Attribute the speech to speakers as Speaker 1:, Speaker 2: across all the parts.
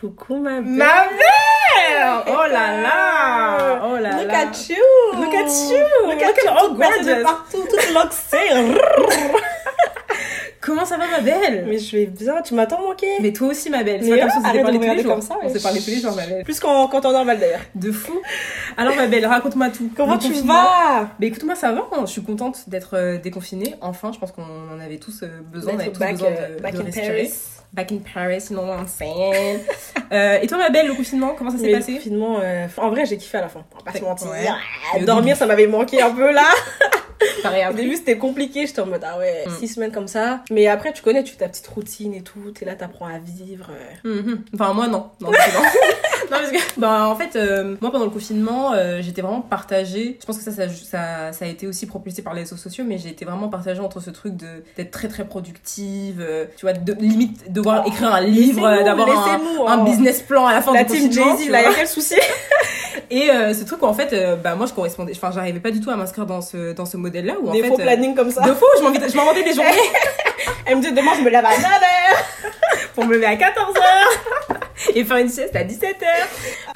Speaker 1: Coucou ma belle.
Speaker 2: Ma belle Oh là là Oh là
Speaker 1: Look
Speaker 2: là
Speaker 1: at you.
Speaker 2: Look at you
Speaker 1: Look at you.
Speaker 2: Oh, gorgeous
Speaker 1: partout, toute loxée.
Speaker 2: Comment ça va ma belle?
Speaker 1: Mais je vais bien, tu m'as tant manqué.
Speaker 2: Mais toi aussi ma belle, c'est pas comme si on s'était parlé tous les jours.
Speaker 1: comme ça,
Speaker 2: on s'est parlé tous les jours ma belle.
Speaker 1: Plus quand, quand on dort mal d'ailleurs.
Speaker 2: De fou Alors ma belle, raconte-moi tout.
Speaker 1: Comment tu vas
Speaker 2: Bah écoute moi ça va, hein. je suis contente d'être euh, déconfinée. Enfin, je pense qu'on en avait tous euh, besoin, on avait tous
Speaker 1: back,
Speaker 2: besoin
Speaker 1: euh,
Speaker 2: de,
Speaker 1: back
Speaker 2: de
Speaker 1: in
Speaker 2: respirer.
Speaker 1: Paris.
Speaker 2: Back in Paris, you know what I'm saying. Euh, et toi ma belle, le confinement, comment ça s'est
Speaker 1: Mais le
Speaker 2: passé?
Speaker 1: confinement, euh, en vrai, j'ai kiffé à la fin. On va pas se mentir.
Speaker 2: Ouais.
Speaker 1: Ah, dormir, ça m'avait manqué un peu là.
Speaker 2: Pareil
Speaker 1: Au début, c'était compliqué. J'étais en mode, ah ouais,
Speaker 2: Mm.
Speaker 1: six semaines comme ça. Mais après, tu connais, tu fais ta petite routine et tout. T'es là, t'apprends à vivre. euh.
Speaker 2: Mhm. Enfin, moi, non. Non, non. Parce que, bah, en fait, euh, moi, pendant le confinement, euh, j'étais vraiment partagée. Je pense que ça, ça, ça, ça a été aussi propulsé par les réseaux sociaux, mais j'ai été vraiment partagée entre ce truc de, d'être très, très productive, euh, tu vois, de, limite, devoir écrire un livre, d'avoir un,
Speaker 1: oh.
Speaker 2: business plan à la fin
Speaker 1: La
Speaker 2: du
Speaker 1: team
Speaker 2: confinement.
Speaker 1: Jay-Z,
Speaker 2: tu
Speaker 1: là, y
Speaker 2: vois.
Speaker 1: a quel souci
Speaker 2: Et ce truc où, en fait, bah, moi, je correspondais, enfin, j'arrivais pas du tout à m'inscrire dans ce, dans ce modèle-là, où, en
Speaker 1: Des
Speaker 2: fait,
Speaker 1: faux planning comme ça.
Speaker 2: de faux, je m'inventais des journées.
Speaker 1: Elle me dit, demain, je me lève à 9h.
Speaker 2: pour me lever à 14h et faire une sieste à 17h.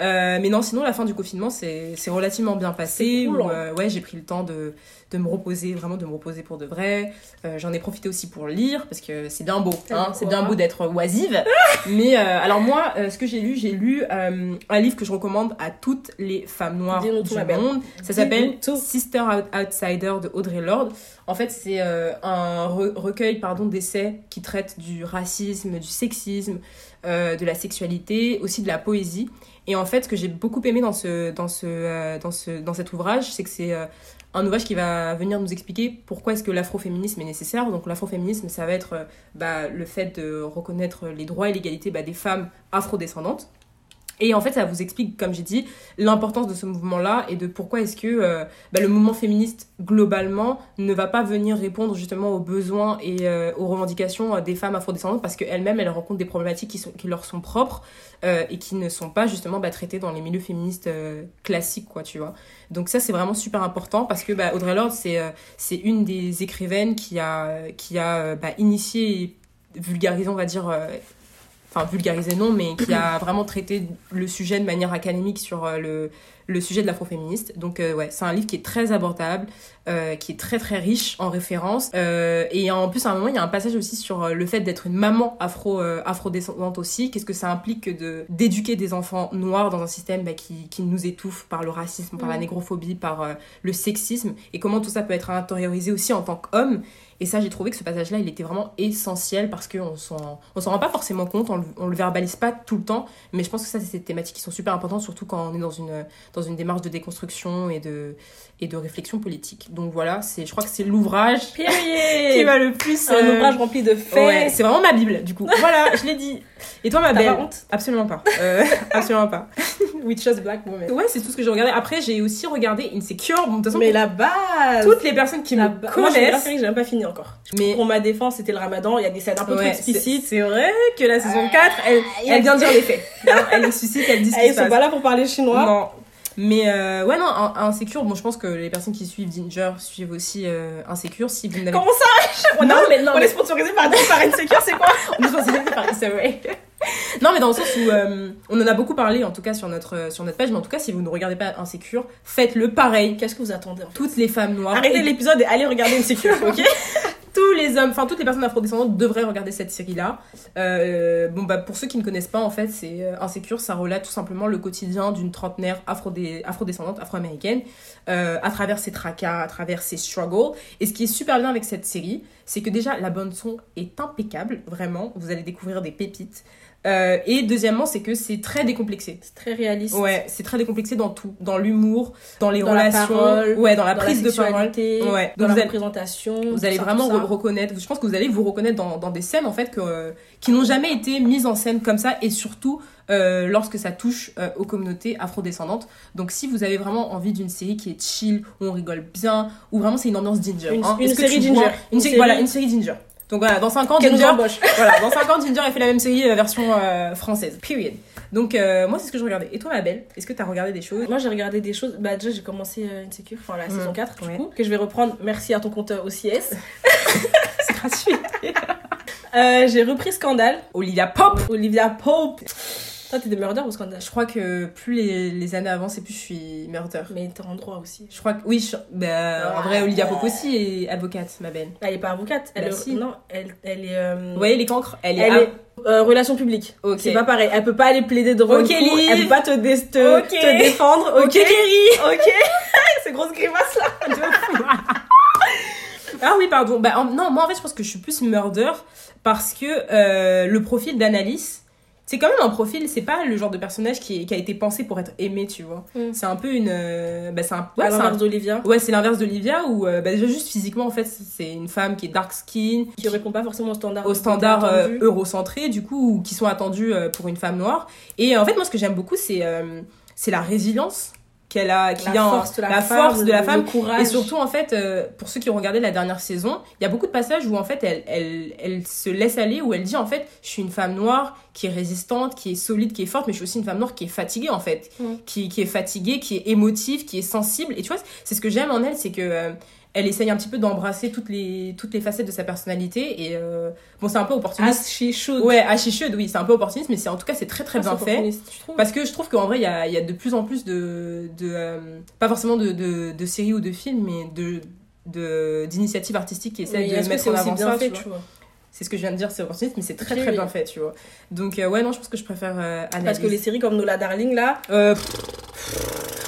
Speaker 2: Euh, mais non, sinon, la fin du confinement, c'est relativement bien passé. Où,
Speaker 1: hein.
Speaker 2: euh, ouais, j'ai pris le temps de, de me reposer, vraiment de me reposer pour de vrai. Euh, J'en ai profité aussi pour lire, parce que c'est bien beau, hein, c'est bien beau d'être oisive. mais euh, alors moi, ce que j'ai lu, j'ai lu un livre que je recommande à toutes les femmes noires du monde. Ça s'appelle. Sister Out- Outsider de Audrey Lorde. En fait, c'est un re- recueil pardon d'essais qui traite du racisme, du sexisme, euh, de la sexualité, aussi de la poésie. Et en fait, ce que j'ai beaucoup aimé dans ce dans ce euh, dans ce dans cet ouvrage, c'est que c'est euh, un ouvrage qui va venir nous expliquer pourquoi est-ce que l'afroféminisme est nécessaire. Donc l'afroféminisme, ça va être bah, le fait de reconnaître les droits et l'égalité bah, des femmes afrodescendantes. Et en fait, ça vous explique, comme j'ai dit, l'importance de ce mouvement-là et de pourquoi est-ce que euh, bah, le mouvement féministe globalement ne va pas venir répondre justement aux besoins et euh, aux revendications euh, des femmes afrodescendantes parce qu'elles-mêmes, elles rencontrent des problématiques qui, sont, qui leur sont propres et qui ne sont pas justement bah, traitées dans les milieux féministes classiques, quoi, tu vois. Donc ça, c'est vraiment super important parce que bah, Audrey Lorde, c'est c'est une des écrivaines qui a, qui a bah, initié et vulgarisé, on va dire... enfin vulgarisé non, mais qui a vraiment traité le sujet de manière académique sur euh, le, le sujet de l'afroféministe. Donc euh, ouais, c'est un livre qui est très abordable, euh, qui est très très riche en références. Euh, et en plus, à un moment, il y a un passage aussi sur euh, le fait d'être une maman afro, afrodescendante aussi. Qu'est-ce que ça implique que de d'éduquer des enfants noirs dans un système bah, qui, qui nous étouffe par le racisme, par la
Speaker 1: Mm.
Speaker 2: négrophobie, par le sexisme, et comment tout ça peut être intériorisé aussi en tant qu'homme? Et ça, j'ai trouvé que ce passage-là, il était vraiment essentiel parce qu'on s'en, on s'en rend pas forcément compte, on le, on le verbalise pas tout le temps, mais je pense que ça, c'est des thématiques qui sont super importantes, surtout quand on est dans une, dans une démarche de déconstruction et de, et de réflexion politique. Donc voilà, c'est, je crois que c'est l'ouvrage qui va le plus.
Speaker 1: Un
Speaker 2: euh,
Speaker 1: ouvrage rempli de faits.
Speaker 2: Ouais, c'est vraiment ma Bible, du coup. Voilà, je l'ai dit. Et toi, ma belle
Speaker 1: pas honte?
Speaker 2: Absolument pas. Euh, absolument pas.
Speaker 1: Witches Black Woman.
Speaker 2: Ouais, c'est tout ce que j'ai regardé. Après, j'ai aussi regardé Insecure. Bon, de toute façon,
Speaker 1: Mais la base
Speaker 2: toutes les personnes qui
Speaker 1: la
Speaker 2: me
Speaker 1: ba- Moi, j'ai
Speaker 2: connaissent.
Speaker 1: même pas fini encore.
Speaker 2: Mais
Speaker 1: Pour ma défense, c'était le ramadan, il y a des scènes un peu trop
Speaker 2: Ouais,
Speaker 1: explicites.
Speaker 2: c'est vrai que la saison 4, elle,
Speaker 1: il y a-
Speaker 2: elle vient dire les faits. Elle suscite, elle dit ce
Speaker 1: Eh,
Speaker 2: qui
Speaker 1: ils
Speaker 2: se
Speaker 1: sont
Speaker 2: passe.
Speaker 1: pas là pour parler chinois.
Speaker 2: Non. Mais euh, ouais, non, Insecure, bon, je pense que les personnes qui suivent Ginger suivent aussi euh, Insecure. Si vous n'avez
Speaker 1: Comment ça? On,
Speaker 2: Non,
Speaker 1: a-
Speaker 2: mais non,
Speaker 1: on
Speaker 2: mais-
Speaker 1: est sponsorisé par, par Insecure, c'est quoi?
Speaker 2: On est sponsorisé par Issa. Non, mais dans le sens où euh, on en a beaucoup parlé, en tout cas sur notre, sur notre page, mais en tout cas, si vous ne regardez pas Insecure, faites-le pareil.
Speaker 1: Qu'est-ce que vous attendez en fait?
Speaker 2: Toutes les femmes noires.
Speaker 1: Arrêtez
Speaker 2: et
Speaker 1: l'épisode et allez regarder Insecure, ok?
Speaker 2: tous les hommes, enfin toutes les personnes afrodescendantes devraient regarder cette série-là. Euh, bon bah pour ceux qui ne connaissent pas en fait, c'est euh, Insécure, ça relate tout simplement le quotidien d'une trentenaire afrodescendante, afro-américaine, euh, à travers ses tracas, à travers ses struggles. Et ce qui est super bien avec cette série, c'est que déjà la bande son est impeccable, vraiment. Vous allez découvrir des pépites. Euh, et deuxièmement, c'est que c'est très décomplexé.
Speaker 1: C'est très réaliste.
Speaker 2: Ouais, c'est très décomplexé dans tout, dans l'humour, dans les
Speaker 1: Dans
Speaker 2: relations,
Speaker 1: parole,
Speaker 2: ouais, dans la
Speaker 1: Dans
Speaker 2: prise
Speaker 1: la
Speaker 2: de parole. Ouais.
Speaker 1: dans
Speaker 2: Donc
Speaker 1: la représentation.
Speaker 2: vous
Speaker 1: tout
Speaker 2: allez
Speaker 1: ça,
Speaker 2: vraiment re- reconnaître, je pense que vous allez vous reconnaître dans, dans des scènes en fait que, qui n'ont jamais été mises en scène comme ça et surtout euh, lorsque ça touche euh, aux communautés afrodescendantes. Donc si vous avez vraiment envie d'une série qui est chill, où on rigole bien, où vraiment c'est une ambiance ginger.
Speaker 1: Une-
Speaker 2: hein.
Speaker 1: une série ginger.
Speaker 2: vois- Une,
Speaker 1: Une
Speaker 2: série- Voilà, une série ginger. Donc voilà, dans 5 ans, Ginger, voilà, dans 5 ans, Ginger a fait la même série euh, version euh, française. Period. Donc euh, moi c'est ce que je regardais. Et toi ma belle, est-ce que tu as regardé des choses?
Speaker 1: Moi j'ai regardé des choses. Bah déjà j'ai commencé euh, Insecure, enfin la
Speaker 2: Mm.
Speaker 1: saison 4 du
Speaker 2: Ouais.
Speaker 1: coup, que je vais reprendre. Merci à ton compteur OCS.
Speaker 2: C'est gratuit.
Speaker 1: Euh, j'ai repris Scandale.
Speaker 2: Olivia Pop
Speaker 1: Olivia Pope. Toi, t'es des murder ou scandale
Speaker 2: Je crois que plus les, les années avancent et plus je suis murder.
Speaker 1: Mais t'es en droit aussi.
Speaker 2: Je crois que oui, je- bah, en vrai, Olivia Pope aussi est avocate, ma belle.
Speaker 1: Elle est pas avocate. Elle
Speaker 2: Bah,
Speaker 1: est...
Speaker 2: si.
Speaker 1: Non, elle, elle est. euh,
Speaker 2: Vous voyez les cancres Elle est.
Speaker 1: Elle
Speaker 2: av-
Speaker 1: est euh, relation publique.
Speaker 2: Ok.
Speaker 1: C'est pas pareil. Elle peut pas aller plaider devant
Speaker 2: Ok,
Speaker 1: une cour.
Speaker 2: Liv.
Speaker 1: Elle peut pas te, dé- te, défendre. Ok.
Speaker 2: Kerry
Speaker 1: Ok. C'est grosse grimace là.
Speaker 2: Ah oui, pardon. Bah, en- non, moi en fait, je pense que je suis plus murder parce que euh, le profil d'Analyse, c'est quand même un profil, c'est pas le genre de personnage qui, est- qui a été pensé pour être aimé, tu vois.
Speaker 1: Mm.
Speaker 2: C'est un peu une. euh, bah, c'est un. Ouais,
Speaker 1: l'inverse d'Olivia,
Speaker 2: Ouais, c'est l'inverse d'Olivia où euh, bah, déjà juste physiquement en fait c'est une femme qui est dark skin,
Speaker 1: qui répond pas forcément au standard.
Speaker 2: aux standards euh,
Speaker 1: attendu.
Speaker 2: eurocentrés du coup ou qui sont attendus euh, pour une femme noire. Et euh, en fait moi ce que j'aime beaucoup c'est euh, c'est la résilience qu'elle a qui
Speaker 1: la
Speaker 2: en-
Speaker 1: force de la,
Speaker 2: la
Speaker 1: femme,
Speaker 2: force de la femme
Speaker 1: courage.
Speaker 2: et surtout, en fait, euh, pour ceux qui ont regardé la dernière saison, il y a beaucoup de passages où, en fait, elle, elle, elle se laisse aller, où elle dit, en fait, je suis une femme noire qui est résistante, qui est solide, qui est forte, mais je suis aussi une femme noire qui est fatiguée, en fait.
Speaker 1: Mm.
Speaker 2: Qui, qui est fatiguée, qui est émotive, qui est sensible. Et tu vois, c'est ce que j'aime en elle, c'est que... euh, elle essaye un petit peu d'embrasser toutes les, toutes les facettes de sa personnalité et euh, bon c'est un peu opportuniste
Speaker 1: As she should.
Speaker 2: ouais Should, oui c'est un peu opportuniste mais c'est en tout cas c'est très très
Speaker 1: Ah,
Speaker 2: bien fait parce que je trouve qu'en vrai, il y a, y a de plus en plus de. de euh, pas forcément de, de, de séries ou de films, mais de de- d'initiatives artistiques qui essaient
Speaker 1: Mais
Speaker 2: de mettre en avant
Speaker 1: bien
Speaker 2: ça.
Speaker 1: fait,
Speaker 2: tu vois.
Speaker 1: tu vois?
Speaker 2: C'est ce que je viens de dire, c'est opportuniste, mais c'est très très bien fait, tu vois. Donc, euh, ouais, non, je pense que je préfère euh.
Speaker 1: Parce que les séries comme Nola Darling là,
Speaker 2: Euh,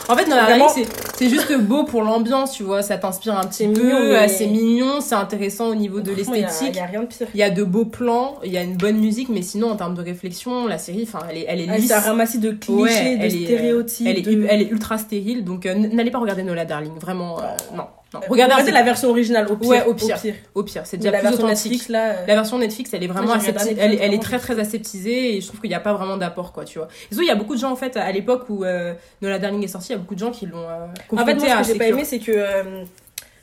Speaker 2: en fait, dans la
Speaker 1: Vraiment-
Speaker 2: réalité, c'est juste beau pour l'ambiance, tu vois. Ça t'inspire un petit peu, euh,
Speaker 1: mais-
Speaker 2: c'est mignon, c'est intéressant au niveau de
Speaker 1: il a-
Speaker 2: l'esthétique.
Speaker 1: Il y a rien de pire.
Speaker 2: Il y a de beaux plans, il y a une bonne musique, mais sinon, en termes de réflexion, la série, enfin, elle est, elle est.
Speaker 1: C'est un ramassis de clichés,
Speaker 2: Ouais,
Speaker 1: de
Speaker 2: elle est,
Speaker 1: stéréotypes.
Speaker 2: Elle est, elle est ultra stérile, donc n'allez pas regarder Nola Darling, vraiment, euh, non. Non.
Speaker 1: Euh,
Speaker 2: Regardez,
Speaker 1: la version originale au pire.
Speaker 2: Ouais, au pire. au pire, c'est déjà
Speaker 1: la
Speaker 2: plus
Speaker 1: version
Speaker 2: authentique.
Speaker 1: Netflix là. euh,
Speaker 2: La version Netflix, elle est vraiment asepti-
Speaker 1: regardé
Speaker 2: elle, est- elle très très aseptisée et je trouve qu'il n'y a pas vraiment d'apport, quoi, tu vois. Et surtout, il y a beaucoup de gens, en fait, à l'époque où euh, Nola Darling est sortie, il y a beaucoup de gens qui l'ont euh,
Speaker 1: En fait, moi, ce que j'ai pas aimé, c'est que.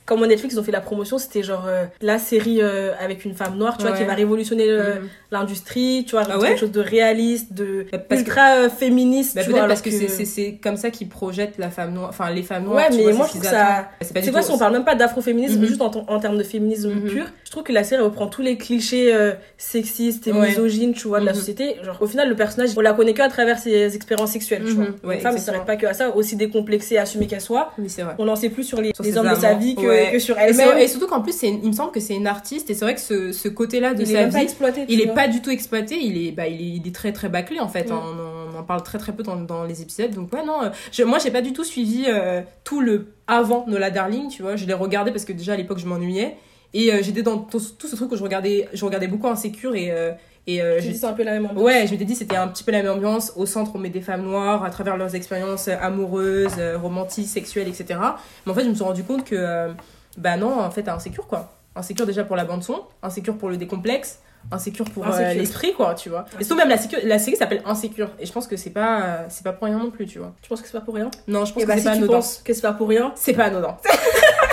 Speaker 1: Comme au Netflix, ils ont fait la promotion, c'était genre euh, la série euh, avec une femme noire, tu vois, qui va révolutionner
Speaker 2: Mhm.
Speaker 1: l'industrie, tu vois,
Speaker 2: Ah ouais
Speaker 1: quelque chose de réaliste, de
Speaker 2: Bah, parce que-
Speaker 1: ultra euh, féministe,
Speaker 2: Bah,
Speaker 1: tu vois.
Speaker 2: parce
Speaker 1: alors
Speaker 2: que, c'est- c'est c'est comme ça qu'ils projettent la femme noire, enfin les femmes noires.
Speaker 1: Ouais,
Speaker 2: tu
Speaker 1: mais
Speaker 2: vois,
Speaker 1: moi je trouve ça.
Speaker 2: attendent. C'est
Speaker 1: quoi si on parle même pas d'afroféminisme,
Speaker 2: Mhm.
Speaker 1: mais juste en, en termes de féminisme
Speaker 2: Mhm.
Speaker 1: pur trouve que la série reprend tous les clichés euh, sexistes et
Speaker 2: Ouais.
Speaker 1: misogynes, tu vois, de la
Speaker 2: Mhm.
Speaker 1: société. Genre, au final, le personnage, on la connaît que à travers ses expériences sexuelles, tu
Speaker 2: Mhm.
Speaker 1: vois.
Speaker 2: Ouais,
Speaker 1: Une femme, s'arrête pas que à ça, aussi décomplexée, assumée qu'elle soit.
Speaker 2: Oui, c'est vrai.
Speaker 1: On n'en sait plus sur les,
Speaker 2: Sur
Speaker 1: les hommes de sa vie que,
Speaker 2: Ouais.
Speaker 1: que sur elle-même.
Speaker 2: et surtout qu'en plus, il me semble que c'est une artiste et c'est vrai que ce, ce côté-là de
Speaker 1: Il est
Speaker 2: sa
Speaker 1: pas
Speaker 2: vie,
Speaker 1: exploité. tu
Speaker 2: il est
Speaker 1: vois.
Speaker 2: pas du tout exploité. Il est, bah, il est, il est très très bâclé en fait.
Speaker 1: Mm.
Speaker 2: On, en- on en parle très très peu dans, dans les épisodes. Donc ouais non, euh, je, moi j'ai pas du tout suivi euh, tout le avant Nola Darling, tu vois. Je l'ai regardé parce que déjà à l'époque je m'ennuyais et euh, j'étais dans tout, tout ce truc où je regardais, je regardais beaucoup Insécure et euh, et euh,
Speaker 1: c'est un peu la même ambiance.
Speaker 2: Ouais, je m'étais dit c'était un petit peu la même ambiance. Au centre, on met des femmes noires à travers leurs expériences euh, amoureuses, euh, romantiques, sexuelles, etc. Mais en fait, je me suis rendu compte que, bah non, en fait, insécure quoi. Insécure déjà pour la bande-son, insécure pour le décomplexe, insécure pour euh, l'esprit, quoi, tu vois. Et surtout, même la, sécu- la série s'appelle Insécure. Et je pense que c'est pas, euh, c'est pas pour rien non plus, tu vois.
Speaker 1: Tu penses que c'est pas pour rien?
Speaker 2: Non, je pense
Speaker 1: Et
Speaker 2: que
Speaker 1: bah,
Speaker 2: c'est
Speaker 1: si
Speaker 2: pas anodin.
Speaker 1: penses que c'est pas pour rien,
Speaker 2: C'est pas anodin.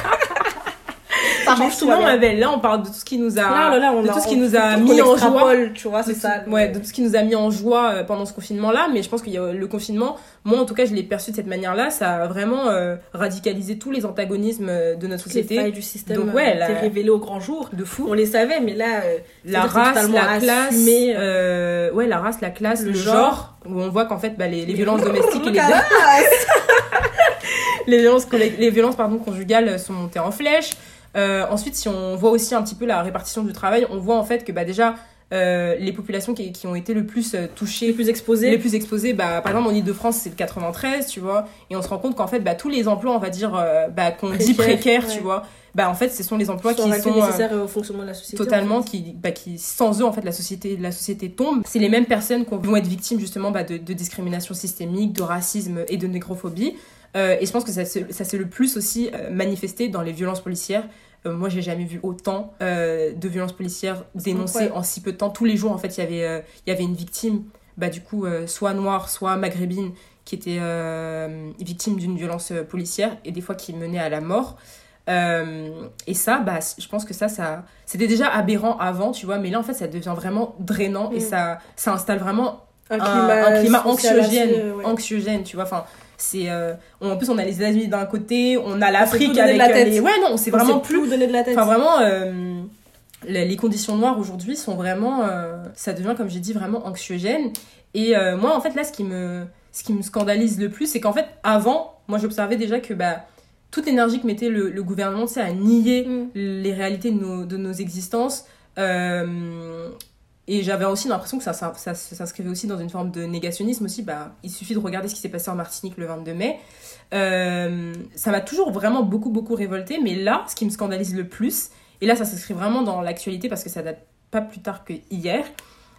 Speaker 1: ça
Speaker 2: Mais
Speaker 1: change tout.
Speaker 2: sinon,
Speaker 1: alors.
Speaker 2: ma belle, là, on parle de tout ce qui nous a.
Speaker 1: Là, là, là, on
Speaker 2: de
Speaker 1: a-
Speaker 2: tout ce qui
Speaker 1: on-
Speaker 2: nous a mis en joie.
Speaker 1: tu vois, c'est ça.
Speaker 2: ouais, de tout ce qui nous a mis en joie euh, pendant ce confinement-là. Mais je pense qu'il y a le confinement, moi en tout cas, je l'ai perçu de cette manière-là. Ça a vraiment euh, radicalisé tous les antagonismes euh, de notre
Speaker 1: les
Speaker 2: société.
Speaker 1: failles du système
Speaker 2: Donc, ouais, la-
Speaker 1: révélées au grand jour.
Speaker 2: De fou.
Speaker 1: On les savait, mais là, euh,
Speaker 2: La race, la classe,
Speaker 1: assumé,
Speaker 2: euh, ouais, la race, la classe, le,
Speaker 1: le
Speaker 2: genre,
Speaker 1: genre.
Speaker 2: où on voit qu'en fait, bah, les, les
Speaker 1: Mais-
Speaker 2: violences domestiques et les, les violences, les violences pardon, conjugales sont montées en flèche. Euh, ensuite, si on voit aussi un petit peu la répartition du travail, on voit en fait que bah, déjà, euh, les populations qui, qui ont été le plus euh,
Speaker 1: les
Speaker 2: touchées
Speaker 1: plus exposés.
Speaker 2: les plus exposés, bah, par exemple en Ile-de-France, c'est le 93, tu vois, et on se rend compte qu'en fait, bah, tous les emplois, on va dire, euh, bah, qu'on dit
Speaker 1: Précaires,
Speaker 2: tu vois, bah, en fait, ce sont les emplois
Speaker 1: sont
Speaker 2: qui sont euh,
Speaker 1: nécessaires au fonctionnement de la société.
Speaker 2: totalement,
Speaker 1: en fait.
Speaker 2: qui, bah, qui, sans eux, en fait, la société, la société tombe. C'est les mêmes personnes qui vont être victimes, justement, bah, de, de discrimination systémique, de racisme et de négrophobie. Euh, et je pense que ça, se- ça s'est le plus aussi euh, manifesté dans les violences policières. Euh, moi, j'ai jamais vu autant euh, de violences policières dénoncées
Speaker 1: incroyable.
Speaker 2: en si peu de temps. Tous les jours, en fait, il y avait, il y avait une victime, bah, du coup, soit noire, soit maghrébine, qui était victime d'une violence policière et des fois qui menait à la mort. Euh, et ça, bah, je pense que ça, ça c'était déjà aberrant avant, tu vois, mais là, en fait, ça devient vraiment drainant et
Speaker 1: Mm.
Speaker 2: ça, ça installe vraiment
Speaker 1: Un
Speaker 2: un,
Speaker 1: climat,
Speaker 2: un climat
Speaker 1: ouais.
Speaker 2: anxiogène, tu vois. Enfin, c'est euh, on- en plus on a les États-Unis d'un côté, on a l'Afrique avec
Speaker 1: de la
Speaker 2: euh,
Speaker 1: tête.
Speaker 2: les- ouais non, c'est
Speaker 1: On
Speaker 2: vraiment
Speaker 1: sait plus de la tête.
Speaker 2: Enfin, vraiment, euh, les les conditions noires aujourd'hui sont vraiment, ça devient comme j'ai dit vraiment anxiogène. Et moi en fait là ce qui me, ce qui me scandalise le plus, c'est qu'en fait avant, moi j'observais déjà que bah toute l'énergie que mettait le, le gouvernement, c'est à nier
Speaker 1: Mm.
Speaker 2: les réalités de nos, de nos existences. Euh, et j'avais aussi l'impression que ça, ça, ça, ça s'inscrivait aussi dans une forme de négationnisme aussi. Bah, il suffit de regarder ce qui s'est passé en Martinique le 22 mai. Euh, ça m'a toujours vraiment beaucoup, beaucoup révolté. Mais là, ce qui me scandalise le plus, et là, ça s'inscrit vraiment dans l'actualité parce que ça date pas plus tard que hier,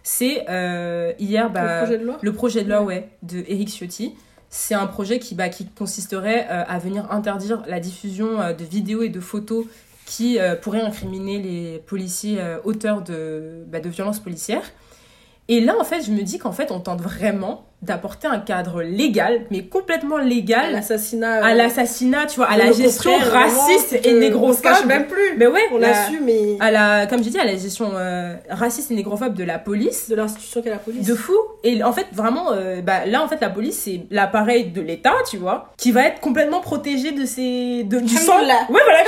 Speaker 2: c'est euh, hier, bah,
Speaker 1: le projet de loi?
Speaker 2: le projet de loi, ouais, de Eric Ciotti. C'est un projet qui, bah, qui consisterait euh, à venir interdire la diffusion euh, de vidéos et de photos qui euh, pourraient incriminer les policiers euh, auteurs de, bah, de violences policières. Et là, en fait, je me dis qu'en fait, on tente vraiment d'apporter un cadre légal, mais complètement
Speaker 1: à
Speaker 2: légal,
Speaker 1: l'assassinat
Speaker 2: à
Speaker 1: euh,
Speaker 2: l'assassinat, tu vois, à la gestion raciste et
Speaker 1: on
Speaker 2: négrophobe.
Speaker 1: même plus
Speaker 2: Mais ouais,
Speaker 1: on
Speaker 2: la-
Speaker 1: l'assume
Speaker 2: à la, comme j'ai dit, à la gestion euh, raciste et négrophobe de la police.
Speaker 1: de l'institution qu'est la police
Speaker 2: De fou. Et en fait, vraiment, euh, bah, là, en fait, la police, c'est l'appareil de l'État, tu vois, qui va être complètement protégé de ses... De, du sang. Ouais, voilà,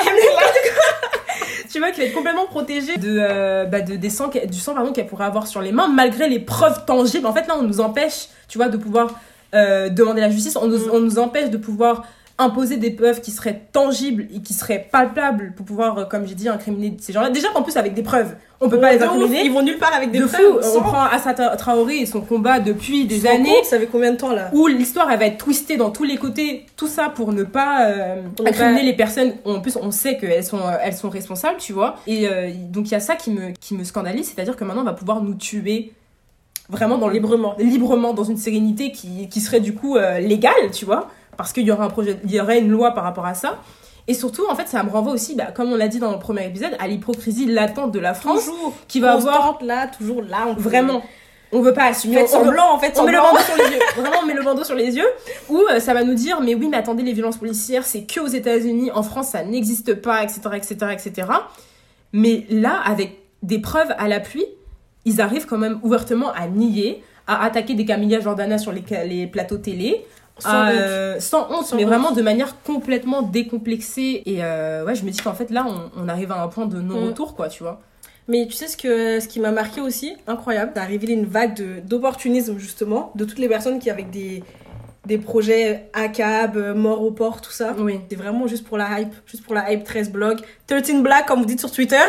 Speaker 2: tu vois, qui va être complètement protégé de, euh, bah, de, des sangs, qu'elle- du sang pardon, qu'elle pourrait avoir sur les mains, malgré les preuves tangibles. En fait, là, on nous empêche, tu vois, de pouvoir euh, demander la justice. On nous,
Speaker 1: Mm.
Speaker 2: on nous empêche de pouvoir imposer des preuves qui seraient tangibles et qui seraient palpables pour pouvoir, euh, comme j'ai dit, incriminer ces gens-là. Déjà qu'en plus, avec des preuves, on peut pas les
Speaker 1: ouf,
Speaker 2: incriminer.
Speaker 1: ils vont nulle part avec des
Speaker 2: De fou,
Speaker 1: preuves,
Speaker 2: on
Speaker 1: sans-
Speaker 2: prend Assata Traoré et son combat depuis des années
Speaker 1: compte, ça fait combien de temps là?
Speaker 2: où l'histoire elle va être twistée dans tous les côtés, tout ça pour ne pas euh, incriminer
Speaker 1: pas-
Speaker 2: les personnes. En plus, on sait qu'elles sont, euh, elles sont responsables, tu vois. Et euh, donc il y a ça qui me, qui me scandalise, c'est-à-dire que maintenant on va pouvoir nous tuer vraiment dans
Speaker 1: librement
Speaker 2: librement dans une sérénité qui, qui serait du coup euh, légale, tu vois, parce qu'il y aurait un projet, il y aurait une loi par rapport à ça. Et surtout, en fait, ça me renvoie aussi, bah, comme on l'a dit dans le premier épisode, à l'hypocrisie latente de la France,
Speaker 1: toujours
Speaker 2: qui va avoir
Speaker 1: là toujours là on
Speaker 2: vraiment, on veut pas assumer, on
Speaker 1: semblant en fait
Speaker 2: on met le bandeau sur les yeux. Vraiment, on met le bandeau sur les yeux. Ou euh, ça va nous dire, mais oui, mais attendez, les violences policières, c'est que aux États-Unis, en France, ça n'existe pas, etc., etc., etc. Mais là, avec des preuves à l'appui, ils arrivent quand même ouvertement à nier, à attaquer des Camilla Jordana sur les plateaux télé.
Speaker 1: Sans
Speaker 2: à,
Speaker 1: honte.
Speaker 2: euh, sans honte,
Speaker 1: Sans
Speaker 2: mais
Speaker 1: honte.
Speaker 2: vraiment de manière complètement décomplexée. Et euh, ouais, je me dis qu'en fait, là, on, on arrive à un point de non-retour, quoi, tu vois.
Speaker 1: Mais tu sais ce, que, ce qui m'a marqué aussi, incroyable, a révélé une vague de- d'opportunisme justement, de toutes les personnes qui avec des, des projets ACAB, euh, mort au port, tout ça.
Speaker 2: Oui.
Speaker 1: C'est vraiment juste pour la hype, juste pour la hype 13 blog. 13 black comme vous dites sur Twitter.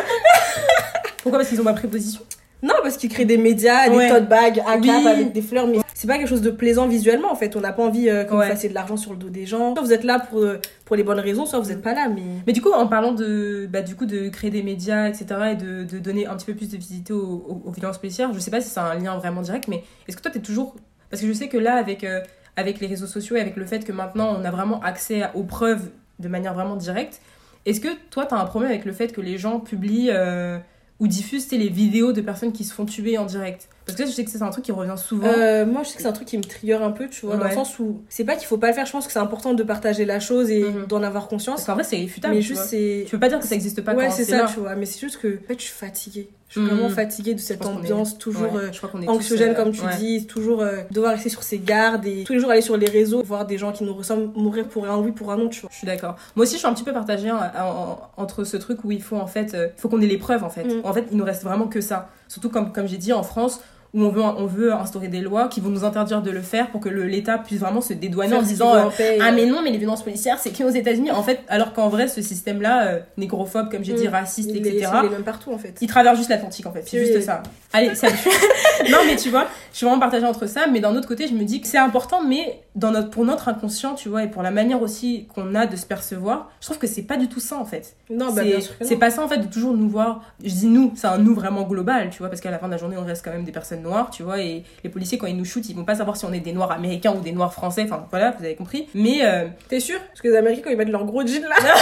Speaker 2: Pourquoi? Parce qu'ils ont pas pris position.
Speaker 1: Non, parce qu'ils créent des médias,
Speaker 2: Ouais.
Speaker 1: des tote bags, ACAB
Speaker 2: Oui.
Speaker 1: avec des fleurs, mais c'est pas quelque chose de plaisant visuellement en fait. On n'a pas envie euh, que vous fassiez de l'argent sur le dos des gens. Soit vous êtes là pour, euh, pour les bonnes raisons, soit vous êtes pas là, mais...
Speaker 2: Mais du coup, en parlant de, bah, du coup, de créer des médias, etc., et de, de donner un petit peu plus de visibilité aux, aux- aux violences policières, je sais pas si c'est un lien vraiment direct, mais est-ce que toi, t'es toujours. Parce que je sais que là, avec, euh, avec les réseaux sociaux et avec le fait que maintenant, on a vraiment accès à- aux preuves de manière vraiment directe, est-ce que toi, t'as un problème avec le fait que les gens publient euh, ou diffusent les vidéos de personnes qui se font tuer en direct Parce que je sais que c'est un truc qui revient souvent.
Speaker 1: Euh, moi, je sais que c'est un truc qui me trigger un peu, tu vois, dans le
Speaker 2: Ouais.
Speaker 1: sens où c'est pas qu'il faut pas le faire, je pense que c'est important de partager la chose et
Speaker 2: Mhm.
Speaker 1: d'en avoir conscience.
Speaker 2: Parce qu'en vrai, c'est irréfutable.
Speaker 1: mais juste, c'est.
Speaker 2: Tu peux pas dire que ça existe pas
Speaker 1: Ouais, c'est
Speaker 2: c'est
Speaker 1: ça,
Speaker 2: là.
Speaker 1: tu vois. Mais c'est juste que, en fait, je suis fatiguée. Je suis
Speaker 2: Mhm.
Speaker 1: vraiment fatiguée de cette
Speaker 2: est-
Speaker 1: ambiance toujours
Speaker 2: Ouais,
Speaker 1: euh,
Speaker 2: je crois est
Speaker 1: anxiogène,
Speaker 2: tous, euh,
Speaker 1: comme tu
Speaker 2: ouais.
Speaker 1: dis, toujours devoir rester sur ses gardes et tous les jours aller sur les réseaux, voir des gens qui nous ressemblent mourir pour un oui, pour un non, tu vois.
Speaker 2: Je suis d'accord. Moi aussi, je suis un petit peu partagée en- en- entre ce truc où il faut en fait, il faut qu'on ait les preuves en fait.
Speaker 1: Mm.
Speaker 2: En fait, il nous reste vraiment que ça. Surtout comme comme j'ai dit en France où on veut on veut instaurer des lois qui vont nous interdire de le faire pour que l'État puisse vraiment se dédouaner en
Speaker 1: Faire
Speaker 2: disant euh, ah
Speaker 1: euh,
Speaker 2: mais non mais les violences policières c'est qu'aux États-Unis en fait alors qu'en vrai ce système là négrophobe comme j'ai dit
Speaker 1: Mm.
Speaker 2: raciste
Speaker 1: il
Speaker 2: etc
Speaker 1: il est même partout en fait.
Speaker 2: il traverse juste l'Atlantique en fait, c'est
Speaker 1: Oui.
Speaker 2: juste ça. Allez, salut. non mais tu vois, je suis vraiment partagée entre ça, mais d'un autre côté, je me dis que c'est important, mais dans notre, pour notre inconscient, tu vois, et pour la manière aussi qu'on a de se percevoir, je trouve que c'est pas du tout ça en fait.
Speaker 1: Non, bah
Speaker 2: c'est pas ça en fait de toujours nous voir. Je dis nous, c'est un nous vraiment global, tu vois, parce qu'à la fin de la journée, on reste quand même des personnes noires, tu vois, et les policiers quand ils nous shootent, ils vont pas savoir si on est des noirs américains ou des noirs français, enfin voilà, vous avez compris. Mais euh,
Speaker 1: T'es sûr? Parce que les Américains, quand ils mettent leur gros jean là,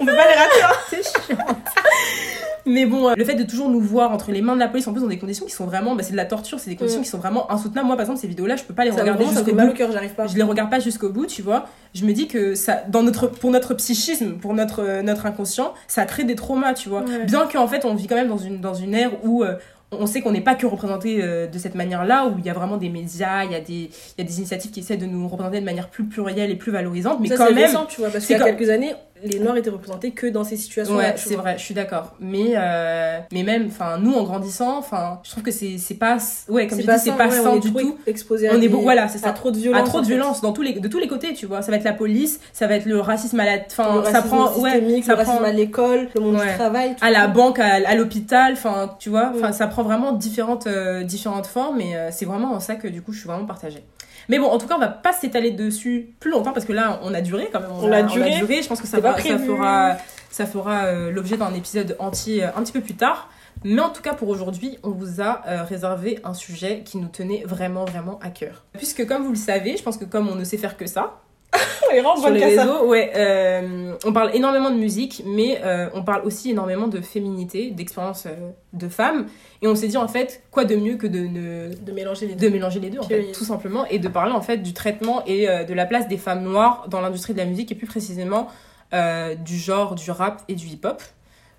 Speaker 1: on peut pas les rater. hein.
Speaker 2: C'est chiant. Mais bon, euh, le fait de toujours nous voir entre les mains de la police, en plus dans des conditions qui sont vraiment, bah, c'est de la torture, c'est des conditions qui sont vraiment insoutenables. Moi, par exemple, ces vidéos-là, je peux pas les
Speaker 1: Ça,
Speaker 2: regarder jusqu'au bout.
Speaker 1: cœur, pas.
Speaker 2: Je les regarde pas jusqu'au bout, tu vois. Je me dis que ça, dans notre, pour notre psychisme, pour notre, euh, notre inconscient, ça crée des traumas, tu vois. Bien qu'en fait, on vit quand même dans une, dans une ère où euh, on sait qu'on n'est pas que représenté euh, de cette manière-là, où il y a vraiment des médias, il y a des, il y a des initiatives qui essaient de nous représenter de manière plus plurielle et plus valorisante, mais
Speaker 1: ça,
Speaker 2: quand même.
Speaker 1: récent, tu vois, parce qu'il y a quelques années, les Noirs étaient représentés que dans ces situations
Speaker 2: Ouais, c'est vrai, je suis d'accord. Mais, euh, mais même, enfin, nous, en grandissant, enfin, je trouve que c'est c'est pas, ouais, comme je dis, c'est pas sain du tout.
Speaker 1: Exposé
Speaker 2: on est beau, voilà, c'est ça.
Speaker 1: À trop de violence.
Speaker 2: À trop de violence dans tous les, de tous les côtés, tu vois. Ça va être la police, ça va être le racisme à la, enfin, ça prend, ouais,
Speaker 1: ça prend à l'école, le monde du travail,
Speaker 2: à la banque, à, l'hôpital, enfin, tu vois. Enfin, ça prend vraiment différentes, euh, différentes formes, et euh, c'est vraiment en ça que du coup, je suis vraiment partagée. Mais bon, en tout cas, on va pas s'étaler dessus plus longtemps parce que là, on a duré quand même.
Speaker 1: On, a, duré.
Speaker 2: Je pense que ça, ça fera, ça fera euh, l'objet d'un épisode entier un petit peu plus tard. Mais en tout cas, pour aujourd'hui, on vous a réservé un sujet qui nous tenait vraiment, vraiment à cœur. Puisque, comme vous le savez, je pense que comme on ne sait faire que ça, sur les réseaux, ouais, euh, on parle énormément de musique, mais euh, on parle aussi énormément de féminité, d'expérience euh, de femmes. Et on s'est dit en fait, quoi de mieux que de,
Speaker 1: de mélanger les deux,
Speaker 2: de mélanger les deux en fait, tout simplement, et de parler en fait du traitement et de la place des femmes noires dans l'industrie de la musique et plus précisément du genre du rap et du hip-hop.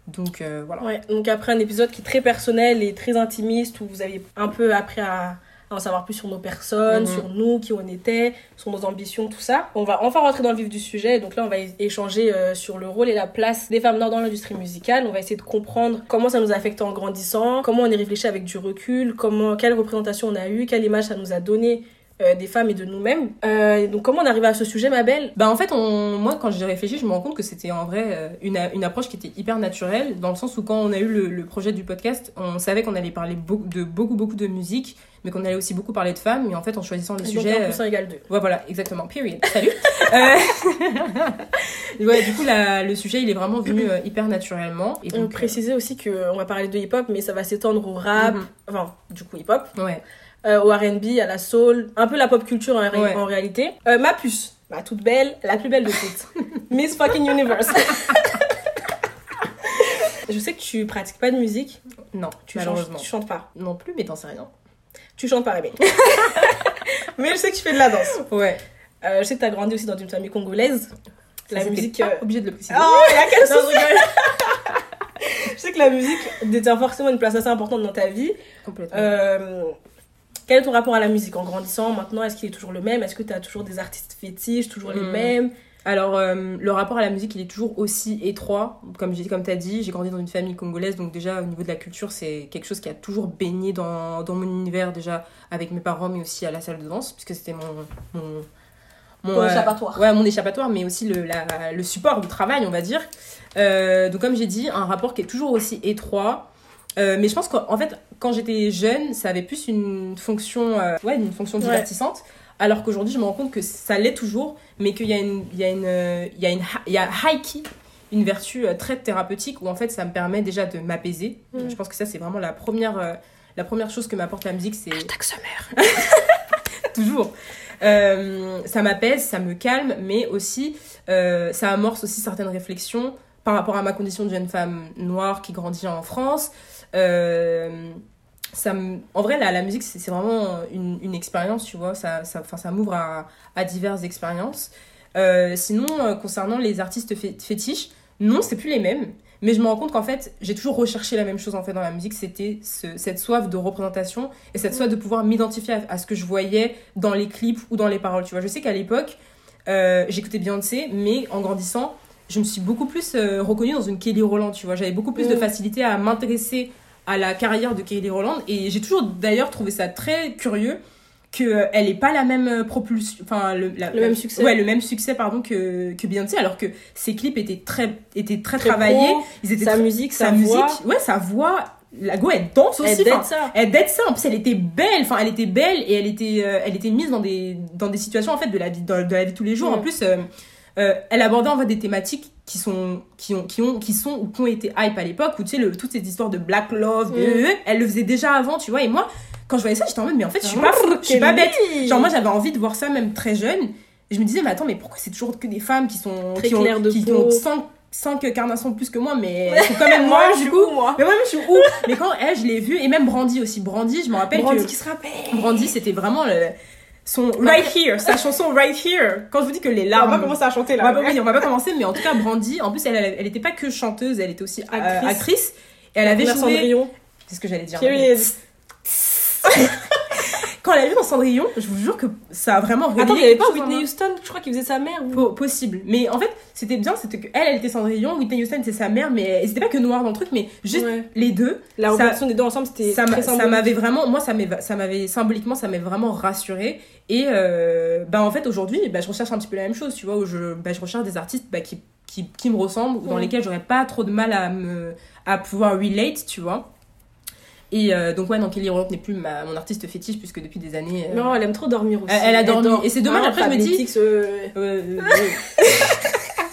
Speaker 2: Donc voilà.
Speaker 1: Ouais, donc après un épisode qui est très personnel et très intimiste où vous avez un peu appris à en savoir plus sur nos personnes, mhm. sur nous, qui on était, sur nos ambitions, tout ça. On va enfin rentrer dans le vif du sujet. Donc là, on va échanger euh, sur le rôle et la place des femmes noires dans l'industrie musicale. On va essayer de comprendre comment ça nous a affecté en grandissant, comment on y réfléchi avec du recul, comment, quelle représentation on a eu, quelle image ça nous a donné euh, des femmes et de nous-mêmes. Euh, donc comment on arrive à ce sujet, ma belle?
Speaker 2: Bah en fait, on... moi quand j'ai réfléchi, je me rends compte que c'était en vrai euh, une, une, approche qui était hyper naturelle, dans le sens où quand on a eu le, projet du podcast, on savait qu'on allait parler de beaucoup beaucoup de musique, mais qu'on allait aussi beaucoup parler de femmes, mais en fait en choisissant les sujets...
Speaker 1: Donc 1 égale 2.
Speaker 2: Ouais voilà, exactement, period. Salut Ouais, du coup la, le sujet il est vraiment venu hyper naturellement.
Speaker 1: Et donc, on précisait aussi qu'on va parler de hip-hop, mais ça va s'étendre au rap, mhm. enfin du coup hip-hop.
Speaker 2: Ouais
Speaker 1: euh, au R&B, à la soul, un peu la pop culture en, réalité. Euh, ma puce, ma toute belle, la plus belle de toutes. Miss fucking Universe. Je sais que tu pratiques pas de musique.
Speaker 2: Non,
Speaker 1: tu malheureusement. tu chantes pas.
Speaker 2: Non plus, mais t'en sais rien.
Speaker 1: Tu chantes pas, mais je sais que tu fais de la danse.
Speaker 2: Ouais.
Speaker 1: Euh, je sais que t'as grandi aussi dans une famille congolaise.
Speaker 2: La musique. Pas obligé de le préciser.
Speaker 1: Oh, il y a quel Je sais que la musique détient forcément une place assez importante dans ta vie.
Speaker 2: Complètement.
Speaker 1: Euh, quel est ton rapport à la musique en grandissant maintenant? Est-ce qu'il est toujours le même? Est-ce que tu as toujours des artistes fétiches, toujours les hmm. mêmes?
Speaker 2: Alors, euh, le rapport à la musique, il est toujours aussi étroit. Comme, comme tu as dit, j'ai grandi dans une famille congolaise, donc déjà, au niveau de la culture, c'est quelque chose qui a toujours baigné dans, dans, mon univers, déjà avec mes parents, mais aussi à la salle de danse, puisque c'était mon,
Speaker 1: mon, mon, échappatoire.
Speaker 2: Ouais, mon échappatoire, mais aussi le, le support du travail, on va dire. Euh, donc, comme j'ai dit, un rapport qui est toujours aussi étroit. Euh, mais je pense qu'en fait, quand j'étais jeune, ça avait plus une fonction, euh, ouais, une fonction divertissante. Alors qu'aujourd'hui, je me rends compte que ça l'est toujours, mais qu'il y a une, il y a une, il y a une, il y a Haiki, une vertu euh, très thérapeutique où en fait, ça me permet déjà de m'apaiser. Mm. Je pense que ça, c'est vraiment la première, la première chose que m'apporte la musique, c'est.
Speaker 1: Summer.
Speaker 2: toujours. ça m'apaise, ça me calme, mais aussi ça amorce aussi certaines réflexions par rapport à ma condition de jeune femme noire qui grandit en France, euh, ça en vrai, la, la musique, c'est vraiment une, une expérience, tu vois. Ça, ça, ça m'ouvre à, à, diverses expériences. Euh, sinon, euh, concernant les artistes fétiches, non, c'est plus les mêmes. Mais je me rends compte qu'en fait, j'ai toujours recherché la même chose en fait dans la musique, c'était ce, cette soif de représentation et cette soif de pouvoir m'identifier à, ce que je voyais dans les clips ou dans les paroles. Tu vois, je sais qu'à l'époque, euh, j'écoutais Beyoncé, mais en grandissant, je me suis beaucoup plus reconnue dans une Kelly Rowland. Tu vois, j'avais beaucoup plus de mm. facilité à m'intéresser à la carrière de Kelly Rowland. Et j'ai toujours d'ailleurs trouvé ça très curieux que euh, est pas la même euh, propulsion enfin le,
Speaker 1: même succès.
Speaker 2: Ouais le même succès pardon que que Beyoncé alors que ses clips étaient très étaient très, travaillés.
Speaker 1: ils étaient sa musique
Speaker 2: sa, musique ouais sa voix la go elle danse aussi
Speaker 1: elle date ça.
Speaker 2: elle date ça. En plus elle était belle enfin elle était belle et elle était euh, elle était mise dans des dans des situations en fait de la vie de, la vie de tous les jours. En plus euh, elle abordait en fait des thématiques qui sont qui ont qui ont qui sont ou qui ont été hype à l'époque où tu sais le, toutes ces histoires de black love mm. elle le faisait déjà avant tu vois. Et moi quand je voyais ça j'étais en mode mais en fait je suis pas je suis pas bête. genre moi j'avais envie de voir ça même très jeune. Et je me disais mais attends mais pourquoi c'est toujours que des femmes qui sont
Speaker 1: qui ont, de
Speaker 2: qui ont 5 5 carnations de plus que moi mais c'est quand même moi du coup.
Speaker 1: moi.
Speaker 2: mais moi je suis où? Mais quand elle je l'ai vue et même Brandy aussi. Brandy je me rappelle
Speaker 1: Brandy
Speaker 2: que
Speaker 1: qui se rappelle.
Speaker 2: Brandy c'était vraiment le son Right Here, sa chanson Right Here. Quand je vous dis que les larmes.
Speaker 1: On va pas commencer à chanter là.
Speaker 2: On va, oui, on va pas commencer, mais en tout cas, Brandy, en plus, elle, elle, était pas que chanteuse, elle était aussi euh, actrice. Et elle avait joué. C'est ce que j'allais dire. quand elle a vu dans Cendrillon, je vous jure que ça a vraiment réveillé
Speaker 1: Attends, il y avait pas Whitney. Houston, je crois qu'il faisait sa mère. ou-
Speaker 2: Po- possible. Mais en fait, c'était bien, c'était que elle, était Cendrillon, Whitney Houston, c'est sa mère, mais c'était pas que noir dans le truc, mais juste
Speaker 1: Ouais.
Speaker 2: les deux.
Speaker 1: La représentation des deux ensemble, c'était
Speaker 2: ça m'avait vraiment moi ça m'avait symboliquement ça m'avait vraiment rassuré et euh, bah en fait aujourd'hui bah, je recherche un petit peu la même chose tu vois où je bah, je recherche des artistes bah, qui, qui qui me ressemblent ou dans
Speaker 1: Ouais.
Speaker 2: lesquels j'aurais pas trop de mal à me à pouvoir relate tu vois et euh, donc ouais donc Kelly Rowland n'est plus ma, mon artiste fétiche puisque depuis des années euh,
Speaker 1: Non, elle aime trop dormir aussi.
Speaker 2: Elle- elle a dormi. Et c'est dommage, après, je me dis-
Speaker 1: euh,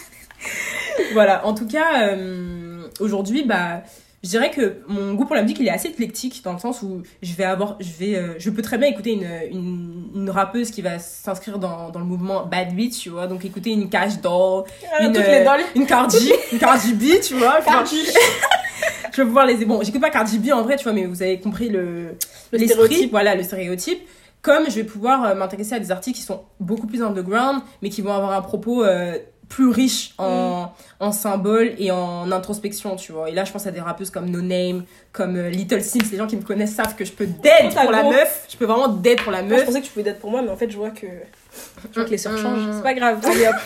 Speaker 2: voilà, en tout cas, euh, aujourd'hui, bah, je dirais que mon goût pour la musique, il est assez éclectique dans le sens où je vais avoir, je vais, euh, je peux très bien écouter une, une, une rappeuse qui va s'inscrire dans, dans le mouvement Bad Beat, tu vois, donc écouter une Cash Doll,
Speaker 1: euh,
Speaker 2: une, euh, une Cardi, une Cardi B, tu vois.
Speaker 1: Cardi.
Speaker 2: je vais pouvoir les, bon, j'écoute pas Cardi B en vrai, tu vois, mais vous avez compris le,
Speaker 1: Le stéréotype.
Speaker 2: voilà, le stéréotype. Comme je vais pouvoir euh, m'intéresser à des artistes qui sont beaucoup plus underground, mais qui vont avoir un propos plus riche en,
Speaker 1: Mm.
Speaker 2: en symboles et en introspection, tu vois. Et là, je pense à des rappeuses comme No Name, comme euh, Little Sims. Les gens qui me connaissent savent que je peux dead pour la
Speaker 1: gros.
Speaker 2: meuf. Je peux vraiment dead pour la
Speaker 1: Moi, je
Speaker 2: meuf.
Speaker 1: pensais que tu pouvais d'être pour moi, mais en fait, je vois que, je vois que les sœurs
Speaker 2: Mm.
Speaker 1: changent. C'est pas grave. Allez hop.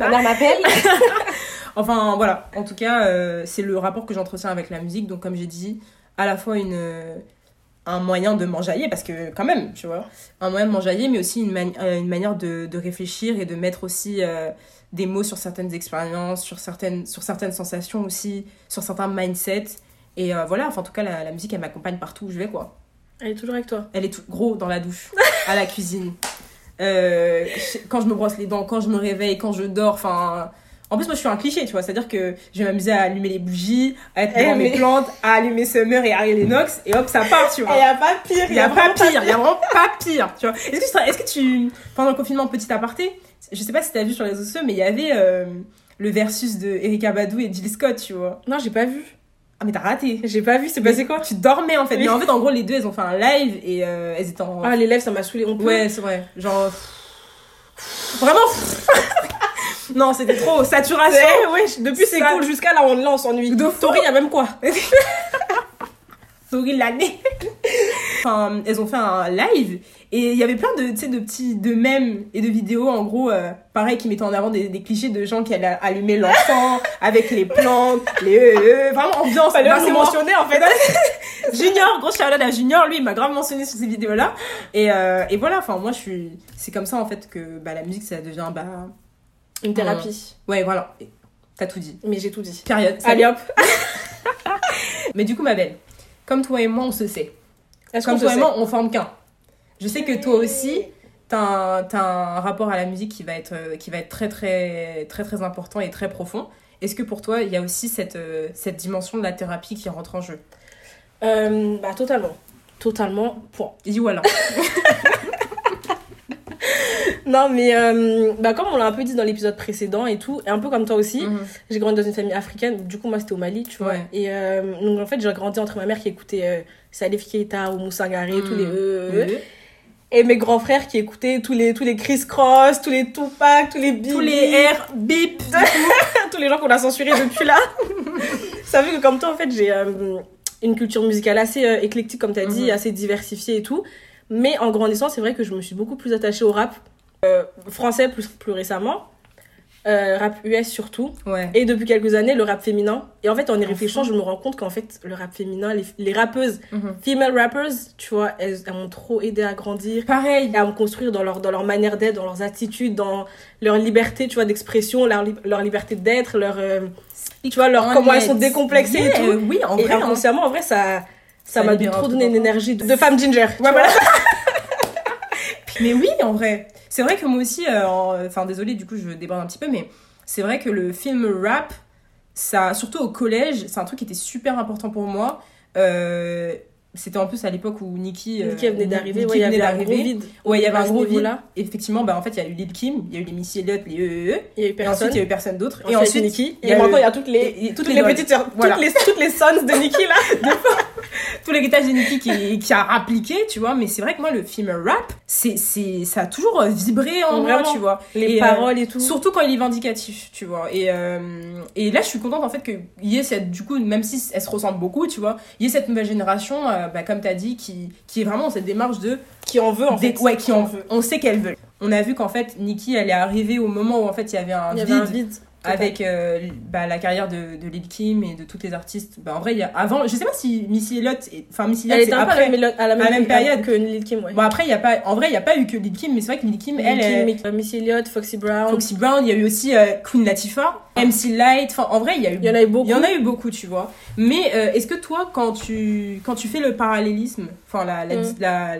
Speaker 1: Ma mère m'appelle.
Speaker 2: Enfin, voilà. En tout cas, euh, c'est le rapport que j'entretiens avec la musique. Donc, comme j'ai dit, à la fois une, un moyen de m'enjailler, parce que quand même, tu vois, un moyen de m'enjailler, mais aussi une, mani- euh, une manière de, de réfléchir et de mettre aussi euh, des mots sur certaines expériences, sur certaines, sur certaines sensations aussi, sur certains mindsets. Et euh, voilà, enfin, en tout cas, la, la musique, elle m'accompagne partout où je vais, quoi.
Speaker 1: Elle est toujours avec toi.
Speaker 2: Elle est tout gros dans la douche, à la cuisine. Euh, quand je me brosse les dents, quand je me réveille, quand je dors, enfin. En plus, moi, je suis un cliché, tu vois. C'est-à-dire que je vais m'amuser à allumer les bougies, à être
Speaker 1: Eh,
Speaker 2: devant mes plantes, à allumer Summer et Harry Lennox, et hop, ça part, tu
Speaker 1: Il
Speaker 2: vois.
Speaker 1: y a pas pire.
Speaker 2: Il y a pas pire, il y a vraiment pas pire, tu vois. Est-ce que, est-ce que tu, pendant le confinement, petit aparté, je sais pas si t'as vu sur les réseaux sociaux, mais il y avait euh, le versus de Erika Badou et Jill Scott, tu vois.
Speaker 1: Non, j'ai pas vu.
Speaker 2: Ah, mais t'as raté.
Speaker 1: J'ai pas vu. C'est passé quoi?
Speaker 2: Tu dormais, en fait.
Speaker 1: Oui.
Speaker 2: Mais en fait, en gros, les deux, elles ont fait un live et euh, elles étaient en,
Speaker 1: Ah, les lèvres, ça m'a saoulé. On peut.
Speaker 2: Ouais, c'est vrai. Genre. Vraiment. Non, c'était trop. Saturation.
Speaker 1: Ouais, ouais, depuis c'est cool jusqu'à là on, là, on s'ennuie. Tori, il y a même quoi?
Speaker 2: Souris l'année. enfin, elles ont fait un live et il y avait plein de, de petits de mèmes et de vidéos en gros, euh, pareil, qui mettaient en avant des, des clichés de gens qui allaient allumer l'enfant avec les plantes, les euh, euh, vraiment ambiance.
Speaker 1: Fallait
Speaker 2: moi.
Speaker 1: mentionner en fait.
Speaker 2: Junior, gros shout à Junior, lui il m'a grave mentionné sur ces vidéos là et, euh, et voilà, enfin moi je suis, c'est comme ça en fait que bah, la musique ça devient bah
Speaker 1: Une thérapie.
Speaker 2: ouais voilà, t'as tout dit.
Speaker 1: Mais j'ai tout dit.
Speaker 2: Période.
Speaker 1: Allez hop.
Speaker 2: Mais du coup, ma belle, comme toi et moi, on se sait.
Speaker 1: Est-ce
Speaker 2: Comme toi et moi, on forme qu'un. Je sais que toi aussi, t'as un, un rapport à la musique qui va être, euh, qui va être très, très, très, très important et très profond. Est-ce que pour toi, il y a aussi cette, euh, cette dimension de la thérapie qui rentre en jeu?
Speaker 1: Euh, Bah totalement. Totalement. Point.
Speaker 2: Et dis voilà.
Speaker 1: Non mais euh, bah comme on l'a un peu dit dans l'épisode précédent et tout, et un peu comme toi aussi,
Speaker 2: Mhm.
Speaker 1: j'ai grandi dans une famille africaine. Du coup moi c'était au Mali, tu vois.
Speaker 2: Ouais.
Speaker 1: Et euh, donc en fait j'ai grandi entre ma mère qui écoutait euh, Salif Keita ou Moussa Garé, tous les euh, et mes grands frères qui écoutaient tous les tous les Chris Cross, tous les Tupac, tous les
Speaker 2: Tous les R, bip.
Speaker 1: tous les gens qu'on a censurés depuis là. Ça fait que comme toi, en fait, j'ai une culture musicale assez éclectique, comme tu as dit,
Speaker 2: Mhm.
Speaker 1: assez diversifiée et tout. Mais en grandissant, c'est vrai que je me suis beaucoup plus attachée au rap euh, français plus, plus récemment, euh, rap US surtout,
Speaker 2: Ouais.
Speaker 1: et depuis quelques années, le rap féminin. Et en fait, en y réfléchissant, je me rends compte qu'en fait, le rap féminin, les, les rappeuses,
Speaker 2: Mhm.
Speaker 1: female rappers, tu vois, elles, elles m'ont trop aidé à grandir
Speaker 2: Pareil.
Speaker 1: à me construire dans leur, dans leur manière d'être, dans leurs attitudes, dans leur liberté, tu vois, d'expression, leur, li- leur liberté d'être, leur, euh, tu vois, leur, comment elles sont décomplexées et tout.
Speaker 2: Oui, en
Speaker 1: Et
Speaker 2: vrai. hein.
Speaker 1: inconsciemment, en vrai, ça, ça m'a trop donné une énergie de, de femme ginger.
Speaker 2: Ouais, voilà. Mais oui, en vrai. C'est vrai que moi aussi, euh, en- enfin, désolé, du coup, je déborde un petit peu, mais c'est vrai que le film rap, ça, surtout au collège, c'est un truc qui était super important pour moi. Euh, c'était en plus à l'époque où Nicki, euh,
Speaker 1: Nicki venait d'arriver, ouais, il y avait un gros vide.
Speaker 2: Ouais, il y avait un gros vide. Effectivement, bah, en fait, il y a eu Lil Kim, il y a eu les Missy Elliott, les EEE,
Speaker 1: Il y a eu
Speaker 2: et
Speaker 1: personne.
Speaker 2: ensuite, il y a eu personne d'autre.
Speaker 1: Et ensuite,
Speaker 2: y
Speaker 1: Et maintenant, il y a toutes les,
Speaker 2: toutes les
Speaker 1: les petites toutes les, toutes les sons de Nicki, là.
Speaker 2: tout l'héritage de Nicki qui, qui a appliqué, tu vois. Mais c'est vrai que moi, le film rap, c'est, c'est, ça a toujours vibré en moi, tu vois.
Speaker 1: Les
Speaker 2: euh,
Speaker 1: paroles et tout.
Speaker 2: Surtout quand il est vindicatif, tu vois. Et, euh, et là, je suis contente en fait qu'il y ait cette, du coup, même si elles se ressemblent beaucoup, tu vois, il y ait cette nouvelle génération euh, bah, comme tu as dit, qui, qui est vraiment cette démarche de.
Speaker 1: Qui en veut, en
Speaker 2: des-
Speaker 1: fait.
Speaker 2: ouais, qui en
Speaker 1: veut.
Speaker 2: On sait qu'elle veut. On a vu qu'en fait, Nikki, elle est arrivée au moment où en fait il y avait un
Speaker 1: y
Speaker 2: vide
Speaker 1: avait un vide.
Speaker 2: Avec euh, bah, la carrière de, de Lil Kim et de toutes les artistes. Bah, en vrai, il y a avant, je sais pas si Missy Elliott, enfin Missy
Speaker 1: Elle
Speaker 2: Elliott, c'est
Speaker 1: à
Speaker 2: après.
Speaker 1: la, même- à la même,
Speaker 2: à la même période.
Speaker 1: que Lil Kim, ouais.
Speaker 2: Bon après, il y a pas, en vrai, il y a pas eu que Lil Kim, mais c'est vrai que Lil Kim, elle,
Speaker 1: Lil
Speaker 2: est
Speaker 1: Kim, euh, Missy Elliott, Foxy Brown.
Speaker 2: Foxy Brown, il y a eu aussi euh, Queen Latifah, MC Light. Enfin, en vrai, il y a eu,
Speaker 1: Il y en a eu beaucoup.
Speaker 2: il y en a eu beaucoup, tu vois. Mais euh, est-ce que toi, quand tu quand tu fais le parallélisme, enfin la la,
Speaker 1: Mm.
Speaker 2: la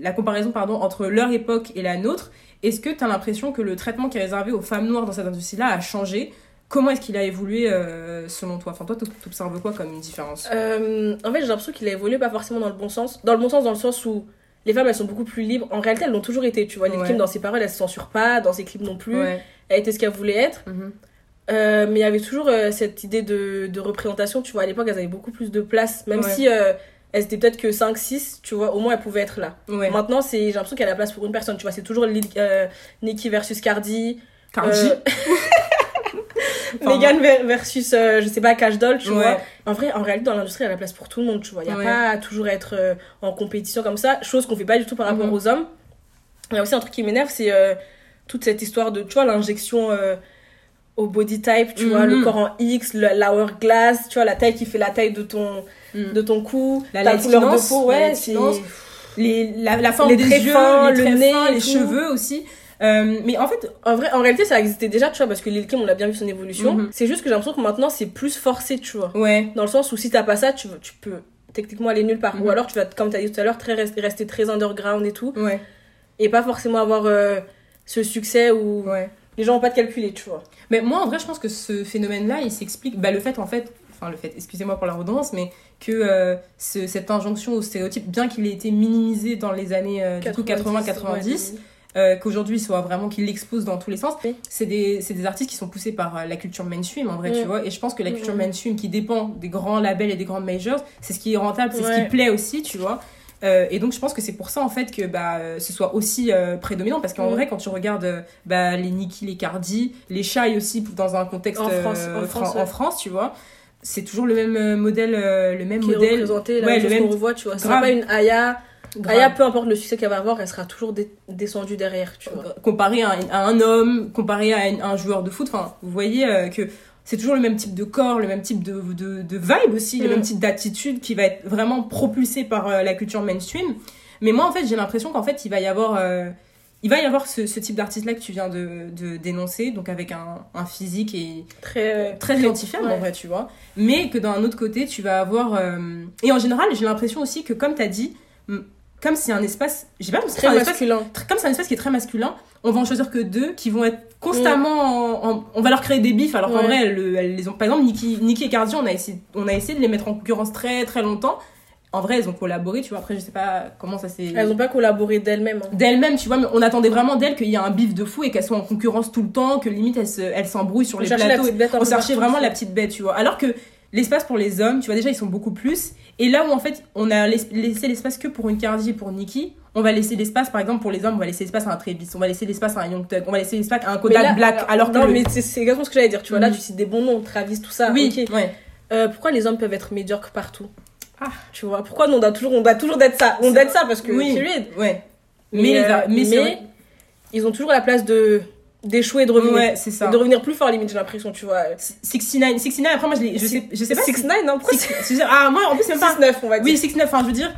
Speaker 2: la comparaison pardon entre leur époque et la nôtre, est-ce que tu as l'impression que le traitement qui est réservé aux femmes noires dans cette industrie-là a changé? Comment est-ce qu'il a évolué euh, selon toi? Enfin, toi, tu observes quoi comme une différence?
Speaker 1: Euh, en fait, j'ai l'impression qu'il a évolué pas forcément dans le bon sens. Dans le bon sens, dans le sens où les femmes, elles sont beaucoup plus libres. En réalité, elles l'ont toujours été, tu vois. Lil
Speaker 2: Ouais.
Speaker 1: Dans ses paroles, elle se censure pas, dans ses clips non plus.
Speaker 2: Ouais.
Speaker 1: Elle était ce qu'elle voulait être.
Speaker 2: Mhm.
Speaker 1: Euh, mais il y avait toujours cette idée de, de représentation, tu vois. À l'époque, elles avaient beaucoup plus de place. Même
Speaker 2: Ouais.
Speaker 1: si elles étaient peut-être que 5, 6, tu vois, au moins elles pouvaient être là.
Speaker 2: Ouais.
Speaker 1: Maintenant, c'est, j'ai l'impression qu'il y a la place pour une personne, tu vois. C'est toujours euh, Nicki versus Cardi.
Speaker 2: Cardi.
Speaker 1: euh, Megan ver- versus, euh, je sais pas, Cash Doll, tu
Speaker 2: Ouais.
Speaker 1: vois. En vrai, en réalité, dans l'industrie, il y a la place pour tout le monde, tu vois. Il n'y a
Speaker 2: Ouais.
Speaker 1: pas à toujours être euh, en compétition comme ça, chose qu'on fait pas du tout par rapport
Speaker 2: Mhm.
Speaker 1: aux hommes. Il y a aussi un truc qui m'énerve, c'est euh, toute cette histoire de, tu vois, l'injection au body type, tu vois,
Speaker 2: Mhm.
Speaker 1: le corps en X, l'hourglass, tu vois, la taille qui fait la taille de ton,
Speaker 2: Mhm.
Speaker 1: de ton cou,
Speaker 2: La
Speaker 1: ta couleur de peau,
Speaker 2: la
Speaker 1: ouais, c'est...
Speaker 2: latinance. les, la, la forme
Speaker 1: Les
Speaker 2: des yeux,
Speaker 1: fins,
Speaker 2: les
Speaker 1: le nez
Speaker 2: fins, les
Speaker 1: tout.
Speaker 2: cheveux aussi. Euh, mais en fait,
Speaker 1: En vrai, en réalité, ça existait déjà, tu vois, parce que Lil Kim, on a bien vu son évolution.
Speaker 2: Mhm.
Speaker 1: C'est juste que j'ai l'impression que maintenant, c'est plus forcé, tu vois.
Speaker 2: ouais,
Speaker 1: Dans le sens où si t'as pas ça, tu, tu peux techniquement aller nulle part.
Speaker 2: Mhm.
Speaker 1: Ou alors tu vas, comme tu as dit tout à l'heure, très rester, très underground et tout.
Speaker 2: ouais,
Speaker 1: Et pas forcément avoir euh, ce succès où
Speaker 2: ouais.
Speaker 1: Les gens ont pas de calculer, tu vois.
Speaker 2: Mais moi, en vrai, je pense que ce phénomène-là, il s'explique. Bah, le fait, en fait, enfin, le fait, excusez-moi pour la redondance, mais que euh, ce- cette injonction au stéréotype, bien qu'il ait été minimisé dans les années euh, du coup 80-90, euh, qu'aujourd'hui il soit vraiment qu'il l'expose dans tous les sens.
Speaker 1: Oui.
Speaker 2: C'est des, des artistes qui sont poussés par euh, la culture mainstream en vrai, tu vois. Et je pense que la culture mainstream qui dépend des grands labels et des grandes majors, c'est ce qui est rentable, c'est ce qui plaît aussi, tu vois. Euh, et donc je pense que c'est pour ça en fait que bah, euh, ce soit aussi euh, prédominant parce qu'en
Speaker 1: Mm.
Speaker 2: vrai quand tu regardes euh, bah, les Nicki, les Cardi, les Shai aussi dans un contexte
Speaker 1: En France, en
Speaker 2: fran-
Speaker 1: France, ouais.
Speaker 2: en France, tu vois, c'est toujours le même modèle, le même
Speaker 1: Qui est
Speaker 2: modèle.
Speaker 1: représenté,
Speaker 2: Ouais,
Speaker 1: même
Speaker 2: le même-
Speaker 1: qu'on revoit, tu vois. Ce
Speaker 2: Grave.
Speaker 1: sera pas une Aya.
Speaker 2: Grave.
Speaker 1: Aya, peu importe le succès qu'elle va avoir, elle sera toujours dé- descendue derrière, tu vois.
Speaker 2: comparé à un, à un homme, comparé à un, un joueur de foot. Enfin, vous voyez euh, que c'est toujours le même type de corps, le même type de, de, de vibe aussi, le
Speaker 1: Mm.
Speaker 2: même type d'attitude qui va être vraiment propulsé par euh, la culture mainstream. Mais moi, en fait, j'ai l'impression qu'en fait, il va y avoir, euh, il va y avoir ce, ce type d'artiste-là que tu viens de, de dénoncer, donc avec un, un physique et
Speaker 1: Très, euh,
Speaker 2: très identifiable
Speaker 1: ouais.
Speaker 2: en vrai, tu vois. Mais que d'un autre côté, tu vas avoir. euh, Et en général, j'ai l'impression aussi que, comme tu as dit, comme c'est un espace. J'ai pas c'est
Speaker 1: Très
Speaker 2: un espace
Speaker 1: masculin.
Speaker 2: Comme c'est un espace qui est très masculin, on va en choisir que deux qui vont être constamment en- en- on va leur créer des bifs alors qu'en
Speaker 1: Ouais.
Speaker 2: vrai elles, le- elles les ont par exemple Nikki, Nikki et Cardi on a essayé on a essayé de les mettre en concurrence très très longtemps en vrai elles ont collaboré tu vois après je sais pas comment ça s'est
Speaker 1: Elles ont pas collaboré d'elles-mêmes. hein.
Speaker 2: d'elles-mêmes tu vois mais on attendait vraiment d'elles qu'il y ait un bif de fou et qu'elles soient en concurrence tout le temps que limite elles se- elles s'embrouillent sur
Speaker 1: On
Speaker 2: les plateaux on cherchait vraiment la petite bête, tu vois. Alors que l'espace pour les hommes, tu vois, déjà, ils sont beaucoup plus. Et là où, en fait, on a lais- laissé l'espace que pour une Cardi et pour Nicki, on va laisser l'espace, par exemple, pour les hommes, on va laisser l'espace à un Travis, on va laisser l'espace à un Young Thug, on va laisser l'espace à un Kodak
Speaker 1: là,
Speaker 2: Black. Alors que.
Speaker 1: non,
Speaker 2: le-
Speaker 1: mais c'est exactement ce que j'allais dire, tu vois. Là,
Speaker 2: Mhm.
Speaker 1: tu cites des bons noms, Travis, tout ça.
Speaker 2: oui,
Speaker 1: ok.
Speaker 2: ouais.
Speaker 1: Euh, pourquoi les hommes peuvent être médiocres partout?
Speaker 2: Ah.
Speaker 1: Tu vois, pourquoi on doit toujours, on doit toujours d'être ça On doit être ça parce que,
Speaker 2: Oui.
Speaker 1: period.
Speaker 2: Ouais.
Speaker 1: Mais,
Speaker 2: Mais,
Speaker 1: euh,
Speaker 2: mais,
Speaker 1: ils ont toujours la place de d'échouer et de revenir.
Speaker 2: Ouais, c'est ça.
Speaker 1: De revenir plus fort, limite, j'ai l'impression, tu vois.
Speaker 2: 69, 69, après, moi, je, je sais, je sais pas.
Speaker 1: 6 9 non Pourquoi
Speaker 2: si- si- Ah, moi, en plus, c'est même pas.
Speaker 1: 6 9 on va dire.
Speaker 2: Oui, 69, enfin, je veux dire,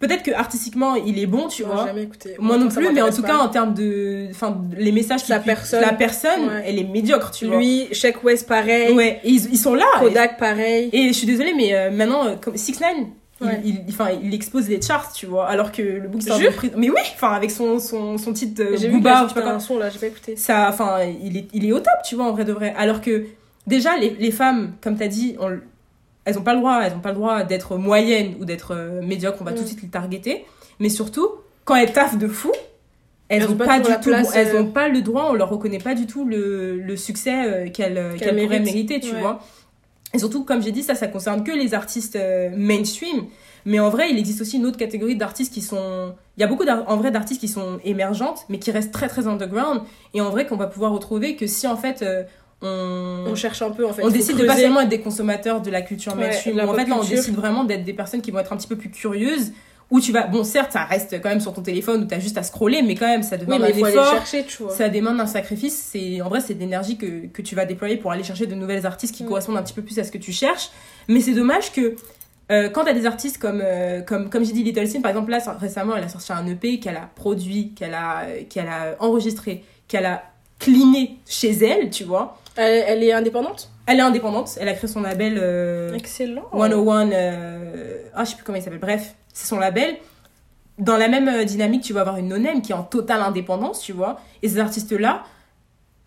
Speaker 2: peut-être que artistiquement, il est bon, tu vois.
Speaker 1: jamais écouté.
Speaker 2: Moi non plus, mais en tout
Speaker 1: pas.
Speaker 2: cas, en termes de. Enfin, les messages
Speaker 1: La personne.
Speaker 2: La personne,
Speaker 1: Ouais.
Speaker 2: elle est médiocre, tu vois.
Speaker 1: Lui, Sheck West, pareil.
Speaker 2: Ouais, et ils, ils sont là.
Speaker 1: Kodak, pareil.
Speaker 2: Et, je suis désolée, mais euh, maintenant, euh, comme 6 9
Speaker 1: Ouais.
Speaker 2: il, il, enfin, il expose les charts, tu vois. Alors que le book sort de prison. Mais oui, enfin, avec son, son, son titre euh,
Speaker 1: J'ai vu qu'il
Speaker 2: Booba, pas
Speaker 1: un son là, j'ai pas écouté.
Speaker 2: Ça, enfin, il est, il est au top, tu vois, en vrai de vrai. Alors que, déjà, les, les femmes, comme t'as dit, on- elles ont pas le droit, elles ont pas le droit d'être moyennes ou d'être euh, médiocres, on va
Speaker 1: Mm.
Speaker 2: tout de suite les targeter. Mais surtout, quand elles taffent de fou, elles,
Speaker 1: Elles
Speaker 2: ont
Speaker 1: ont pas
Speaker 2: du tout,
Speaker 1: place,
Speaker 2: elles
Speaker 1: euh,
Speaker 2: ont pas le droit, on leur reconnaît pas du tout le, le succès euh, qu'elles
Speaker 1: Qu'elles
Speaker 2: qu'elles pourraient mériter, tu
Speaker 1: Ouais.
Speaker 2: vois. Et surtout, comme j'ai dit, ça, ça concerne que les artistes euh, mainstream. Mais en vrai, il existe aussi une autre catégorie d'artistes qui sont. Il y a beaucoup en vrai d'artistes qui sont émergentes, mais qui restent très très underground. Et en vrai, qu'on va pouvoir retrouver que si en fait euh, on,
Speaker 1: On cherche un peu en fait.
Speaker 2: on décide de pas seulement être des consommateurs de la culture
Speaker 1: Ouais,
Speaker 2: mainstream.
Speaker 1: la
Speaker 2: en fait, là, on décide vraiment d'être des personnes qui vont être un petit peu plus curieuses. Où tu vas, bon, certes, ça reste quand même sur ton téléphone où t'as juste à scroller, mais quand même, ça
Speaker 1: Oui,
Speaker 2: demande
Speaker 1: mais il faut
Speaker 2: un
Speaker 1: aller
Speaker 2: effort.
Speaker 1: chercher, tu vois.
Speaker 2: Ça demande un sacrifice. C'est en vrai, c'est de l'énergie que, que tu vas déployer pour aller chercher de nouvelles artistes qui
Speaker 1: Mm.
Speaker 2: correspondent un petit peu plus à ce que tu cherches. Mais c'est dommage que euh, quand t'as des artistes comme euh, comme comme j'ai dit Little Sim par exemple là récemment elle a sorti un EP qu'elle a produit, qu'elle a qu'elle a enregistré, qu'elle a cleané chez elle, tu vois.
Speaker 1: Elle, elle est indépendante?
Speaker 2: Elle est indépendante. Elle a créé son label. euh,
Speaker 1: Excellent.
Speaker 2: 101 euh, ah je sais plus comment il s'appelle bref c'est son label dans la même euh, dynamique tu vas avoir une no-name qui est en totale indépendance tu vois et ces artistes là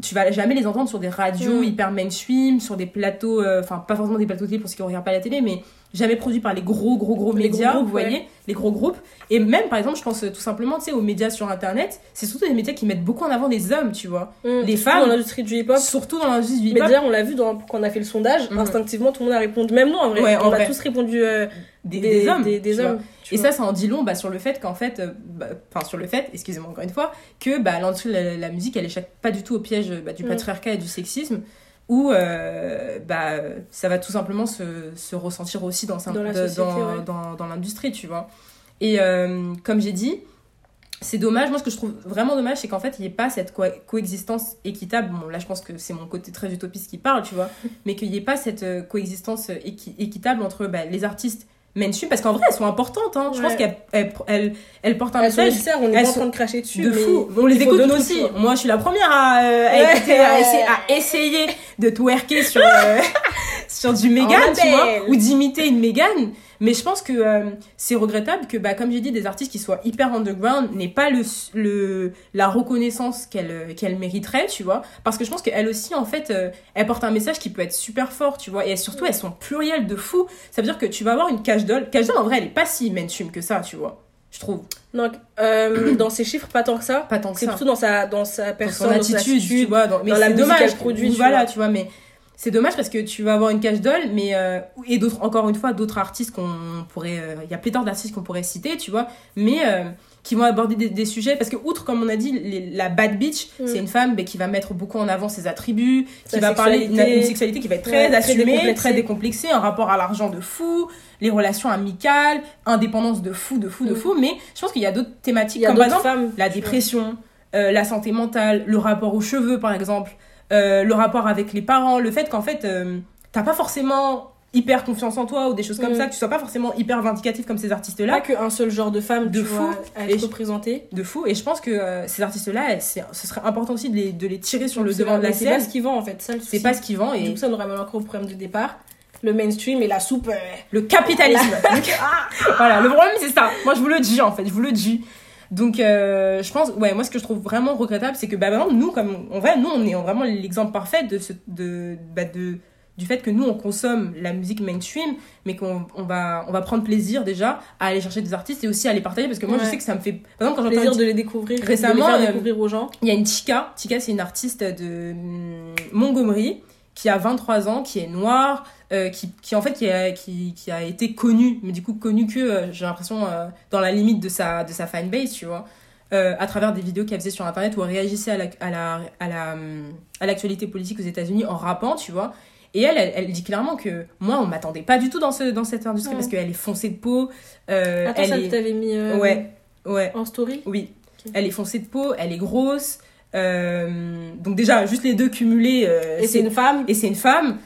Speaker 2: tu vas jamais les entendre sur des radios
Speaker 1: Mm.
Speaker 2: hyper mainstream sur des plateaux euh, enfin pas forcément des plateaux télé pour ceux qui ne regardent pas la télé mais jamais produits par les gros gros gros
Speaker 1: Les
Speaker 2: médias
Speaker 1: gros groupes,
Speaker 2: vous voyez les gros groupes et même par exemple je pense euh, tout simplement tu sais aux médias sur internet c'est surtout des médias qui mettent beaucoup en avant les hommes tu vois
Speaker 1: Mm.
Speaker 2: les
Speaker 1: Surtout
Speaker 2: femmes-
Speaker 1: Dans l'industrie du hip-hop.
Speaker 2: surtout dans l'industrie du
Speaker 1: Mais
Speaker 2: hip-hop
Speaker 1: d'ailleurs, on l'a vu dans, quand on a fait le sondage,
Speaker 2: Mhm.
Speaker 1: instinctivement, tout le monde a répondu. Même nous, en vrai.
Speaker 2: Ouais, en
Speaker 1: on
Speaker 2: vrai.
Speaker 1: a tous répondu euh,
Speaker 2: des,
Speaker 1: des,
Speaker 2: des hommes
Speaker 1: Des, hommes.
Speaker 2: Et
Speaker 1: vois.
Speaker 2: ça, ça en dit long bah, sur le fait qu'en fait, euh, bah, enfin sur le fait, excusez-moi encore une fois, que bah, l'industrie de la, la musique, elle échappe pas du tout au piège bah, du
Speaker 1: Mm.
Speaker 2: patriarcat et du sexisme, où euh, bah, ça va tout simplement se, se ressentir aussi dans,
Speaker 1: Dans ouais.
Speaker 2: l'industrie, tu vois. Et euh, comme j'ai dit, c'est dommage, moi ce que je trouve vraiment dommage, c'est qu'en fait, il n'y ait pas cette co- coexistence équitable. Bon, là, je pense que c'est mon côté très utopiste qui parle, tu vois, mais qu'il n'y ait pas cette coexistence équi- équitable entre bah, les artistes mainstream, parce qu'en vrai, elles sont importantes, hein. je pense qu'elles elles, elles- elles portent un message
Speaker 1: on est
Speaker 2: elles
Speaker 1: pas en
Speaker 2: sont
Speaker 1: train de cracher dessus.
Speaker 2: de fou. On les écoute nous aussi. Moi, je suis la première à, euh, à
Speaker 1: Ouais.
Speaker 2: écouter, à essayer, à essayer de twerker sur, euh, sur du Mégane, tu vois, ou d'imiter une Mégane. Mais je pense que euh, c'est regrettable que, bah, comme j'ai dit, des artistes qui soient hyper underground n'aient pas le, le, la reconnaissance qu'elles qu'elles mériteraient, tu vois. Parce que je pense qu'elles aussi, en fait, euh, elles portent un message qui peut être super fort, tu vois. Et surtout, elles sont plurielles de fou. Ça veut dire que tu vas avoir une cash doll. Cash doll, en vrai, elle est pas si mainstream que ça, tu vois. Je trouve.
Speaker 1: Donc, euh, dans ses chiffres, pas tant que ça.
Speaker 2: Pas tant que
Speaker 1: C'est
Speaker 2: ça.
Speaker 1: plutôt dans sa, dans sa
Speaker 2: dans
Speaker 1: personne,
Speaker 2: son
Speaker 1: dans son
Speaker 2: attitude, tu vois. Dans, mais
Speaker 1: dans la
Speaker 2: c'est
Speaker 1: musique
Speaker 2: dommage.
Speaker 1: qu'elle produit, tu
Speaker 2: voilà,
Speaker 1: vois.
Speaker 2: tu vois, mais c'est dommage parce que tu vas avoir une cash doll, mais euh, et d'autres, encore une fois, d'autres artistes qu'on pourrait, euh, il y a pléthore d'artistes qu'on pourrait citer, tu vois, mais euh, qui vont aborder des, des sujets parce que outre, comme on a dit, les- la bad bitch,
Speaker 1: Mm.
Speaker 2: c'est une femme mais qui va mettre beaucoup en avant ses attributs, qui va parler d'une
Speaker 1: sexualité.
Speaker 2: une sexualité qui va être très
Speaker 1: Ouais, très
Speaker 2: assumée,
Speaker 1: décomplexée.
Speaker 2: très décomplexée, un rapport à l'argent de fou, les relations amicales, indépendance de fou, de fou, de
Speaker 1: Mm.
Speaker 2: fou, mais je pense qu'il y a d'autres thématiques comme par exemple
Speaker 1: femmes.
Speaker 2: la dépression, euh, la santé mentale, le rapport aux cheveux par exemple, euh, le rapport avec les parents, le fait qu'en fait euh, t'as pas forcément hyper confiance en toi ou des choses comme
Speaker 1: Mm.
Speaker 2: ça, que tu sois pas forcément hyper vindicatif comme ces artistes-là,
Speaker 1: Pas qu'un seul genre de femme,
Speaker 2: De
Speaker 1: tu
Speaker 2: fou.
Speaker 1: vois, à être représentée.
Speaker 2: de fou. Et je pense que euh, ces artistes-là, ce serait important aussi de les, de les tirer sur le devant de la
Speaker 1: mais C'est pas
Speaker 2: scène.
Speaker 1: ce qu'ils vendent en fait, ça le
Speaker 2: C'est pas ce qu'ils vendent
Speaker 1: Du
Speaker 2: et
Speaker 1: coup, ça nous ramène encore au problème de départ. Le mainstream et la soupe. euh,
Speaker 2: le capitalisme. voilà, le problème c'est ça. Moi je vous le dis en fait, je vous le dis. Donc euh, je pense, ouais, moi ce que je trouve vraiment regrettable, c'est que bah, exemple, nous, comme en vrai, nous on est vraiment l'exemple parfait de ce, de, bah, de, du fait que nous on consomme la musique mainstream, mais qu'on on va, on va prendre plaisir déjà à aller chercher des artistes et aussi à les partager parce que moi je sais que ça me fait. Par exemple, quand j'entends
Speaker 1: plaisir de les découvrir,
Speaker 2: Récemment,
Speaker 1: de les faire
Speaker 2: euh,
Speaker 1: découvrir aux gens.
Speaker 2: il y a une Tika. Tika, c'est une artiste de hum, Montgomery qui a 23 ans, qui est noire, euh, qui, qui en fait qui a, qui, qui a été connue, mais du coup connue que euh, j'ai l'impression euh, dans la limite de sa, de sa fanbase, tu vois, à travers des vidéos qu'elle faisait sur internet où elle réagissait à la, à la, à la, à l'actualité politique aux États-Unis en rappant, tu vois. Et elle, elle, elle dit clairement que moi, on m'attendait pas du tout dans, ce, dans cette industrie
Speaker 1: Ouais.
Speaker 2: parce qu'elle est foncée de peau.
Speaker 1: Attends,
Speaker 2: elle
Speaker 1: ça,
Speaker 2: est...
Speaker 1: tu t'avais mis
Speaker 2: Ouais, ouais.
Speaker 1: en story?
Speaker 2: Oui. Elle est foncée de peau, elle est grosse. donc déjà, juste les deux cumulés,
Speaker 1: Et c'est une femme?
Speaker 2: et c'est une femme.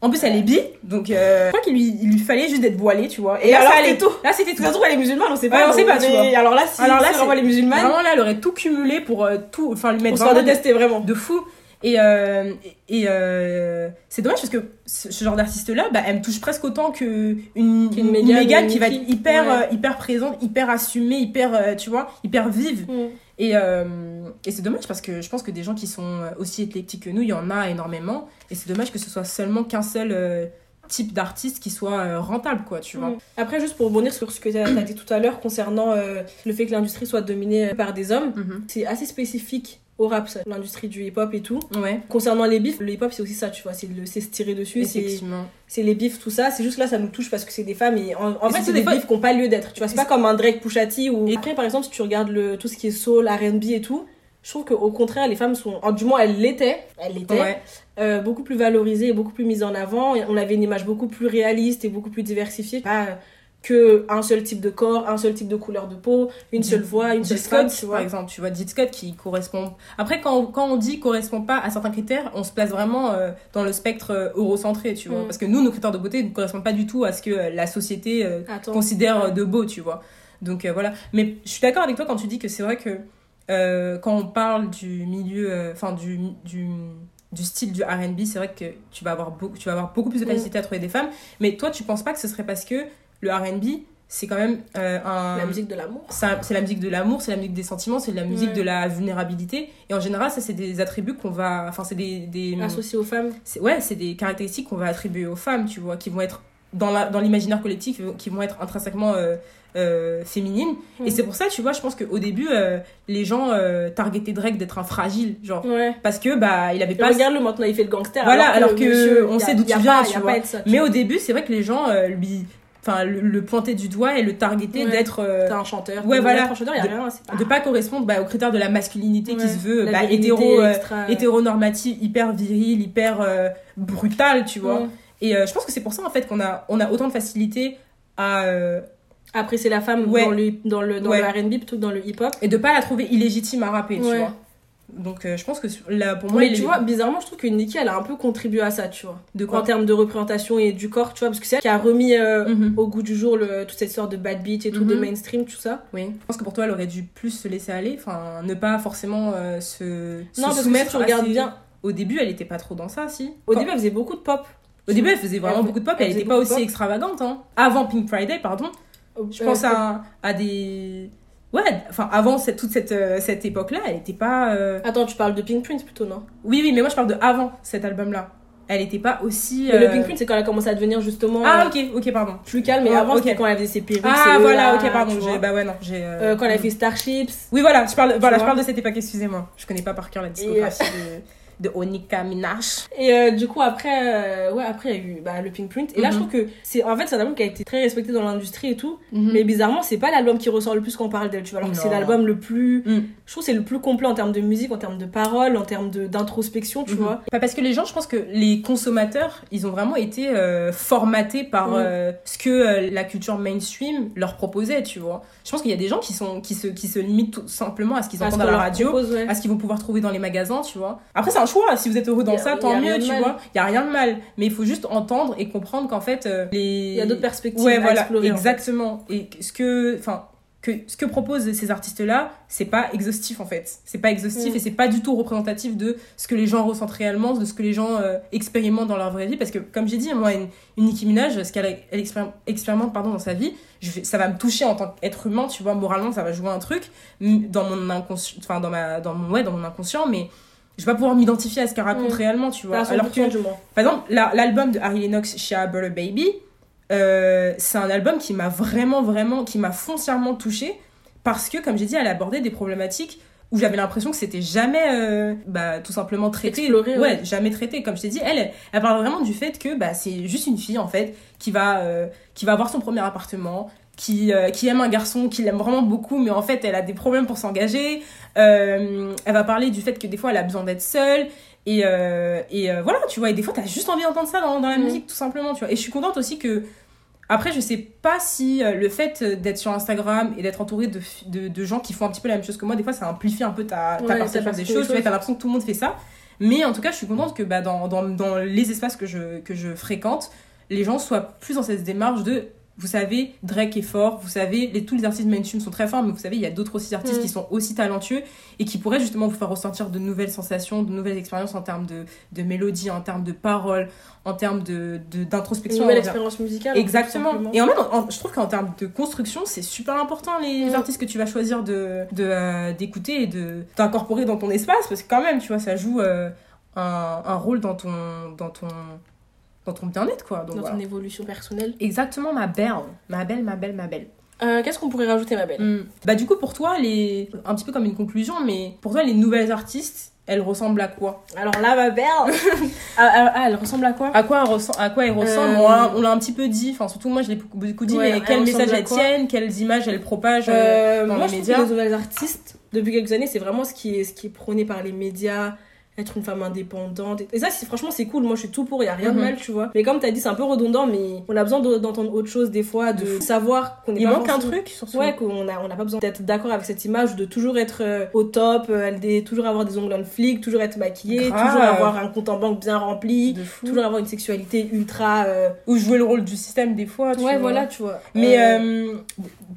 Speaker 2: En plus, elle est bi, donc euh, je crois qu'il lui, il lui fallait juste d'être voilée, tu vois.
Speaker 1: Et
Speaker 2: là,
Speaker 1: alors,
Speaker 2: ça
Speaker 1: c'est
Speaker 2: allait
Speaker 1: tout.
Speaker 2: Là, c'était tout.
Speaker 1: Ça se trouve, elle est musulmane, on sait
Speaker 2: Ouais,
Speaker 1: pas.
Speaker 2: on sait pas, tu vois.
Speaker 1: Alors là, si,
Speaker 2: Alors là,
Speaker 1: si
Speaker 2: c'est-
Speaker 1: vraiment les musulmanes,
Speaker 2: Vraiment, là, elle aurait tout cumulé pour euh, tout, enfin, lui
Speaker 1: on
Speaker 2: mettre
Speaker 1: se
Speaker 2: vraiment
Speaker 1: détester vraiment.
Speaker 2: de fou. Et, euh, et euh, c'est dommage parce que ce, genre d'artiste-là, bah, elle me touche presque autant une,
Speaker 1: Qu'une
Speaker 2: une
Speaker 1: Meghan ou
Speaker 2: qui va être hyper,
Speaker 1: Ouais.
Speaker 2: euh, hyper présente, hyper assumée, hyper, tu vois, hyper vive.
Speaker 1: Mm.
Speaker 2: Et, et c'est dommage parce que je pense que des gens qui sont aussi éclectiques que nous, il y en a énormément. Et c'est dommage que ce soit seulement qu'un seul type d'artiste qui soit rentable, quoi, tu vois.
Speaker 1: Mm. Après, juste pour rebondir sur ce que tu as dit tout à l'heure concernant euh, le fait que l'industrie soit dominée par des hommes,
Speaker 2: Mhm.
Speaker 1: c'est assez spécifique au rap, l'industrie du hip-hop et tout.
Speaker 2: Ouais,
Speaker 1: Concernant les bifs, le hip-hop c'est aussi ça, tu vois, c'est se tirer dessus, c'est les bifs, tout ça. C'est juste là, ça nous touche parce que c'est des femmes et en, en
Speaker 2: Et
Speaker 1: fait, c'est
Speaker 2: des
Speaker 1: bifs qui n'ont pas lieu d'être, tu vois. C'est pas comme un Drake Pushati ou.
Speaker 2: Et-
Speaker 1: Après, par exemple, si tu regardes le, tout ce qui est soul, RB et tout, je trouve qu'au contraire, les femmes sont, du moins elles l'étaient, elles l'étaient,
Speaker 2: Ouais.
Speaker 1: euh, beaucoup plus valorisées et beaucoup plus mises en avant. On avait une image beaucoup plus réaliste et beaucoup plus diversifiée. Pas que un seul type de corps, un seul type de couleur de peau, une seule voix, une seule femme, tu
Speaker 2: par
Speaker 1: vois.
Speaker 2: exemple, tu vois, Scott qui correspond. Après, quand, quand on dit correspond pas à certains critères, on se place vraiment euh, dans le spectre euh, eurocentré, tu vois.
Speaker 1: Mm.
Speaker 2: Parce que nous, nos critères de beauté ne correspondent pas du tout à ce que euh, la société euh, considère de beau, tu vois. Donc euh, voilà. Mais je suis d'accord avec toi quand tu dis que c'est vrai que quand on parle du milieu, enfin du, du, du style du RB, c'est vrai que tu vas, avoir beaucoup, tu vas avoir beaucoup plus de
Speaker 1: Mm.
Speaker 2: facilité à trouver des femmes. Mais toi, tu penses pas que ce serait parce que le RB, c'est quand même euh, un.
Speaker 1: La musique de l'amour.
Speaker 2: C'est la musique de l'amour, c'est la musique des sentiments, c'est la musique
Speaker 1: Ouais.
Speaker 2: de la vulnérabilité. Et en général, ça, c'est des attributs qu'on va. Enfin, c'est des. des
Speaker 1: Associée aux femmes.
Speaker 2: ouais, c'est des caractéristiques qu'on va attribuer aux femmes, tu vois, qui vont être dans la- dans l'imaginaire collectif, qui vont être intrinsèquement euh, euh, féminines. Et
Speaker 1: Mhm.
Speaker 2: c'est pour ça, tu vois, je pense qu'au début, euh, les gens targetaient Drake d'être un fragile, genre.
Speaker 1: Ouais.
Speaker 2: Parce que, bah, il avait pas.
Speaker 1: Regarde-le maintenant, il fait le gangster.
Speaker 2: Voilà, alors que
Speaker 1: monsieur,
Speaker 2: on
Speaker 1: a-
Speaker 2: sait d'où tu viens, tu vois. Mais au début, c'est vrai que les gens lui. Enfin, le, le pointaient du doigt et le
Speaker 1: Ouais.
Speaker 2: d'être. euh,
Speaker 1: T'es un chanteur.
Speaker 2: ouais, voilà.
Speaker 1: Un chanteur, y a
Speaker 2: De-
Speaker 1: rien. pas-
Speaker 2: de pas correspondre bah, aux critères de la masculinité qui se veut bah, hétéro, euh,
Speaker 1: extra-
Speaker 2: hétéronormative, hyper viril, hyper euh, brutal, tu vois.
Speaker 1: Ouais.
Speaker 2: Et euh, je pense que c'est pour ça en fait qu'on a, on a autant de facilité à.
Speaker 1: c'est la femme dans le, dans le, dans le RB plutôt que dans le hip-hop.
Speaker 2: et de pas la trouver illégitime à rapper, tu vois. Donc euh, je pense que là, pour moi,
Speaker 1: Mais
Speaker 2: il
Speaker 1: tu
Speaker 2: est-
Speaker 1: vois, bizarrement, je trouve que Nicki, elle a un peu contribué à ça, tu vois.
Speaker 2: de
Speaker 1: En
Speaker 2: quoi
Speaker 1: termes de représentation et du corps, tu vois, parce que c'est elle qui a remis euh,
Speaker 2: Mhm.
Speaker 1: au goût du jour le, toute cette sorte de bad beat et tout,
Speaker 2: Mhm.
Speaker 1: de mainstream, tout ça.
Speaker 2: Oui. Je pense que pour toi, elle aurait dû plus se laisser aller, enfin, ne pas forcément euh, se, se
Speaker 1: Non, parce que si
Speaker 2: soumettre.
Speaker 1: tu regardes bien,
Speaker 2: Au début, elle était pas trop dans ça, si.
Speaker 1: au
Speaker 2: Quand-
Speaker 1: début, elle faisait beaucoup de pop.
Speaker 2: Au début, elle faisait vraiment
Speaker 1: Elle-
Speaker 2: beaucoup de pop,
Speaker 1: elle
Speaker 2: elle était pas aussi
Speaker 1: pop.
Speaker 2: extravagante. Hein. Avant Pink Friday, pardon. Je pense à, à des. Ouais, enfin, avant cette, toute cette, euh, cette époque-là, elle était pas. euh,
Speaker 1: Attends, tu parles de Pink Prince plutôt, non?
Speaker 2: Oui, oui, mais moi je parle de avant cet album-là. Elle était pas aussi.
Speaker 1: Mais Le
Speaker 2: euh,
Speaker 1: Pink Prince, c'est quand elle a commencé à devenir justement
Speaker 2: Ah,
Speaker 1: euh,
Speaker 2: ok, ok, pardon.
Speaker 1: plus calme. Mais
Speaker 2: Ouais,
Speaker 1: avant,
Speaker 2: ok.
Speaker 1: c'était quand elle faisait ses perruques.
Speaker 2: Ah, voilà, ok, pardon.
Speaker 1: tu
Speaker 2: j'ai-
Speaker 1: vois.
Speaker 2: Bah ouais, non, j'ai. euh,
Speaker 1: Euh, quand elle a fait Starships.
Speaker 2: Oui, voilà, je parle, voilà, je
Speaker 1: vois.
Speaker 2: parle de cette époque, excusez-moi. Je connais pas par cœur la discographie de, de Onika Minaj.
Speaker 1: Et euh, du coup, après, euh, ouais, après, il y a eu bah, le Pink Print. Et là,
Speaker 2: Mhm.
Speaker 1: je trouve que c'est en fait, c'est un album qui a été très respecté dans l'industrie et tout.
Speaker 2: Mhm.
Speaker 1: Mais bizarrement, c'est pas l'album qui ressort le plus quand on parle d'elle, tu vois. Alors que c'est l'album le plus.
Speaker 2: Mm.
Speaker 1: Je trouve c'est le plus complet en termes de musique, en termes de paroles, en termes d'introspection, tu
Speaker 2: Mhm.
Speaker 1: vois.
Speaker 2: Bah, parce que les gens, je pense que les consommateurs, ils ont vraiment été euh, formatés par
Speaker 1: Mm.
Speaker 2: ce que la culture mainstream leur proposait, tu vois. Je pense qu'il y a des gens qui, sont, qui, se, qui se limitent tout simplement à ce qu'ils entendent à la radio.
Speaker 1: propose, ouais.
Speaker 2: à ce qu'ils vont pouvoir trouver dans les magasins, tu vois. Après, c'est un choix. Si vous êtes heureux dans
Speaker 1: a-
Speaker 2: ça, tant mieux, tu
Speaker 1: mal.
Speaker 2: vois. Il y a rien de mal. Mais il faut juste entendre et comprendre qu'en fait, euh, les...
Speaker 1: Il y a d'autres perspectives
Speaker 2: Ouais,
Speaker 1: à
Speaker 2: voilà,
Speaker 1: explorer. en fait.
Speaker 2: exactement. Et ce que, enfin, que ce que proposent ces artistes-là, c'est pas exhaustif en fait. C'est pas exhaustif
Speaker 1: Mm.
Speaker 2: et c'est pas du tout représentatif de ce que les gens ressentent réellement, de ce que les gens euh, expérimentent dans leur vraie vie. Parce que, comme j'ai dit, moi, une, une Nicki Minaj, ce qu'elle elle expérim- expérimente pardon, dans sa vie, je ça va me toucher en tant qu'être humain, tu vois, moralement, ça va jouer un truc dans mon inconscient, enfin, dans, ma, dans, mon, ouais, dans mon inconscient, mais je vais pas pouvoir m'identifier à ce qu'elle raconte
Speaker 1: Mm.
Speaker 2: réellement, tu vois. Alors que
Speaker 1: 100% du moins.
Speaker 2: par exemple, la- l'album de Harry Lennox, Shea Butter Baby, euh, c'est un album qui m'a vraiment, vraiment, qui m'a foncièrement touchée parce que, comme j'ai dit, elle abordait des problématiques où j'avais l'impression que c'était jamais, euh, bah, tout simplement traité.
Speaker 1: Exploré,
Speaker 2: ouais,
Speaker 1: ouais.
Speaker 2: jamais traité. Comme je t'ai dit, elle, elle, elle parle vraiment du fait que, bah, c'est juste une fille, en fait, qui va, euh, qui va avoir son premier appartement, qui, euh, qui aime un garçon, qui l'aime vraiment beaucoup, mais en fait, elle a des problèmes pour s'engager. Euh, elle va parler du fait que des fois, elle a besoin d'être seule. Et, euh, et voilà, tu vois, et des fois, t'as juste envie d'entendre ça dans, dans la
Speaker 1: Mhm.
Speaker 2: musique, tout simplement, tu vois. Et je suis contente aussi que, après, je sais pas si le fait d'être sur Instagram et d'être entouré de, de, de gens qui font un petit peu la même chose que moi, des fois, ça amplifie un peu ta, ta
Speaker 1: Ouais,
Speaker 2: perception des choses, tu vois, t'as l'impression que tout le monde fait ça. Mais en tout cas, je suis contente que bah, dans, dans, dans les espaces que je, que je fréquente, les gens soient plus dans cette démarche de vous savez, Drake est fort, vous savez, les, tous les artistes mainstream sont très forts, mais vous savez, il y a d'autres aussi artistes
Speaker 1: Mm.
Speaker 2: qui sont aussi talentueux et qui pourraient justement vous faire ressentir de nouvelles sensations, de nouvelles expériences en termes de, de mélodie, en termes de paroles, en termes de, de,
Speaker 1: Une
Speaker 2: d'introspection.
Speaker 1: nouvelle expérience musicale. en fait, tout
Speaker 2: Exactement. Et en même, en- je trouve qu'en termes de construction, c'est super important les
Speaker 1: Mm.
Speaker 2: artistes que tu vas choisir de de, euh, d'écouter et de d'incorporer dans ton espace parce que quand même, tu vois, ça joue euh, un, un rôle dans ton dans ton dans ton bien-être quoi. Donc
Speaker 1: Dans
Speaker 2: voilà.
Speaker 1: ton évolution personnelle.
Speaker 2: Exactement, ma belle, ma belle, ma belle, ma belle.
Speaker 1: Euh, Qu'est-ce qu'on pourrait rajouter, ma belle?
Speaker 2: Mm. Bah du coup pour toi les un petit peu comme une conclusion, mais pour toi les nouvelles artistes, elles ressemblent à quoi?
Speaker 1: Alors là, ma belle ah, ah, ah, elle ressemble à quoi?
Speaker 2: À quoi À elles ressemblent?
Speaker 1: Euh,
Speaker 2: On l'a- un petit peu dit. Enfin surtout moi je l'ai beaucoup dit.
Speaker 1: Ouais,
Speaker 2: mais
Speaker 1: elles
Speaker 2: quel
Speaker 1: ressemblent
Speaker 2: message
Speaker 1: à
Speaker 2: elles tiennent Quelles images elles propagent euh,
Speaker 1: Euh,
Speaker 2: dans
Speaker 1: moi,
Speaker 2: les
Speaker 1: je trouve
Speaker 2: médias.
Speaker 1: que les nouvelles artistes, depuis quelques années, c'est vraiment ce qui est, ce qui est prôné par les médias être une femme indépendante. Et ça, franchement, c'est cool. Moi, je suis tout pour, il y a rien de
Speaker 2: Mhm.
Speaker 1: mal, tu vois. Mais comme t'as dit, c'est un peu redondant, mais on a besoin de- d'entendre autre chose des fois, de,
Speaker 2: fou.
Speaker 1: savoir qu'on est
Speaker 2: Il
Speaker 1: pas
Speaker 2: manque un truc sur ce
Speaker 1: Ouais, qu'on a, on n'a pas besoin d'être d'accord avec cette image, de toujours être euh, au top, euh, toujours avoir des ongles en flic, toujours être maquillée,
Speaker 2: Grave.
Speaker 1: toujours avoir un compte en banque bien rempli, toujours avoir une sexualité ultra. euh,
Speaker 2: Ou jouer le rôle du système des fois. tu
Speaker 1: Ouais,
Speaker 2: vois.
Speaker 1: voilà, tu vois.
Speaker 2: Mais
Speaker 1: euh,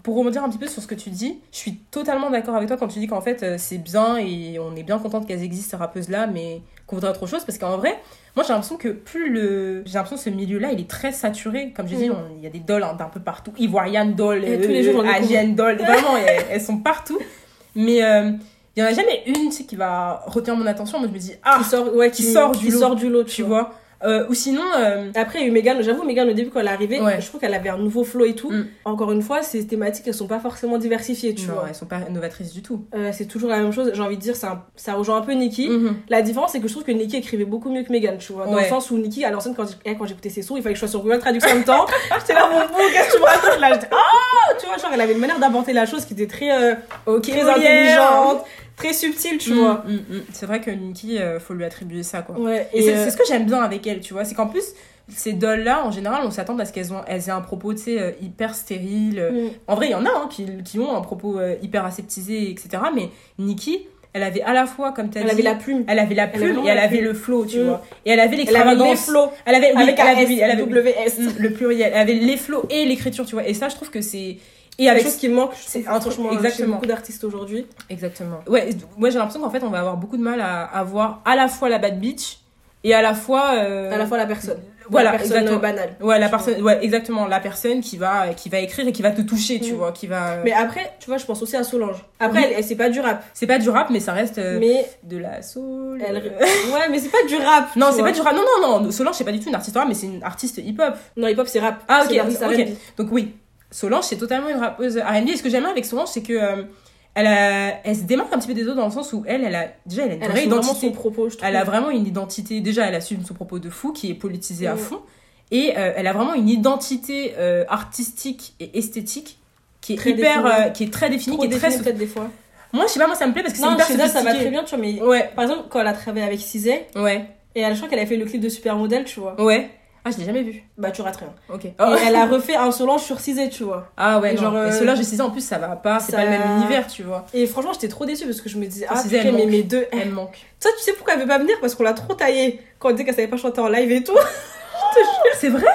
Speaker 2: pour rebondir un petit peu sur ce que tu dis, je suis totalement d'accord avec toi quand tu dis qu'en fait euh, c'est bien et on est bien contente qu'elles existent ces rappeuses là, mais qu'on voudrait autre chose parce qu'en vrai, moi j'ai l'impression que plus le. J'ai l'impression que ce milieu là il est très saturé. Comme j'ai dit, on- il y a des dolls hein, d'un peu partout. Ivoiriane doll,
Speaker 1: tous les jours, découvre.
Speaker 2: Asian doll, vraiment elles, elles sont partout. Mais euh, il y en a jamais une tu sais, qui va retenir mon attention. Moi je me dis, ah,
Speaker 1: qui sort, ouais,
Speaker 2: qui sort du
Speaker 1: qui
Speaker 2: lot,
Speaker 1: sort du lot,
Speaker 2: tu vois? Euh, ou sinon, euh,
Speaker 1: Après, il y a eu Megan, j'avoue, Megan, au début, quand elle est arrivée,
Speaker 2: Ouais.
Speaker 1: je trouve qu'elle avait un nouveau flow et tout.
Speaker 2: Mm.
Speaker 1: Encore une fois, ces thématiques, elles sont pas forcément diversifiées, tu
Speaker 2: non,
Speaker 1: vois.
Speaker 2: elles sont pas novatrices du tout.
Speaker 1: Euh, c'est toujours la même chose. J'ai envie de dire, un- ça rejoint un peu Nicki.
Speaker 2: Mhm.
Speaker 1: La différence, c'est que je trouve que Nicki écrivait beaucoup mieux que Megan, tu vois. Dans
Speaker 2: Ouais.
Speaker 1: le sens où Nicki, à l'ancienne, quand j'ai- quand j'écoutais ses sons, il fallait que je sois sur Google Traduction en même temps. J'étais là, mon bouc, qu'est-ce que tu me racontes là? Ah Tu vois, genre, elle avait une manière d'aborder la chose qui était très, euh,
Speaker 2: Ok,
Speaker 1: très intelligente, très subtile, tu
Speaker 2: Mm,
Speaker 1: vois.
Speaker 2: mm, mm. C'est vrai que Nikki, euh, faut lui attribuer ça, quoi.
Speaker 1: Ouais,
Speaker 2: Et,
Speaker 1: et,
Speaker 2: c'est
Speaker 1: euh,
Speaker 2: c'est ce que j'aime bien avec elle, tu vois. C'est qu'en plus, ces dolls-là, en général, on s'attend à ce qu'elles ont, elles aient un propos, tu sais, euh, hyper stérile. euh.
Speaker 1: mm.
Speaker 2: En vrai, il y en a hein, qui, qui ont un propos hyper aseptisé, etc. Mais Nikki, elle avait à la fois, comme tu as
Speaker 1: elle
Speaker 2: dit,
Speaker 1: avait la plume.
Speaker 2: elle avait la plume et elle avait
Speaker 1: plume.
Speaker 2: le flow, tu
Speaker 1: Mm.
Speaker 2: vois. Et elle avait
Speaker 1: Elle avait les
Speaker 2: l'extravagance.
Speaker 1: flots.
Speaker 2: Elle avait, oui,
Speaker 1: avec
Speaker 2: elle avait,
Speaker 1: S,
Speaker 2: oui, elle avait
Speaker 1: WS.
Speaker 2: Mm, le pluriel. Elle avait les flows et l'écriture, tu vois. Et ça, je trouve que c'est. Et avec
Speaker 1: chose qui manque,
Speaker 2: c'est un truc- exactement.
Speaker 1: beaucoup d'artistes aujourd'hui.
Speaker 2: Exactement. Ouais, moi j'ai l'impression qu'en fait on va avoir beaucoup de mal à avoir à la fois la bad bitch et à la fois. euh,
Speaker 1: À la fois la personne.
Speaker 2: Voilà,
Speaker 1: la personne
Speaker 2: exactement.
Speaker 1: euh, banale.
Speaker 2: Ouais, la personne, ouais, exactement, la personne qui va, qui va écrire et qui va te toucher, tu
Speaker 1: Mm.
Speaker 2: vois, qui va.
Speaker 1: Mais après, tu vois, je pense aussi à Solange. Après,
Speaker 2: Oui.
Speaker 1: elle, elle- c'est pas du rap.
Speaker 2: C'est pas du rap, mais ça reste euh,
Speaker 1: Mais
Speaker 2: de la soul.
Speaker 1: elle.
Speaker 2: euh.
Speaker 1: Ouais, mais c'est pas du rap.
Speaker 2: Non, c'est pas du rap. Non, non, non. Solange, c'est pas du tout une artiste rap, mais c'est une artiste hip-hop.
Speaker 1: Non, hip-hop, c'est rap.
Speaker 2: Ah, ok,
Speaker 1: l'artiste
Speaker 2: ok.
Speaker 1: R&B.
Speaker 2: Donc oui, Solange, c'est totalement une rappeuse R&B. Et ce que j'aime avec Solange, c'est que euh, elle, a, elle se démarque un petit peu des autres dans le sens où elle, elle a déjà, elle a une
Speaker 1: Elle
Speaker 2: vraie identité.
Speaker 1: son propos, je trouve.
Speaker 2: Elle a vraiment une identité. Déjà, elle assume son propos de fou, qui est politisé à
Speaker 1: Mm.
Speaker 2: fond. Et euh, elle a vraiment une identité euh, artistique et esthétique qui est
Speaker 1: Très
Speaker 2: hyper,
Speaker 1: définie.
Speaker 2: qui est très définie,
Speaker 1: Trop
Speaker 2: qui est très.
Speaker 1: défini, peut-être des fois.
Speaker 2: Moi, je sais pas, moi ça me plaît parce que c'est hyper
Speaker 1: ça va très bien, tu vois, mais.
Speaker 2: Ouais,
Speaker 1: Par exemple, quand elle a travaillé avec Cizé,
Speaker 2: ouais,
Speaker 1: et elle, je crois qu'elle a fait le clip de Supermodel, tu vois.
Speaker 2: ouais. Ah, je l'ai jamais vu.
Speaker 1: Bah, tu rates rien.
Speaker 2: Ok.
Speaker 1: Et elle a refait un Solange sur Cizé, tu vois.
Speaker 2: Ah ouais,
Speaker 1: Et genre, euh,
Speaker 2: Solange, je en plus, ça va pas, c'est
Speaker 1: ça-
Speaker 2: pas le même univers, tu vois.
Speaker 1: Et franchement, j'étais trop déçue parce que je me disais, ah,
Speaker 2: elle
Speaker 1: putain, mais mes deux.
Speaker 2: Elle manque.
Speaker 1: Ça, tu sais pourquoi elle veut pas venir? Parce qu'on l'a trop taillée quand on disait qu'elle savait pas chanter en live et tout.
Speaker 2: C'est vrai?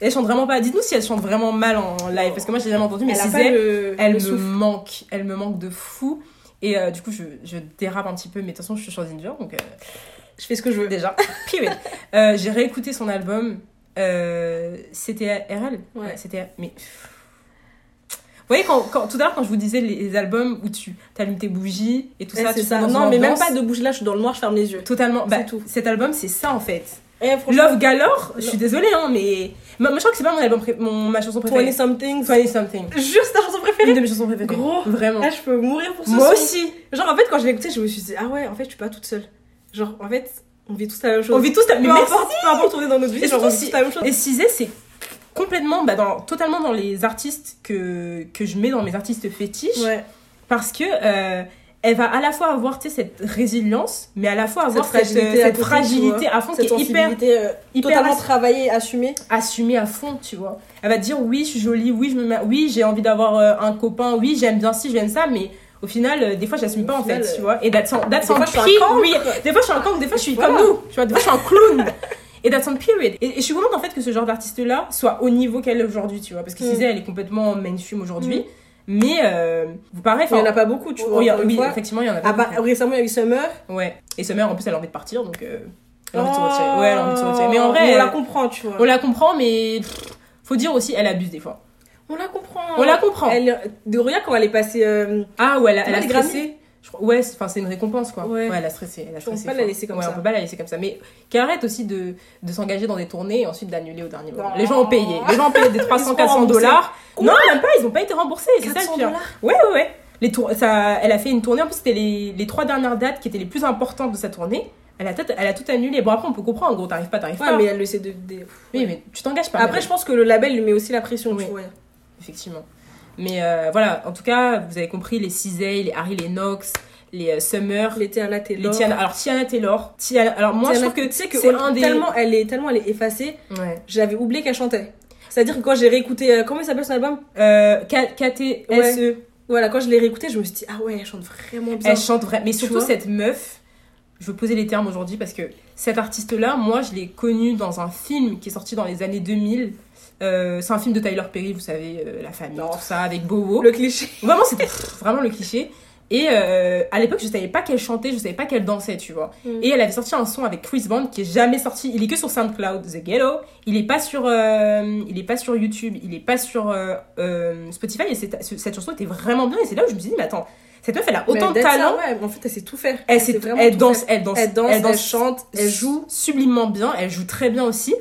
Speaker 2: Elle chante vraiment pas. Dites-nous si elle chante vraiment mal en live, parce que moi, je l'ai jamais entendu, mais
Speaker 1: elle le,
Speaker 2: elle
Speaker 1: le
Speaker 2: me
Speaker 1: souffle.
Speaker 2: manque. Elle me manque de fou. Et euh, du coup, je, je dérape un petit peu, mais de toute façon, je suis sur Ginger, donc euh,
Speaker 1: Je fais ce que je veux.
Speaker 2: déjà. Period. Euh, J'ai réécouté son album. Euh, c'était RL
Speaker 1: Ouais.
Speaker 2: C'était. Mais. Vous voyez, quand, quand- tout à l'heure, quand je vous disais les, les albums où tu allumes tes bougies et tout
Speaker 1: Ouais,
Speaker 2: ça,
Speaker 1: c'est
Speaker 2: tu
Speaker 1: ça.
Speaker 2: dans
Speaker 1: Non, mais même pas de bouger là, je suis dans le noir, je ferme les yeux.
Speaker 2: Totalement. Bah,
Speaker 1: C'est tout.
Speaker 2: Cet album, c'est ça en fait.
Speaker 1: Eh,
Speaker 2: Love Galore, je suis désolée, hein, mais. Moi, je crois que c'est pas mon album, pré- mon, ma chanson
Speaker 1: 20
Speaker 2: préférée.
Speaker 1: something.
Speaker 2: 20 Something.
Speaker 1: Jure, c'est ta chanson préférée.
Speaker 2: Une de mes chansons préférées.
Speaker 1: Gros.
Speaker 2: Vraiment.
Speaker 1: Ah, je peux mourir pour ce
Speaker 2: Moi
Speaker 1: son.
Speaker 2: aussi.
Speaker 1: Genre, en fait, quand je l'ai écouté, je me suis dit, ah ouais, en fait, je suis pas toute seule. Genre, en fait, on vit tous la même chose.
Speaker 2: On vit tous la merci.
Speaker 1: importe, peu importe où on est dans notre vie, genre, on vit
Speaker 2: si-
Speaker 1: tous la même chose.
Speaker 2: Et Cizé, c'est complètement, bah, dans, totalement dans les artistes que, que je mets dans mes artistes fétiches.
Speaker 1: Ouais.
Speaker 2: Parce que euh, elle va à la fois avoir cette résilience, mais à la fois avoir
Speaker 1: Cette
Speaker 2: cette,
Speaker 1: fragilité à
Speaker 2: cette
Speaker 1: côté,
Speaker 2: fragilité à fond
Speaker 1: Cette
Speaker 2: qui est hyper,
Speaker 1: euh,
Speaker 2: hyper
Speaker 1: totalement travaillée, assumée.
Speaker 2: assumée à fond, tu vois. Elle va dire oui, je suis jolie, oui, je me mets- oui, j'ai envie d'avoir euh, un copain, oui, j'aime bien ci, j'aime ça, mais au final, euh, des fois, j'assume pas en fait, tu vois. Et that's on, that's on. Oui, des fois, je suis un cancre, des fois, je suis comme nous, tu vois. Des fois, je suis un clown. Et that's on period. Et, et je suis contente en fait que ce genre d'artiste-là soit au niveau qu'elle est aujourd'hui, tu vois. Parce que
Speaker 1: Mm.
Speaker 2: Cizé, elle est complètement mainstream aujourd'hui.
Speaker 1: Mm.
Speaker 2: Mais, euh, vous pareil,
Speaker 1: Il y en a pas beaucoup, tu vois.
Speaker 2: oui, effectivement, il y en a pas.
Speaker 1: part-
Speaker 2: beaucoup.
Speaker 1: récemment, il y a eu Summer.
Speaker 2: Ouais. Et Summer, en plus, elle a envie de partir, donc euh, elle a envie de se
Speaker 1: Oh.
Speaker 2: retirer. Ouais, elle a envie de se retirer. Mais en vrai,
Speaker 1: on la
Speaker 2: euh,
Speaker 1: comprend, tu vois.
Speaker 2: on la comprend, mais pff, faut dire aussi, elle abuse des fois.
Speaker 1: On la comprend.
Speaker 2: On la comprend.
Speaker 1: Elle, de regarde quand elle est passée. Euh,
Speaker 2: Ah ouais, elle elle a stressé. Je crois- ouais, c'est- enfin c'est une récompense quoi.
Speaker 1: Ouais.
Speaker 2: elle a stressé, elle a
Speaker 1: On peut
Speaker 2: stressé.
Speaker 1: pas la laisser comme
Speaker 2: Ouais,
Speaker 1: ça.
Speaker 2: on peut pas la laisser comme ça. Mais qu'elle arrête aussi de, de s'engager dans des tournées et ensuite d'annuler au dernier moment.
Speaker 1: Non.
Speaker 2: Les gens ont payé. Les gens ont payé des 300,
Speaker 1: sont
Speaker 2: 400
Speaker 1: remboursés.
Speaker 2: dollars. Non, même pas, ils ont pas été remboursés. C'est ça le
Speaker 1: 400
Speaker 2: pire. Ouais, ouais, ouais. Les tour... ça, elle a fait une tournée. En plus, c'était les, les trois dernières dates qui étaient les plus importantes de sa tournée. Elle a, tout, elle a tout annulé. Bon, après, on peut comprendre. En gros, t'arrives pas, t'arrives
Speaker 1: Ouais,
Speaker 2: pas.
Speaker 1: mais elle le sait de. de-
Speaker 2: Oui, mais tu t'engages pas.
Speaker 1: Après, je pense que le label lui met aussi la pression,
Speaker 2: Oui.
Speaker 1: tu vois.
Speaker 2: Effectivement. Mais euh, voilà, en tout cas, vous avez compris, les Cisey, les Harry Lennox, les euh, Summer,
Speaker 1: Les Tiana Taylor.
Speaker 2: les Tiana. Alors, Tiana Taylor. Tiana, alors, moi,
Speaker 1: Tiana-
Speaker 2: je trouve que
Speaker 1: tu sais que
Speaker 2: c'est un des.
Speaker 1: tellement elle est tellement elle est effacée,
Speaker 2: Ouais.
Speaker 1: j'avais oublié qu'elle chantait. C'est-à-dire que quand j'ai réécouté euh, comment il s'appelle son album?
Speaker 2: Euh, KTSE.
Speaker 1: Voilà, quand je l'ai réécouté, je me suis dit ah ouais, elle chante vraiment bien.
Speaker 2: Elle chante vrai. Mais surtout, cette meuf, je veux poser les termes aujourd'hui parce que cette artiste-là, moi, je l'ai connue dans un film qui est sorti dans les années 2000. Euh, c'est un film de Tyler Perry, vous savez, euh, la famille,
Speaker 1: Non.
Speaker 2: tout ça, avec Bobo.
Speaker 1: Le cliché.
Speaker 2: Vraiment, c'était vraiment le cliché. Et euh, à l'époque, je savais pas qu'elle chantait, je savais pas qu'elle dansait, tu vois.
Speaker 1: Mm.
Speaker 2: Et elle avait sorti un son avec Chris Bond qui est jamais sorti. Il est que sur SoundCloud, The Ghetto. Il est pas sur, il est pas sur YouTube, il est pas sur Spotify. Et cette, cette chanson était vraiment bien. Et c'est là où je me suis dit, mais attends, cette meuf, elle a autant de
Speaker 1: ça,
Speaker 2: talent.
Speaker 1: ouais, en fait, elle sait tout faire.
Speaker 2: Elle,
Speaker 1: sait-
Speaker 2: elle
Speaker 1: tout
Speaker 2: danse,
Speaker 1: faire.
Speaker 2: elle danse,
Speaker 1: Elle danse, elle chante, elle joue.
Speaker 2: sublimement bien, elle joue très bien aussi.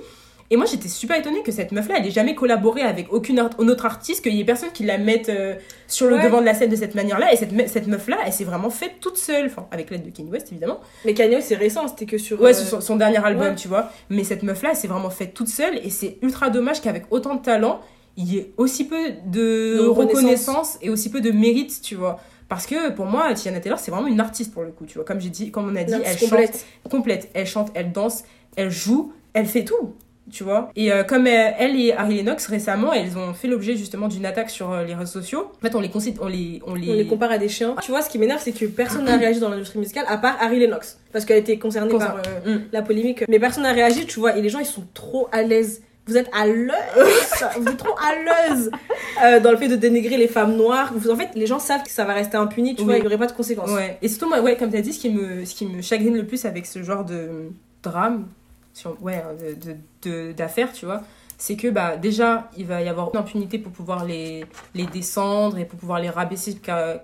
Speaker 2: Et moi, j'étais super étonnée que cette meuf-là, elle ait jamais collaboré avec aucune art- autre artiste, qu'il y ait personne qui la mette euh, sur le
Speaker 1: Ouais.
Speaker 2: devant de la scène de cette manière-là. Et cette, me- cette meuf-là, elle s'est vraiment faite toute seule, enfin, avec l'aide de Kanye West, évidemment.
Speaker 1: Mais Kanye West, c'est récent, c'était que sur.
Speaker 2: Ouais,
Speaker 1: euh,
Speaker 2: son, dernier album,
Speaker 1: ouais.
Speaker 2: tu vois. Mais cette meuf-là, elle s'est vraiment faite toute seule. Et c'est ultra dommage qu'avec autant de talent, il y ait aussi peu de,
Speaker 1: De reconnaissance.
Speaker 2: et aussi peu de mérite, tu vois. Parce que pour moi, Tiana Taylor, c'est vraiment une artiste pour le coup, tu vois. Comme j'ai dit, comme on a dit, elle chante
Speaker 1: complète.
Speaker 2: Elle chante, elle danse, elle joue, elle fait tout, tu vois. Et euh, comme euh, elle et Harry Lennox récemment, elles ont fait l'objet justement d'une attaque sur euh, les réseaux sociaux. En fait, on les on les, on les,
Speaker 1: On les compare à des chiens. Tu vois, ce qui m'énerve, c'est que personne n'a réagi dans l'industrie musicale à part Harry Lennox. Parce qu'elle a été concernée
Speaker 2: Concer-
Speaker 1: par
Speaker 2: Mm.
Speaker 1: la polémique. Mais personne n'a réagi, tu vois. Et les gens, ils sont trop à l'aise. Vous êtes à l'aise? vous êtes trop à l'aise dans le fait de dénigrer les femmes noires. Vous- en fait, les gens savent que ça va rester impuni, tu
Speaker 2: Oui.
Speaker 1: vois, il n'y aurait pas de conséquences.
Speaker 2: Ouais. Et surtout, moi, ouais, comme tu as dit, ce qui, me, ce qui me chagrine le plus avec ce genre de drame, sur, ouais, hein, de, de, d'affaires, tu vois, c'est que bah, déjà, il va y avoir une impunité pour pouvoir les, les descendre et pour pouvoir les rabaisser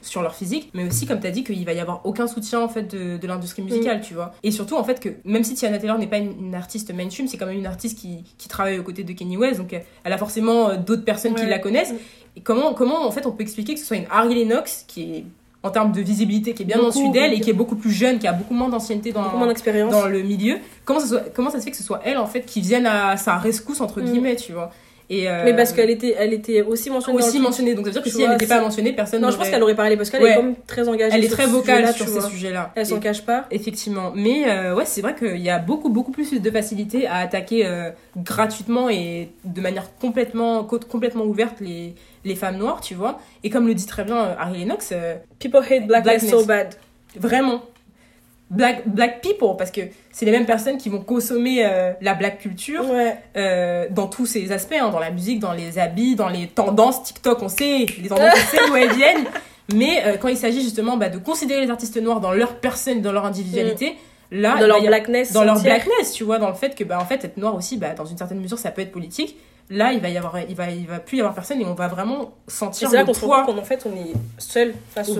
Speaker 2: sur leur physique, mais aussi, comme tu as dit, qu'il va y avoir aucun soutien en fait de, de l'industrie musicale, tu vois. Et surtout, en fait, que même si Tiana Taylor n'est pas une, une artiste mainstream, c'est quand même une artiste qui, qui travaille aux côtés de Kanye West, donc euh, elle a forcément euh, d'autres personnes qui la connaissent. Et comment, comment, en fait, on peut expliquer que ce soit une Harry Lennox qui est en termes de visibilité qui est bien
Speaker 1: Beaucoup,
Speaker 2: au-dessus d'elle et qui est beaucoup plus jeune, qui a beaucoup moins d'ancienneté dans,
Speaker 1: moins
Speaker 2: dans le milieu. Comment ça, soit- comment ça se fait que ce soit elle en fait qui vienne à sa rescousse entre
Speaker 1: Mm.
Speaker 2: guillemets, tu vois? Et euh,
Speaker 1: Mais parce qu'elle était, elle était aussi mentionnée. dans le
Speaker 2: aussi mentionnée. Donc ça veut dire que si elle n'était pas mentionnée, personne
Speaker 1: Non, je pense qu'elle aurait parlé parce qu'elle
Speaker 2: Ouais.
Speaker 1: est comme très engagée.
Speaker 2: elle est très vocale sur ces sujets-là.
Speaker 1: Elle s'en cache pas.
Speaker 2: Effectivement, mais euh, ouais, c'est vrai qu'il y a beaucoup, beaucoup plus de facilité à attaquer euh, gratuitement et de manière complètement, co- complètement ouverte les, les femmes noires, tu vois. Et comme le dit très bien Harry Lennox,
Speaker 1: People hate blackness
Speaker 2: Blackness.
Speaker 1: so bad.
Speaker 2: Vraiment. Black, black people, parce que c'est les mêmes personnes qui vont consommer euh, la black culture
Speaker 1: Ouais.
Speaker 2: euh, dans tous ses aspects, hein, dans la musique, dans les habits, dans les tendances TikTok, on sait, les tendances, on sait d'où elles viennent. Mais euh, quand il s'agit justement bah, de considérer les artistes noirs dans leur personne, dans leur individualité, là, il
Speaker 1: Dans leur blackness.
Speaker 2: dans leur blackness, tu vois, dans le fait que, bah, en fait, être noir aussi, bah, dans une certaine mesure, ça peut être politique. Là, il va y avoir, il va, il va plus y avoir personne et on va vraiment sentir
Speaker 1: C'est là
Speaker 2: le
Speaker 1: qu'on
Speaker 2: poids,
Speaker 1: qu'en fait, on est seul face, au-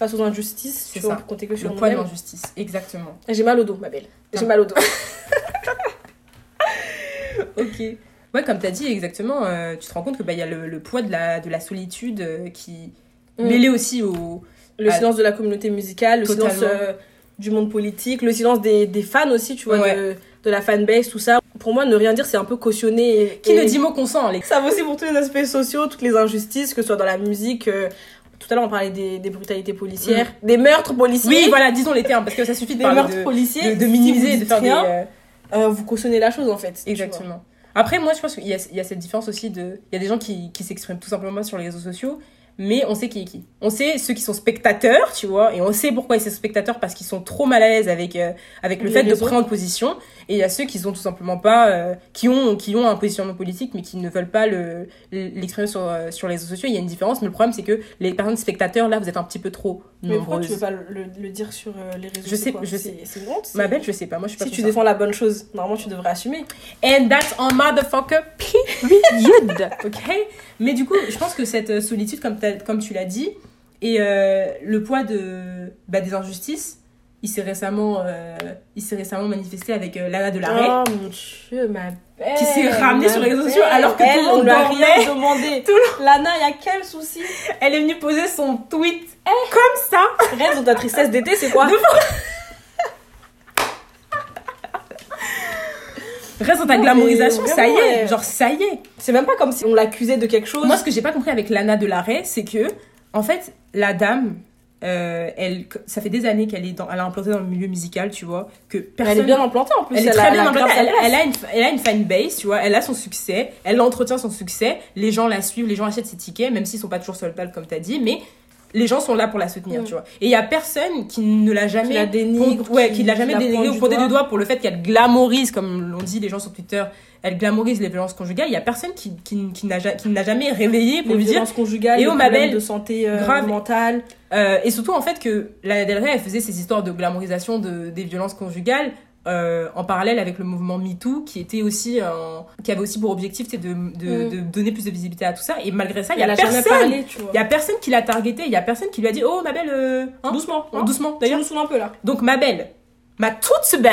Speaker 1: face aux injustices. Tu vois, compter que sur
Speaker 2: le poids de l'injustice, exactement.
Speaker 1: J'ai mal au dos, ma belle. J'ai mal au dos. ok.
Speaker 2: Ouais, comme tu as dit exactement, euh, tu te rends compte que bah, il y a le, le poids de la, de la solitude euh, qui
Speaker 1: Mm.
Speaker 2: mêlé aussi au
Speaker 1: Le silence de la communauté musicale, le
Speaker 2: totalement.
Speaker 1: silence euh, du monde politique, le silence des, des fans aussi, tu vois,
Speaker 2: Ouais.
Speaker 1: de, de la fanbase, tout ça. Pour moi, ne rien dire, c'est un peu cautionné. et-
Speaker 2: qui ne dit mot consent les
Speaker 1: Ça vaut aussi pour tous les aspects sociaux, toutes les injustices, que ce soit dans la musique. Tout à l'heure, on parlait des, des brutalités policières, des meurtres policiers.
Speaker 2: oui voilà disons les termes parce que ça suffit de
Speaker 1: des
Speaker 2: parler
Speaker 1: meurtres
Speaker 2: de,
Speaker 1: policiers.
Speaker 2: de, de
Speaker 1: Si
Speaker 2: minimiser de faire
Speaker 1: rien,
Speaker 2: des euh,
Speaker 1: euh, vous cautionnez la chose en fait.
Speaker 2: exactement après moi je pense qu'il y a, il y a cette différence aussi de il y a des gens qui, qui s'expriment tout simplement sur les réseaux sociaux mais on sait qui est qui. On sait ceux qui sont spectateurs, tu vois, et on sait pourquoi ils sont spectateurs parce qu'ils sont trop mal à l'aise avec euh, avec le
Speaker 1: Les
Speaker 2: fait de prendre position. Et il y a ceux qui sont tout simplement pas, euh, qui ont qui ont un positionnement politique mais qui ne veulent pas le l'exprimer sur euh, sur les réseaux sociaux. Il y a une différence, mais le problème c'est que les personnes spectateurs là, vous êtes un petit peu trop
Speaker 1: Mais pourquoi
Speaker 2: nombreuses.
Speaker 1: tu veux pas le, dire sur euh, les réseaux
Speaker 2: Je sais- je sais.
Speaker 1: C'est honte.
Speaker 2: Ma belle, je sais pas, moi je suis pas
Speaker 1: Si tu défends la bonne chose, normalement tu devrais assumer.
Speaker 2: And that's on motherfucker period. ok Mais du coup, je pense que cette solitude, comme, comme tu l'as dit, et le poids de, bah, des injustices, il s'est récemment, euh, il s'est récemment manifesté avec euh, Lana de l'arrêt.
Speaker 1: Oh mon dieu, ma belle.
Speaker 2: Qui s'est ramenée sur les réseaux sociaux alors que tout
Speaker 1: Elle,
Speaker 2: le monde
Speaker 1: on lui a rien demandé. Lana, il y a quel souci?
Speaker 2: Elle est venue poser son tweet comme ça.
Speaker 1: Reste dans ta tristesse d'été, c'est quoi?
Speaker 2: Reste dans ta glamourisation, ça y est.
Speaker 1: ouais.
Speaker 2: Genre, ça y est.
Speaker 1: C'est même pas comme si on l'accusait de quelque chose.
Speaker 2: Moi, ce que j'ai pas compris avec Lana de l'arrêt, c'est que, en fait, la dame, euh, elle, ça fait des années qu'elle est dans, elle a implanté dans le milieu musical, tu vois, que personne.
Speaker 1: elle est bien implantée en plus.
Speaker 2: Elle est
Speaker 1: a-
Speaker 2: très bien
Speaker 1: a
Speaker 2: implantée.
Speaker 1: grave sa
Speaker 2: Elle, elle a une, elle a une fan base, tu vois. Elle a son succès. Elle entretient son succès. Les gens la suivent. Les gens achètent ses tickets, même s'ils sont pas toujours sold out, comme t'as dit. Mais les gens sont là pour la soutenir,
Speaker 1: Mm.
Speaker 2: tu vois. Et il y a personne qui ne l'a jamais.
Speaker 1: Qui la dénigre,
Speaker 2: pour- ouais,
Speaker 1: qui-
Speaker 2: qui l'a jamais dénigré ou pointé du doigt pour le fait qu'elle glamourise, comme l'ont dit les gens sur Twitter. Elle glamourise les violences conjugales. Il y a personne qui, qui, qui n'a jamais réveillé pour
Speaker 1: les
Speaker 2: lui dire
Speaker 1: violences conjugales,
Speaker 2: Et
Speaker 1: les
Speaker 2: oh, ma belle,
Speaker 1: de santé euh,
Speaker 2: grave.
Speaker 1: mentale.
Speaker 2: Euh, et surtout, en fait, que Lana Del Rey, elle faisait ces histoires de glamourisation de, des violences conjugales euh, en parallèle avec le mouvement MeToo, qui était aussi, un- qui avait aussi pour objectif de, de,
Speaker 1: Mm.
Speaker 2: de donner plus de visibilité à tout ça. Et malgré ça, il y a personne. Il y a personne qui l'a targeté, il y a personne qui lui a dit Oh, ma belle, euh, hein
Speaker 1: Doucement. Hein.
Speaker 2: doucement d'ailleurs.
Speaker 1: nous un peu là.
Speaker 2: Donc, ma belle, ma toute belle,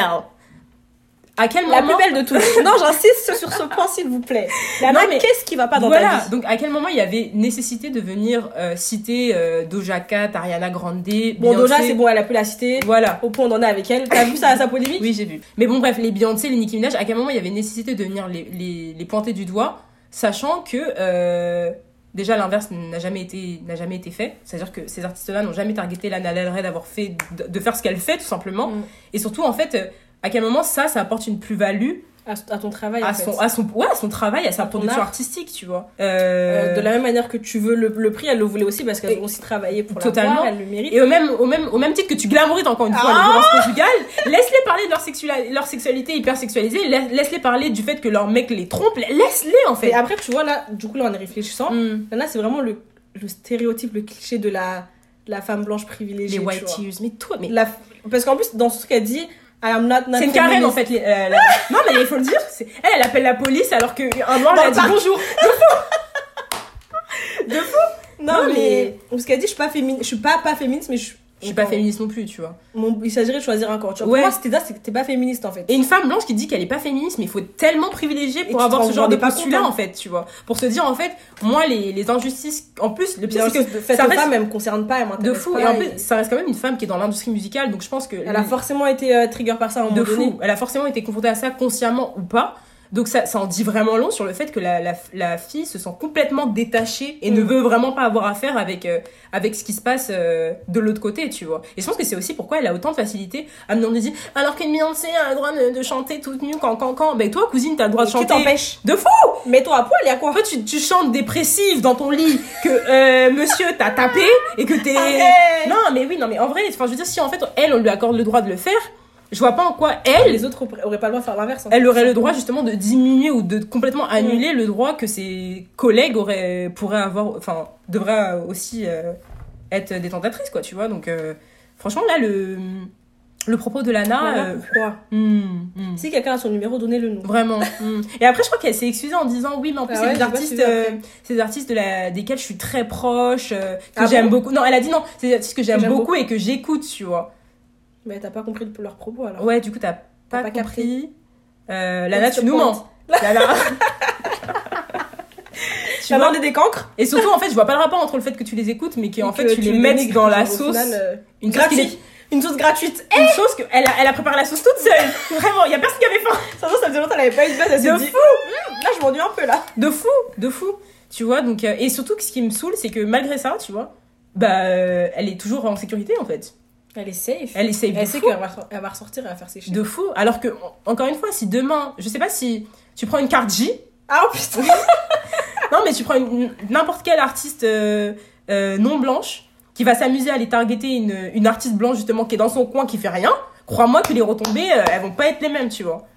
Speaker 2: à quel
Speaker 1: La
Speaker 2: moment.
Speaker 1: plus belle de toutes. non, j'insiste sur ce point, s'il vous plaît. La
Speaker 2: Non, mais-
Speaker 1: qu'est-ce qui va pas dans
Speaker 2: voilà,
Speaker 1: ta vie
Speaker 2: donc à quel moment il y avait nécessité de venir euh, citer euh, Doja Cat, Ariana Grande,
Speaker 1: Bon,
Speaker 2: Beyoncé?
Speaker 1: Doja, c'est bon, elle a pu la citer.
Speaker 2: Voilà.
Speaker 1: Au point on en est avec elle. T'as vu ça, sa polémique
Speaker 2: Oui, j'ai vu. Mais bon, bref, les Beyoncé, les Nicki Minaj, à quel moment il y avait nécessité de venir les, les, les pointer du doigt, sachant que euh, déjà l'inverse n'a jamais été n'a jamais été fait. C'est-à-dire que ces artistes-là n'ont jamais targeté Lana Del Rey d'avoir fait de, de faire ce qu'elle fait tout simplement.
Speaker 1: Mm.
Speaker 2: Et surtout, en fait, euh, à quel moment ça, ça apporte une plus-value
Speaker 1: à, à ton travail,
Speaker 2: à
Speaker 1: en fait.
Speaker 2: son à son ouais, à son travail, à sa
Speaker 1: À
Speaker 2: production
Speaker 1: art.
Speaker 2: artistique, tu vois.
Speaker 1: Euh,
Speaker 2: Euh,
Speaker 1: de la même manière que tu veux le, le prix, elle le voulait aussi parce qu'elles ont aussi travaillé pour
Speaker 2: Totalement.
Speaker 1: elle le mérite.
Speaker 2: Et au même, au, même, au même titre que tu glamourises encore une fois
Speaker 1: Ah
Speaker 2: les violences conjugales, laisse-les parler de leur, sexua- leur sexualité hyper sexualisée, laisse-les parler du fait que leur mec les trompe, laisse-les en fait.
Speaker 1: Et après, tu vois, là, du coup, là, en y réfléchissant,
Speaker 2: Mm.
Speaker 1: là, c'est vraiment le, le stéréotype, le cliché de la, la femme blanche privilégiée.
Speaker 2: Les white tears, mais toi, mais.
Speaker 1: La- parce qu'en plus, dans ce qu'elle dit, I am not, not
Speaker 2: C'est une Karen en fait. les- euh, la- Non, mais il faut le dire. Elle, elle appelle la police alors qu'un noir lui a dit bonjour.
Speaker 1: Non,
Speaker 2: Non,
Speaker 1: mais,
Speaker 2: mais-
Speaker 1: parce qu'elle dit, je suis pas féministe, je suis pas, pas féministe, mais je,
Speaker 2: Je suis pas féministe non plus, tu vois.
Speaker 1: Mon- il s'agirait de choisir un camp. Tu vois.
Speaker 2: Ouais.
Speaker 1: Pour moi, c'était ça, c'est que t'es pas féministe en fait.
Speaker 2: Et une femme blanche qui dit qu'elle est pas féministe, mais il faut tellement privilégié pour avoir ce genre de postulat
Speaker 1: hein.
Speaker 2: en fait, tu vois. Pour se dire en fait, moi les, les injustices, en plus le pire c'est que
Speaker 1: fait
Speaker 2: ça reste
Speaker 1: femmes, elle me concerne pas, elle
Speaker 2: de fou
Speaker 1: pas.
Speaker 2: et en
Speaker 1: et-
Speaker 2: plus ça reste quand même une femme qui est dans l'industrie musicale, donc je pense que
Speaker 1: Elle a forcément été euh, trigger par ça à un moment
Speaker 2: de
Speaker 1: donné.
Speaker 2: fou, elle a forcément été confrontée à ça consciemment ou pas. Donc ça, ça en dit vraiment long sur le fait que la, la, la fille se sent complètement détachée et ne
Speaker 1: Mm.
Speaker 2: veut vraiment pas avoir affaire avec, euh, avec ce qui se passe euh, de l'autre côté, tu vois. Et je pense que c'est aussi pourquoi elle a autant de facilité à me dire alors qu'une Beyoncé a le droit de, de chanter toute nue quand quand quand? Ben toi cousine t'as le droit de
Speaker 1: Qui
Speaker 2: chanter.
Speaker 1: t'empêche
Speaker 2: De fou
Speaker 1: Mets-toi à poil, y a quoi?
Speaker 2: Toi tu, tu chantes dépressive dans ton lit que euh, monsieur t'a tapé et que t'es... Non mais oui, non mais en vrai, enfin je veux dire si en fait elle on lui accorde le droit de le faire, je vois pas en quoi elle
Speaker 1: Les autres auraient pas le droit de faire l'inverse. hein.
Speaker 2: elle aurait le droit justement de diminuer ou de complètement annuler le droit que ses collègues auraient pourraient avoir enfin devraient aussi euh, être des tentatrices quoi tu vois donc euh, franchement là le le propos de Lana
Speaker 1: Voilà
Speaker 2: euh,
Speaker 1: pourquoi.
Speaker 2: hmm, hmm.
Speaker 1: Si quelqu'un a son numéro, donnez-le nous.
Speaker 2: Vraiment. hmm. Et après, je crois qu'elle s'est excusée en disant oui, mais en plus,
Speaker 1: Ah
Speaker 2: c'est
Speaker 1: ouais,
Speaker 2: des artistes,
Speaker 1: après.
Speaker 2: euh, c'est des artistes de la, desquels je suis très proche, que
Speaker 1: Ah
Speaker 2: j'aime
Speaker 1: bon
Speaker 2: beaucoup. Non, elle a dit non, c'est des artistes que j'aime
Speaker 1: j'aime
Speaker 2: beaucoup,
Speaker 1: beaucoup.
Speaker 2: et que j'écoute, tu vois.
Speaker 1: Mais t'as pas compris leur propos alors.
Speaker 2: Ouais, du coup, t'as pas,
Speaker 1: pas
Speaker 2: compris. Euh, Lana, tu nous mens. Lana. tu
Speaker 1: demandé des cancres
Speaker 2: Et surtout, en fait, je vois pas le rapport entre le fait que tu les écoutes, mais qu'en fait, tu les
Speaker 1: les dénigres,
Speaker 2: dans la sauce.
Speaker 1: final, euh,
Speaker 2: Une sauce, qui
Speaker 1: gratuit.
Speaker 2: est-
Speaker 1: Une sauce gratuite.
Speaker 2: une sauce que elle a, elle a préparé la sauce toute seule. Vraiment, il y a personne qui avait faim.
Speaker 1: Ça, ça faisait longtemps qu'elle avait pas eu de base, elle
Speaker 2: De
Speaker 1: dit.
Speaker 2: fou.
Speaker 1: Hum, Là, je m'ennuie un peu là.
Speaker 2: De fou, de fou. Tu vois, donc. euh, et surtout, ce qui me saoule, c'est que malgré ça, tu vois, bah, euh, elle est toujours en sécurité, en fait.
Speaker 1: Elle est safe.
Speaker 2: Elle essaye de
Speaker 1: Elle sait qu'elle va, elle va ressortir et elle va faire ses chiffres.
Speaker 2: De fou. Alors que, en- encore une fois, si demain, je sais pas si tu prends une carte J,
Speaker 1: Ah oh, putain
Speaker 2: non, mais tu prends n'importe quel artiste euh, euh, non blanche qui va s'amuser à aller targeter une, une artiste blanche, justement, qui est dans son coin, qui fait rien, crois-moi que les retombées, euh, elles vont pas être les mêmes, tu vois.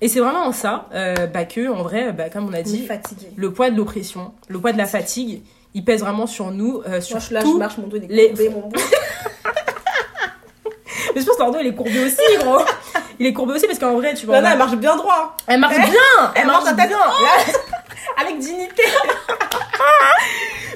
Speaker 2: Et c'est vraiment en ça, euh, bah, que, en vrai, bah, comme on a
Speaker 1: est
Speaker 2: dit, le poids de l'oppression, le poids de la fatigue, il pèse vraiment sur nous, sur
Speaker 1: Moi, je là, je
Speaker 2: tout.
Speaker 1: marche, mon dos il est
Speaker 2: les-
Speaker 1: mon.
Speaker 2: Mais je pense que Lordo, il est courbé aussi, gros. Il est courbé aussi parce qu'en vrai, tu vois.
Speaker 1: Lana,
Speaker 2: on a-
Speaker 1: elle marche bien droit.
Speaker 2: Elle marche
Speaker 1: Elle-
Speaker 2: bien Elle
Speaker 1: elle
Speaker 2: marche
Speaker 1: marche
Speaker 2: bien Là, Avec dignité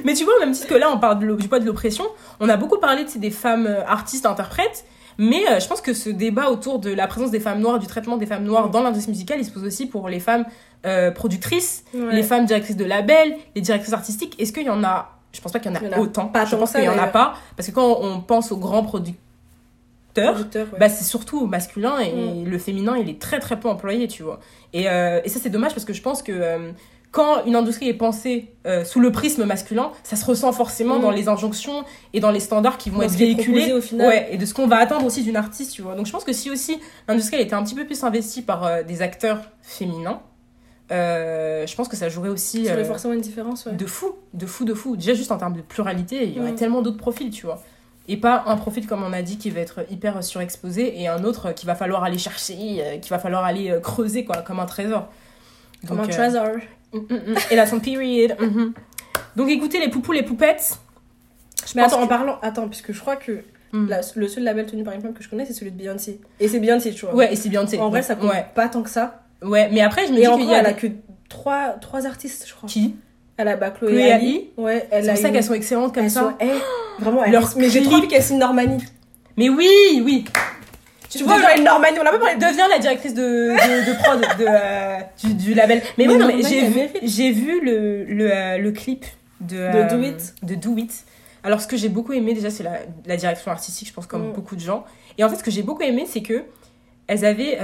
Speaker 2: Mais tu vois, au même titre que là, on parle de du poids de l'oppression, on a beaucoup parlé des femmes euh, artistes, interprètes, mais euh, je pense que ce débat autour de la présence des femmes noires, du traitement des femmes noires dans l'industrie musicale, il se pose aussi pour les femmes euh, productrices, les femmes directrices de labels, les directrices artistiques. Est-ce qu'il y en a? Je pense pas qu'il y en a,
Speaker 1: Il y en a
Speaker 2: autant.
Speaker 1: pas
Speaker 2: je pense qu'il y en a pas. Parce que quand on pense aux grands producteurs, producteur,
Speaker 1: ouais.
Speaker 2: bah, c'est surtout masculin et
Speaker 1: Mm.
Speaker 2: le féminin, il est très très peu employé, tu vois. Et, euh, et ça, c'est dommage parce que je pense que euh, quand une industrie est pensée euh, sous le prisme masculin, ça se ressent forcément
Speaker 1: Mm.
Speaker 2: dans les injonctions et dans les standards qui vont
Speaker 1: Dans
Speaker 2: être véhiculés.
Speaker 1: au final.
Speaker 2: Ouais, et de ce qu'on va attendre aussi d'une artiste, tu vois. Donc je pense que si aussi l'industrie était un petit peu plus investie par des acteurs féminins, euh, je pense que ça jouerait aussi
Speaker 1: Ça
Speaker 2: euh,
Speaker 1: forcément une différence, ouais.
Speaker 2: de fou, de fou, de fou. Déjà juste en termes de pluralité, il y aurait
Speaker 1: Mm.
Speaker 2: tellement d'autres profils, tu vois. Et pas un profil, comme on a dit, qui va être hyper surexposé et un autre qu'il va falloir aller chercher, euh, qu'il va falloir aller euh, creuser, quoi, comme un trésor.
Speaker 1: Comme un
Speaker 2: Donc, euh,
Speaker 1: trésor.
Speaker 2: mm, mm, mm. Et là, son period. mhm. Donc écoutez, les poupous, les poupettes. Je
Speaker 1: Mais attends, en parlant, attends, puisque je crois que
Speaker 2: Mm.
Speaker 1: la- le seul label tenu par une femme que je connais, c'est celui de Beyoncé. Et c'est Beyoncé, tu vois.
Speaker 2: Ouais, et c'est sais.
Speaker 1: En vrai, ça compte
Speaker 2: Ouais.
Speaker 1: pas tant que ça.
Speaker 2: ouais, mais après, je me
Speaker 1: Et
Speaker 2: dis qu'il y a
Speaker 1: elle a que trois, trois artistes, je crois.
Speaker 2: Qui?
Speaker 1: Elle a bah, Chloé,
Speaker 2: Chloé
Speaker 1: Ali.
Speaker 2: Ali.
Speaker 1: Ouais, elle
Speaker 2: C'est
Speaker 1: a
Speaker 2: pour ça qu'elles sont excellentes comme
Speaker 1: elles
Speaker 2: ça.
Speaker 1: sont- eh, vraiment, elles-
Speaker 2: Leur
Speaker 1: Mais j'ai trop envie qu'elle signe Normani.
Speaker 2: Mais oui, oui.
Speaker 1: Tu vois, genre, une Normani, on l'a pas parlé de.
Speaker 2: Deviens la directrice de, de, de prod de, euh, du, du label. Mais,
Speaker 1: Mais
Speaker 2: oui, non, mais j'ai vu,
Speaker 1: mérite.
Speaker 2: j'ai vu le, le, euh, le clip de, euh,
Speaker 1: Do It.
Speaker 2: de Do It. Alors, ce que j'ai beaucoup aimé, déjà, c'est la, la direction artistique, je pense, comme
Speaker 1: Mm.
Speaker 2: beaucoup de gens. Et en fait, ce que j'ai beaucoup aimé, c'est que elles avaient.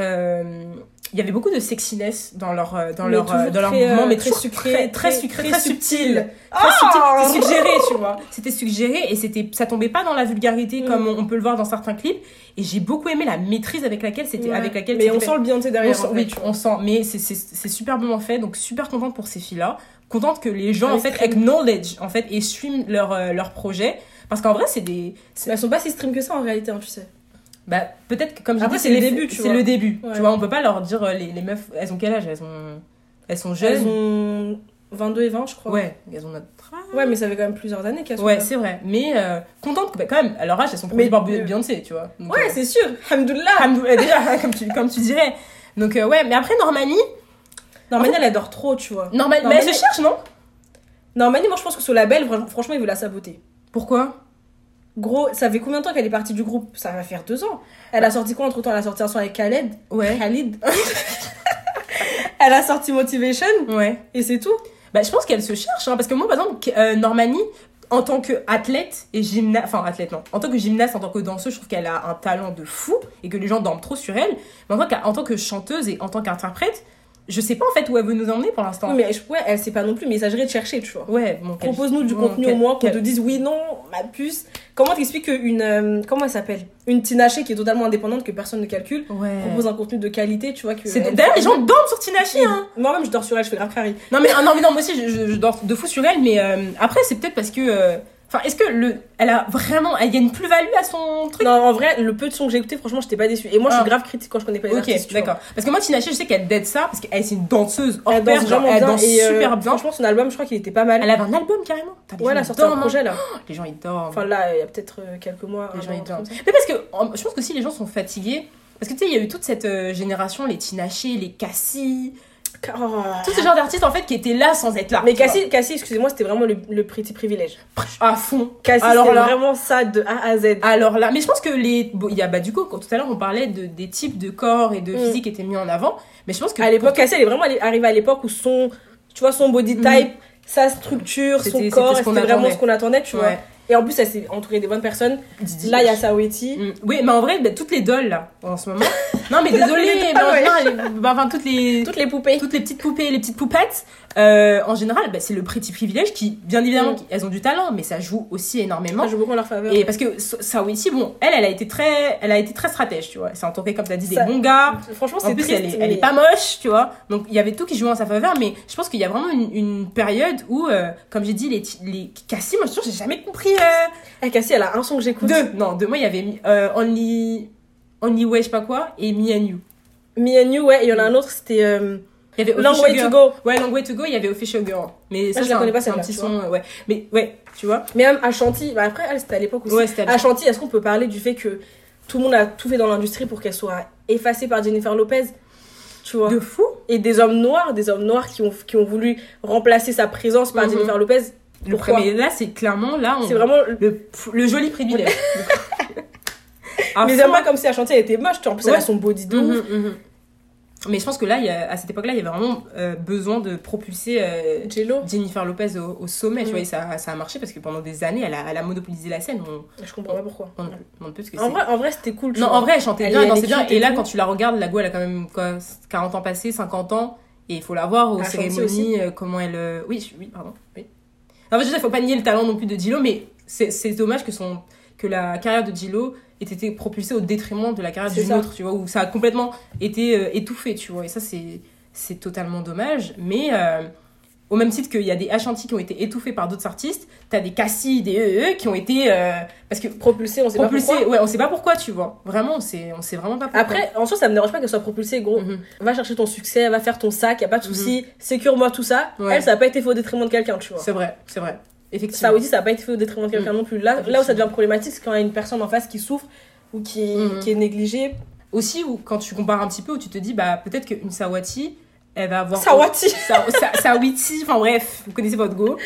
Speaker 2: Euh, il y avait beaucoup de sexiness dans leur, euh, dans
Speaker 1: Mais
Speaker 2: leur, euh, dans leur
Speaker 1: très,
Speaker 2: mouvement,
Speaker 1: euh,
Speaker 2: mais
Speaker 1: très sucré,
Speaker 2: très, sucré,
Speaker 1: très
Speaker 2: très
Speaker 1: subtil.
Speaker 2: subtil. Très
Speaker 1: Ah
Speaker 2: subtil, c'est suggéré, tu vois. C'était suggéré et c'était, ça tombait pas dans la vulgarité
Speaker 1: Mm.
Speaker 2: comme on, on peut le voir dans certains clips. Et j'ai beaucoup aimé la maîtrise avec laquelle c'était,
Speaker 1: Ouais.
Speaker 2: avec laquelle
Speaker 1: Mais
Speaker 2: c'était
Speaker 1: on
Speaker 2: fait.
Speaker 1: sent le
Speaker 2: On
Speaker 1: derrière.
Speaker 2: sent,
Speaker 1: en
Speaker 2: oui, on sent, mais c'est- c'est superbement fait, donc super contente pour ces filles-là. Contente que les gens,
Speaker 1: Ouais,
Speaker 2: en fait, acknowledge, en fait, et stream leur, euh, leur projet. Parce qu'en vrai, c'est des.
Speaker 1: elles sont pas si stream que ça en réalité, hein, tu sais.
Speaker 2: Bah, peut-être que, comme je
Speaker 1: c'est le début,
Speaker 2: C'est le début.
Speaker 1: Ouais.
Speaker 2: Tu vois, on peut pas leur dire, euh, les, les meufs, elles ont quel âge? Elles ont. Elles sont jeunes.
Speaker 1: Elles ont 22 et 20, je crois.
Speaker 2: Ouais, elles ont notre âge.
Speaker 1: Ouais, mais ça fait quand même plusieurs années qu'elles sont
Speaker 2: Ouais, c'est vrai. Mais euh, contente que, bah, quand même, à leur âge, elles sont produites
Speaker 1: Mais-
Speaker 2: par Beyoncé, tu vois. Donc,
Speaker 1: Ouais,
Speaker 2: euh,
Speaker 1: c'est sûr. Alhamdoulilah.
Speaker 2: Alhamdoulilah, déjà, comme tu, comme tu dirais. Donc, euh, ouais, mais après, Normani,
Speaker 1: Normani, elle adore trop, tu vois.
Speaker 2: Normani,
Speaker 1: Normani-
Speaker 2: mais elle se cherche, non?
Speaker 1: Normani, moi je pense que ce label, franchement, il veut la saboter.
Speaker 2: Pourquoi?
Speaker 1: Gros, ça fait combien de temps qu'elle est partie du groupe? Ça va faire deux ans. Elle a sorti quoi entre temps Elle a sorti un son avec Khaled?
Speaker 2: Ouais.
Speaker 1: Khalid. elle a sorti Motivation?
Speaker 2: Ouais.
Speaker 1: et c'est tout.
Speaker 2: Bah, je pense qu'elle se cherche, hein, parce que moi, par exemple, que- euh, Normani, en tant qu'athlète et gymnaste, enfin, athlète, non, en tant que gymnaste, en tant que danseuse, je trouve qu'elle a un talent de fou et que les gens dorment trop sur elle. Mais en tant, en tant que chanteuse et en tant qu'interprète, je sais pas en fait où elle veut nous emmener pour l'instant.
Speaker 1: Oui, mais je- ouais, elle sait pas non plus, mais il s'agirait de chercher, tu vois.
Speaker 2: Ouais, bon,
Speaker 1: Propose-nous du
Speaker 2: bon,
Speaker 1: contenu
Speaker 2: quel-
Speaker 1: au moins, qu'on
Speaker 2: quel-
Speaker 1: te dise oui, non, ma puce. Comment t'expliques qu'une. euh, comment elle s'appelle? Une Tinashe qui est totalement indépendante, que personne ne calcule,
Speaker 2: Ouais.
Speaker 1: propose un contenu de qualité, tu vois. que
Speaker 2: C'est- D'ailleurs, les gens dorment sur Tinachi, hein.
Speaker 1: Moi-même, je dors sur elle, je fais grave carré.
Speaker 2: Non mais, ah, non, mais non, moi aussi je, je- je dors de fou sur elle, mais euh, après c'est peut-être parce que. euh, Enfin, est-ce que le, elle a vraiment, elle y a une plus-value à son truc?
Speaker 1: Non, en vrai, le peu de sons que j'ai écouté, franchement, j'étais pas déçue. Et moi, je
Speaker 2: Ah.
Speaker 1: suis grave critique quand je connais pas les
Speaker 2: Ok,
Speaker 1: artistes. vois.
Speaker 2: d'accord. Parce que moi, Tina je sais qu'elle dead ça, parce qu'elle c'est une danseuse hors
Speaker 1: Elle
Speaker 2: pair,
Speaker 1: danse
Speaker 2: genre, elle danse
Speaker 1: et, euh,
Speaker 2: super bien.
Speaker 1: Franchement, son album, je crois qu'il était pas mal.
Speaker 2: Elle avait un album carrément.
Speaker 1: Ouais, elle a sorti un projet là.
Speaker 2: Les gens ils dorment.
Speaker 1: Enfin, là, il y a peut-être euh, quelques mois.
Speaker 2: les gens ils dorment. Mais parce que je pense que si les gens sont fatigués, parce que tu sais, il y a eu toute cette euh, génération, les Tina les Cassie,
Speaker 1: Oh.
Speaker 2: tout ce genre d'artistes en fait qui étaient là sans être là.
Speaker 1: Mais. Cassie, Cassie excusez-moi, c'était vraiment le, le petit privilège.
Speaker 2: à fond.
Speaker 1: Cassie,
Speaker 2: Alors
Speaker 1: c'était vraiment ça de A à Z.
Speaker 2: Alors là, mais je pense que les. bon, il y a, bah, du coup, quand tout à l'heure on parlait de, des types de corps et de
Speaker 1: Mm.
Speaker 2: physique qui étaient mis en avant, mais je pense que.
Speaker 1: À l'époque, Cassie, elle est vraiment arrivée à l'époque où son, tu vois, son body type, sa structure, son corps, c'était vraiment ce qu'on attendait, tu vois. Et en plus, elle s'est entourée des bonnes personnes.
Speaker 2: Didi.
Speaker 1: Là, il y a Sawetti.
Speaker 2: Mm. Oui, mais en vrai, bah, toutes les dolls là, en ce moment. non, mais
Speaker 1: Elle a
Speaker 2: désolé,
Speaker 1: fait les
Speaker 2: mais en les- bah, enfin, toutes les.
Speaker 1: Toutes les poupées.
Speaker 2: Toutes les petites poupées, les petites poupettes, euh, en général, bah, c'est le petit privilège qui, bien évidemment,
Speaker 1: Mm.
Speaker 2: qui- elles ont du talent, mais ça joue aussi énormément.
Speaker 1: Ça joue beaucoup en leur faveur.
Speaker 2: Et parce que Sa- Saweetie, bon, elle, elle a été très, elle a été très stratège, tu vois. Elle s'est entourée, comme tu as dit,
Speaker 1: Ça-
Speaker 2: des bons gars.
Speaker 1: Franchement,
Speaker 2: En
Speaker 1: c'est
Speaker 2: plus,
Speaker 1: triste.
Speaker 2: elle, est, elle est pas moche, tu vois. Donc, il y avait tout qui jouait en sa faveur, mais je pense qu'il y a vraiment une, une période où, euh, comme j'ai dit, les, les Cassie, moi, je j'ai jamais compris.
Speaker 1: Eh, Cassie, elle a un son que j'écoute.
Speaker 2: deux, non, deux, moi, il y avait euh, Only, Only Way, je sais pas quoi, et Me and You.
Speaker 1: Me and You, ouais. Et il y en a un autre, c'était euh,
Speaker 2: Il y avait
Speaker 1: Long Way to. Go.
Speaker 2: Ouais, Long Way to Go, il y avait Official Girl. Mais ça,
Speaker 1: je
Speaker 2: c'est
Speaker 1: la
Speaker 2: un-
Speaker 1: connais pas,
Speaker 2: c'est un petit son, euh, ouais. Mais, ouais, tu vois.
Speaker 1: Mais même Ashanti, bah après, elle, c'était à l'époque aussi.
Speaker 2: Ouais, à
Speaker 1: Ashanti, est-ce qu'on peut parler du fait que tout le monde a tout fait dans l'industrie pour qu'elle soit effacée par Jennifer Lopez? Tu vois
Speaker 2: De fou.
Speaker 1: Et des hommes noirs, des hommes noirs qui ont, qui ont voulu remplacer sa présence par
Speaker 2: Mhm.
Speaker 1: Jennifer Lopez.
Speaker 2: Le
Speaker 1: Pourquoi
Speaker 2: premier, là, c'est clairement, là, on-
Speaker 1: C'est vraiment.
Speaker 2: le, le joli privilège.
Speaker 1: Mais j'aime pas comme si Ashanti elle était moche, tu vois. en plus elle a
Speaker 2: Ouais.
Speaker 1: son body de
Speaker 2: Mhm,
Speaker 1: ouf.
Speaker 2: mhm. Mais je pense que là, il y a- à cette époque-là, il y avait vraiment euh, besoin de propulser euh, Jennifer Lopez au, au sommet, tu
Speaker 1: Mm.
Speaker 2: vois, et ça, ça a marché parce que pendant des années, elle a, elle a monopolisé la scène. On,
Speaker 1: Je comprends pas pourquoi.
Speaker 2: on, on ne peut parce que
Speaker 1: En vrai, en vrai c'était cool.
Speaker 2: Non,
Speaker 1: vois.
Speaker 2: en vrai, elle chantait
Speaker 1: Elle
Speaker 2: bien, elle dansait Et là, quand tu la regardes, la go, elle a quand même quoi, 40 ans passés, 50 ans. Et il faut la voir aux
Speaker 1: Elle a chanté
Speaker 2: cérémonies, euh, comment elle. Oui, oui, pardon. Oui. En fait, je il faut pas nier le talent non plus de Gillo, mais c'est dommage que, son, que la carrière de Gillo ait été propulsée au détriment de la carrière d'une autre, tu vois, où ça a complètement été euh, étouffé, tu vois. Et ça, c'est c'est totalement dommage. Mais euh, au même titre qu'il y a des Ashanti qui ont été étouffés par d'autres artistes, t'as des Cassie, des EE qui ont été. euh, parce que
Speaker 1: Propulsée, on sait
Speaker 2: propulsés,
Speaker 1: pas pourquoi.
Speaker 2: ouais, on sait pas pourquoi, tu vois. Vraiment, on sait, on sait vraiment pas pourquoi.
Speaker 1: Après, en soi, ça me dérange pas qu'elle soit propulsée, gros.
Speaker 2: Mhm.
Speaker 1: Va chercher ton succès, va faire ton sac, y a pas de souci. Sécure-moi tout ça.
Speaker 2: Ouais.
Speaker 1: Elle, ça a pas été fait au détriment de quelqu'un, tu vois.
Speaker 2: C'est vrai, c'est vrai.
Speaker 1: Ça
Speaker 2: Effectivement.
Speaker 1: aussi, ça a pas été fait au détriment de quelqu'un
Speaker 2: Mm.
Speaker 1: non plus. Là, là où ça devient problématique, c'est quand il y a une personne en face qui souffre ou qui,
Speaker 2: Mhm.
Speaker 1: qui est négligée.
Speaker 2: Aussi, où, quand tu compares un petit peu, où tu te dis, bah, peut-être qu'une Sawati, elle va avoir.
Speaker 1: Sawati
Speaker 2: Sa- Sa- Sawiti, enfin bref, vous connaissez votre go.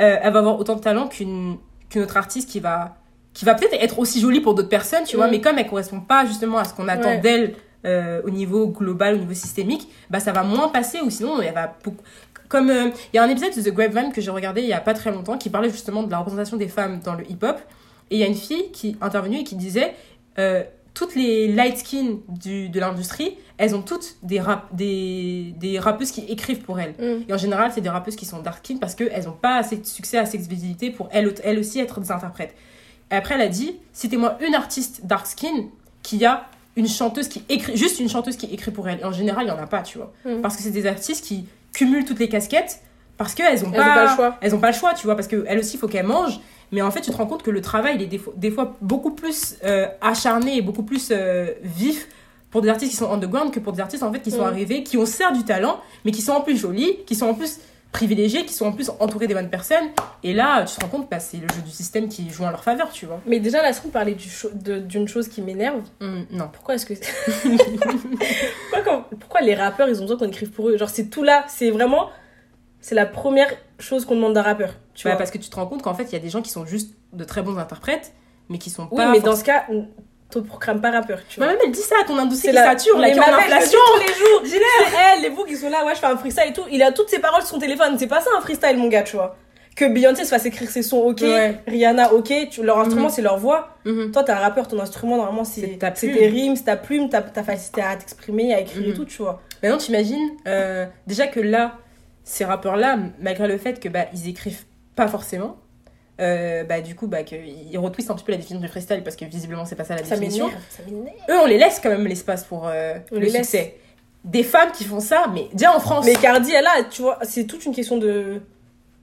Speaker 2: Euh, elle va avoir autant de talent qu'une qu'une autre artiste qui va, qui va peut-être être aussi jolie pour d'autres personnes, tu vois,
Speaker 1: Mm.
Speaker 2: mais comme elle correspond pas justement à ce qu'on attend
Speaker 1: Ouais.
Speaker 2: d'elle euh, au niveau global, au niveau systémique, bah ça va moins passer ou sinon elle va beaucoup. Comme euh, il y a un épisode de The Grapevine que j'ai regardé il y a pas très longtemps qui parlait justement de la représentation des femmes dans le hip-hop et il y a une fille qui intervenue et qui disait toutes les light skin du, de l'industrie, elles ont toutes des, rap, des, des rappeuses qui écrivent pour elles.
Speaker 1: Mm.
Speaker 2: Et en général, c'est des rappeuses qui sont dark skin parce qu'elles n'ont pas assez de succès, assez de visibilité pour elles, elles aussi être des interprètes. Et après, elle a dit citez-moi une artiste dark skin qui a une chanteuse qui écrit, juste une chanteuse qui écrit pour elle. Et en général, il n'y en a pas, tu vois.
Speaker 1: Mm.
Speaker 2: Parce que c'est des artistes qui cumulent toutes les casquettes parce qu'elles n'ont
Speaker 1: Elles
Speaker 2: pas,
Speaker 1: ont pas le choix.
Speaker 2: elles ont pas le choix, tu vois, parce qu'elles aussi, il faut qu'elles mangent. Mais en fait, tu te rends compte que le travail, il est des fois, des fois beaucoup plus euh, acharné et beaucoup plus euh, vif pour des artistes qui sont underground que pour des artistes en fait qui sont
Speaker 1: Mm.
Speaker 2: arrivés, qui ont certes du talent, mais qui sont en plus jolis, qui sont en plus privilégiés, qui sont en plus entourés des bonnes personnes. Et là, tu te rends compte, bah, c'est le jeu du système qui joue en leur faveur, tu vois.
Speaker 1: Mais déjà, là, si on parlait du d'une chose qui m'énerve,
Speaker 2: Hum, non.
Speaker 1: pourquoi est-ce que. pourquoi, quand- pourquoi les rappeurs, ils ont besoin qu'on écrive pour eux? Genre, c'est tout là, c'est vraiment. C'est la première chose qu'on demande d'un rappeur. Tu
Speaker 2: Bah,
Speaker 1: vois
Speaker 2: parce que tu te rends compte qu'en fait, il y a des gens qui sont juste de très bons interprètes, mais qui sont
Speaker 1: Oui,
Speaker 2: pas.
Speaker 1: mais dans ce cas, on te proclame pas rappeur. Tu vois
Speaker 2: Bah, même elle dit ça, ton industrie qui
Speaker 1: la
Speaker 2: sature,
Speaker 1: la
Speaker 2: qui en inflation.
Speaker 1: tous les jours. C'est elle, les boucs, ils sont là, ouais, je fais un freestyle et tout. Il a toutes ses paroles sur son téléphone. C'est pas ça un freestyle, mon gars, tu vois. Que Beyoncé se fasse écrire ses sons, ok.
Speaker 2: Ouais.
Speaker 1: Rihanna, ok. Tu- leur instrument,
Speaker 2: Mhm.
Speaker 1: c'est leur voix.
Speaker 2: Mhm.
Speaker 1: Toi, t'es un rappeur, ton instrument, normalement, c'est tes rimes, c'est ta plume, ta, ta facilité à t'exprimer, à écrire et
Speaker 2: Mhm.
Speaker 1: tout, tu vois.
Speaker 2: Maintenant, t'imagines, euh, déjà que là, ces rappeurs-là, malgré le fait que bah, ils écrivent pas forcément, euh, bah, du coup, bah, qu'ils retwistent un petit peu la définition du freestyle parce que visiblement, c'est pas ça la
Speaker 1: Ça
Speaker 2: définition.
Speaker 1: ça.
Speaker 2: Eux, on les laisse quand même l'espace pour euh,
Speaker 1: On
Speaker 2: le
Speaker 1: les laisse.
Speaker 2: succès. Des femmes qui font ça, mais déjà en France.
Speaker 1: Mais Cardi, elle a, tu vois, c'est toute une question de,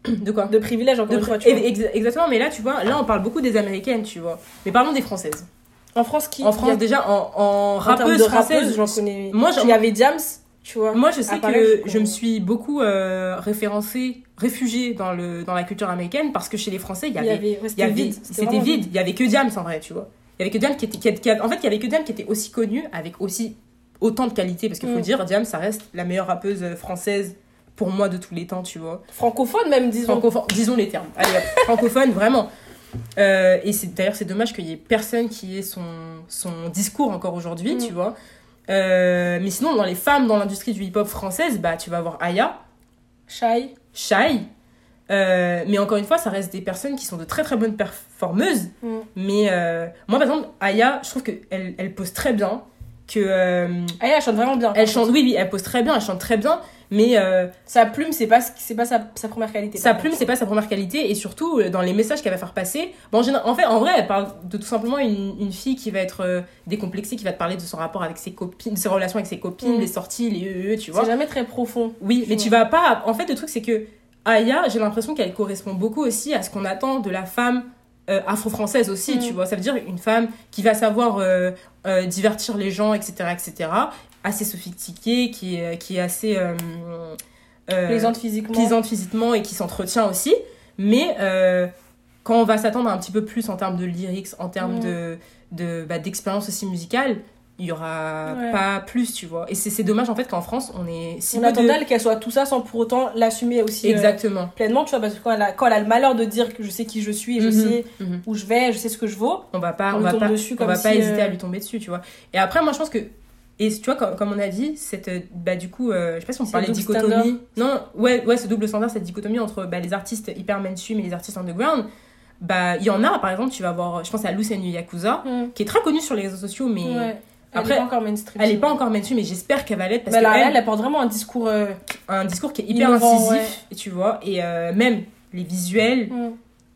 Speaker 2: De quoi
Speaker 1: de privilège, encore
Speaker 2: De
Speaker 1: une fois,
Speaker 2: pr-
Speaker 1: tu vois.
Speaker 2: ex- Exactement, mais là, tu vois, là, on parle beaucoup des américaines, tu vois. Mais parlons des françaises.
Speaker 1: En France, qui
Speaker 2: En France,
Speaker 1: a-
Speaker 2: déjà, en, en
Speaker 1: en termes
Speaker 2: rappeuse
Speaker 1: de
Speaker 2: française,
Speaker 1: j'en connais.
Speaker 2: Moi, j'en-
Speaker 1: il y avait Diams, tu vois.
Speaker 2: Moi, je sais que
Speaker 1: je
Speaker 2: me suis beaucoup euh, référencée, réfugiée dans, le, dans la culture américaine parce que chez les Français, il y avait,
Speaker 1: c'était
Speaker 2: avait-
Speaker 1: vide.
Speaker 2: c'était vide. Il y avait que Diams en vrai, tu vois. Il y avait que Diams qui était, qui, qui- en fait, il y avait que Diams qui était aussi connue avec aussi autant de qualité parce qu'il faut
Speaker 1: Mm.
Speaker 2: dire, Diams, ça reste la meilleure rappeuse française pour moi de tous les temps, tu vois.
Speaker 1: Francophone, même, disons.
Speaker 2: Francophone, disons les termes. Allez, francophone, vraiment. Euh, et c'est d'ailleurs c'est dommage qu'il y ait personne qui ait son, son discours encore aujourd'hui,
Speaker 1: Mm.
Speaker 2: tu vois. Euh, mais sinon, dans les femmes dans l'industrie du hip-hop française, bah, tu vas avoir Aya,
Speaker 1: Shai.
Speaker 2: Shai. Euh, mais encore une fois, ça reste des personnes qui sont de très très bonnes performeuses.
Speaker 1: Mm.
Speaker 2: Mais euh, moi, par exemple, Aya, je trouve qu'elle elle pose très bien. Que,
Speaker 1: Ah, elle chante vraiment bien.
Speaker 2: elle chante, oui, oui, elle pose très bien, elle chante très bien. Mais euh,
Speaker 1: Sa plume, c'est pas, c'est pas sa, sa première qualité.
Speaker 2: sa plume, c'est pas sa première qualité. Et surtout, euh, dans les messages qu'elle va faire passer. Bon, en, fait, en vrai, elle parle de tout simplement une, une fille qui va être euh, décomplexée, qui va te parler de son rapport avec ses copines, de ses relations avec ses copines,
Speaker 1: Mm.
Speaker 2: les sorties, les EE, tu vois.
Speaker 1: C'est jamais très profond.
Speaker 2: Oui, mais
Speaker 1: vois.
Speaker 2: tu vas pas. En fait, le truc, c'est que Aya, j'ai l'impression qu'elle correspond beaucoup aussi à ce qu'on attend de la femme euh, afro-française aussi,
Speaker 1: Mm.
Speaker 2: tu vois. Ça veut dire une femme qui va savoir euh, euh, divertir les gens, etc., etc., assez sophistiquée, qui est, qui est assez. euh, euh,
Speaker 1: Plaisante physiquement.
Speaker 2: plaisante physiquement et qui s'entretient aussi. Mais euh, quand on va s'attendre un petit peu plus en termes de lyrics, en termes
Speaker 1: Mm.
Speaker 2: de, de, bah, d'expérience aussi musicale, il y aura
Speaker 1: Ouais.
Speaker 2: pas plus, tu vois. Et c'est, c'est dommage en fait qu'en France, on est si
Speaker 1: On attend
Speaker 2: de-
Speaker 1: d'elle qu'elle soit tout ça sans pour autant l'assumer aussi euh, pleinement, tu vois, parce que quand elle, a, quand elle a le malheur de dire que je sais qui je suis, je
Speaker 2: Mhm,
Speaker 1: sais
Speaker 2: mhm.
Speaker 1: où je vais, je sais ce que je vaux,
Speaker 2: On va pas,
Speaker 1: On
Speaker 2: on
Speaker 1: lui
Speaker 2: va pas,
Speaker 1: dessus
Speaker 2: on hésiter à lui tomber dessus, tu vois. Et après, moi, je pense que Et tu vois, comme, comme on a dit, cette, euh, bah, du coup, euh, je sais pas si on parlait de dichotomie. Non, ouais, ouais, ce double standard, cette dichotomie entre bah, les artistes hyper mainstream et les artistes underground. Bah, il y en a, par exemple, tu vas voir, je pense à Lucenu Yakuza,
Speaker 1: Mm.
Speaker 2: qui est très connue sur les réseaux sociaux, mais
Speaker 1: Ouais. Elle
Speaker 2: après,
Speaker 1: est pas encore mainstream.
Speaker 2: elle est pas encore mainstream, mais j'espère qu'elle va l'être parce
Speaker 1: là,
Speaker 2: qu'elle
Speaker 1: elle, elle porte vraiment un discours. euh,
Speaker 2: a un discours qui est hyper
Speaker 1: Innovant,
Speaker 2: incisif,
Speaker 1: ouais.
Speaker 2: et tu vois, et euh, même les visuels.
Speaker 1: mm.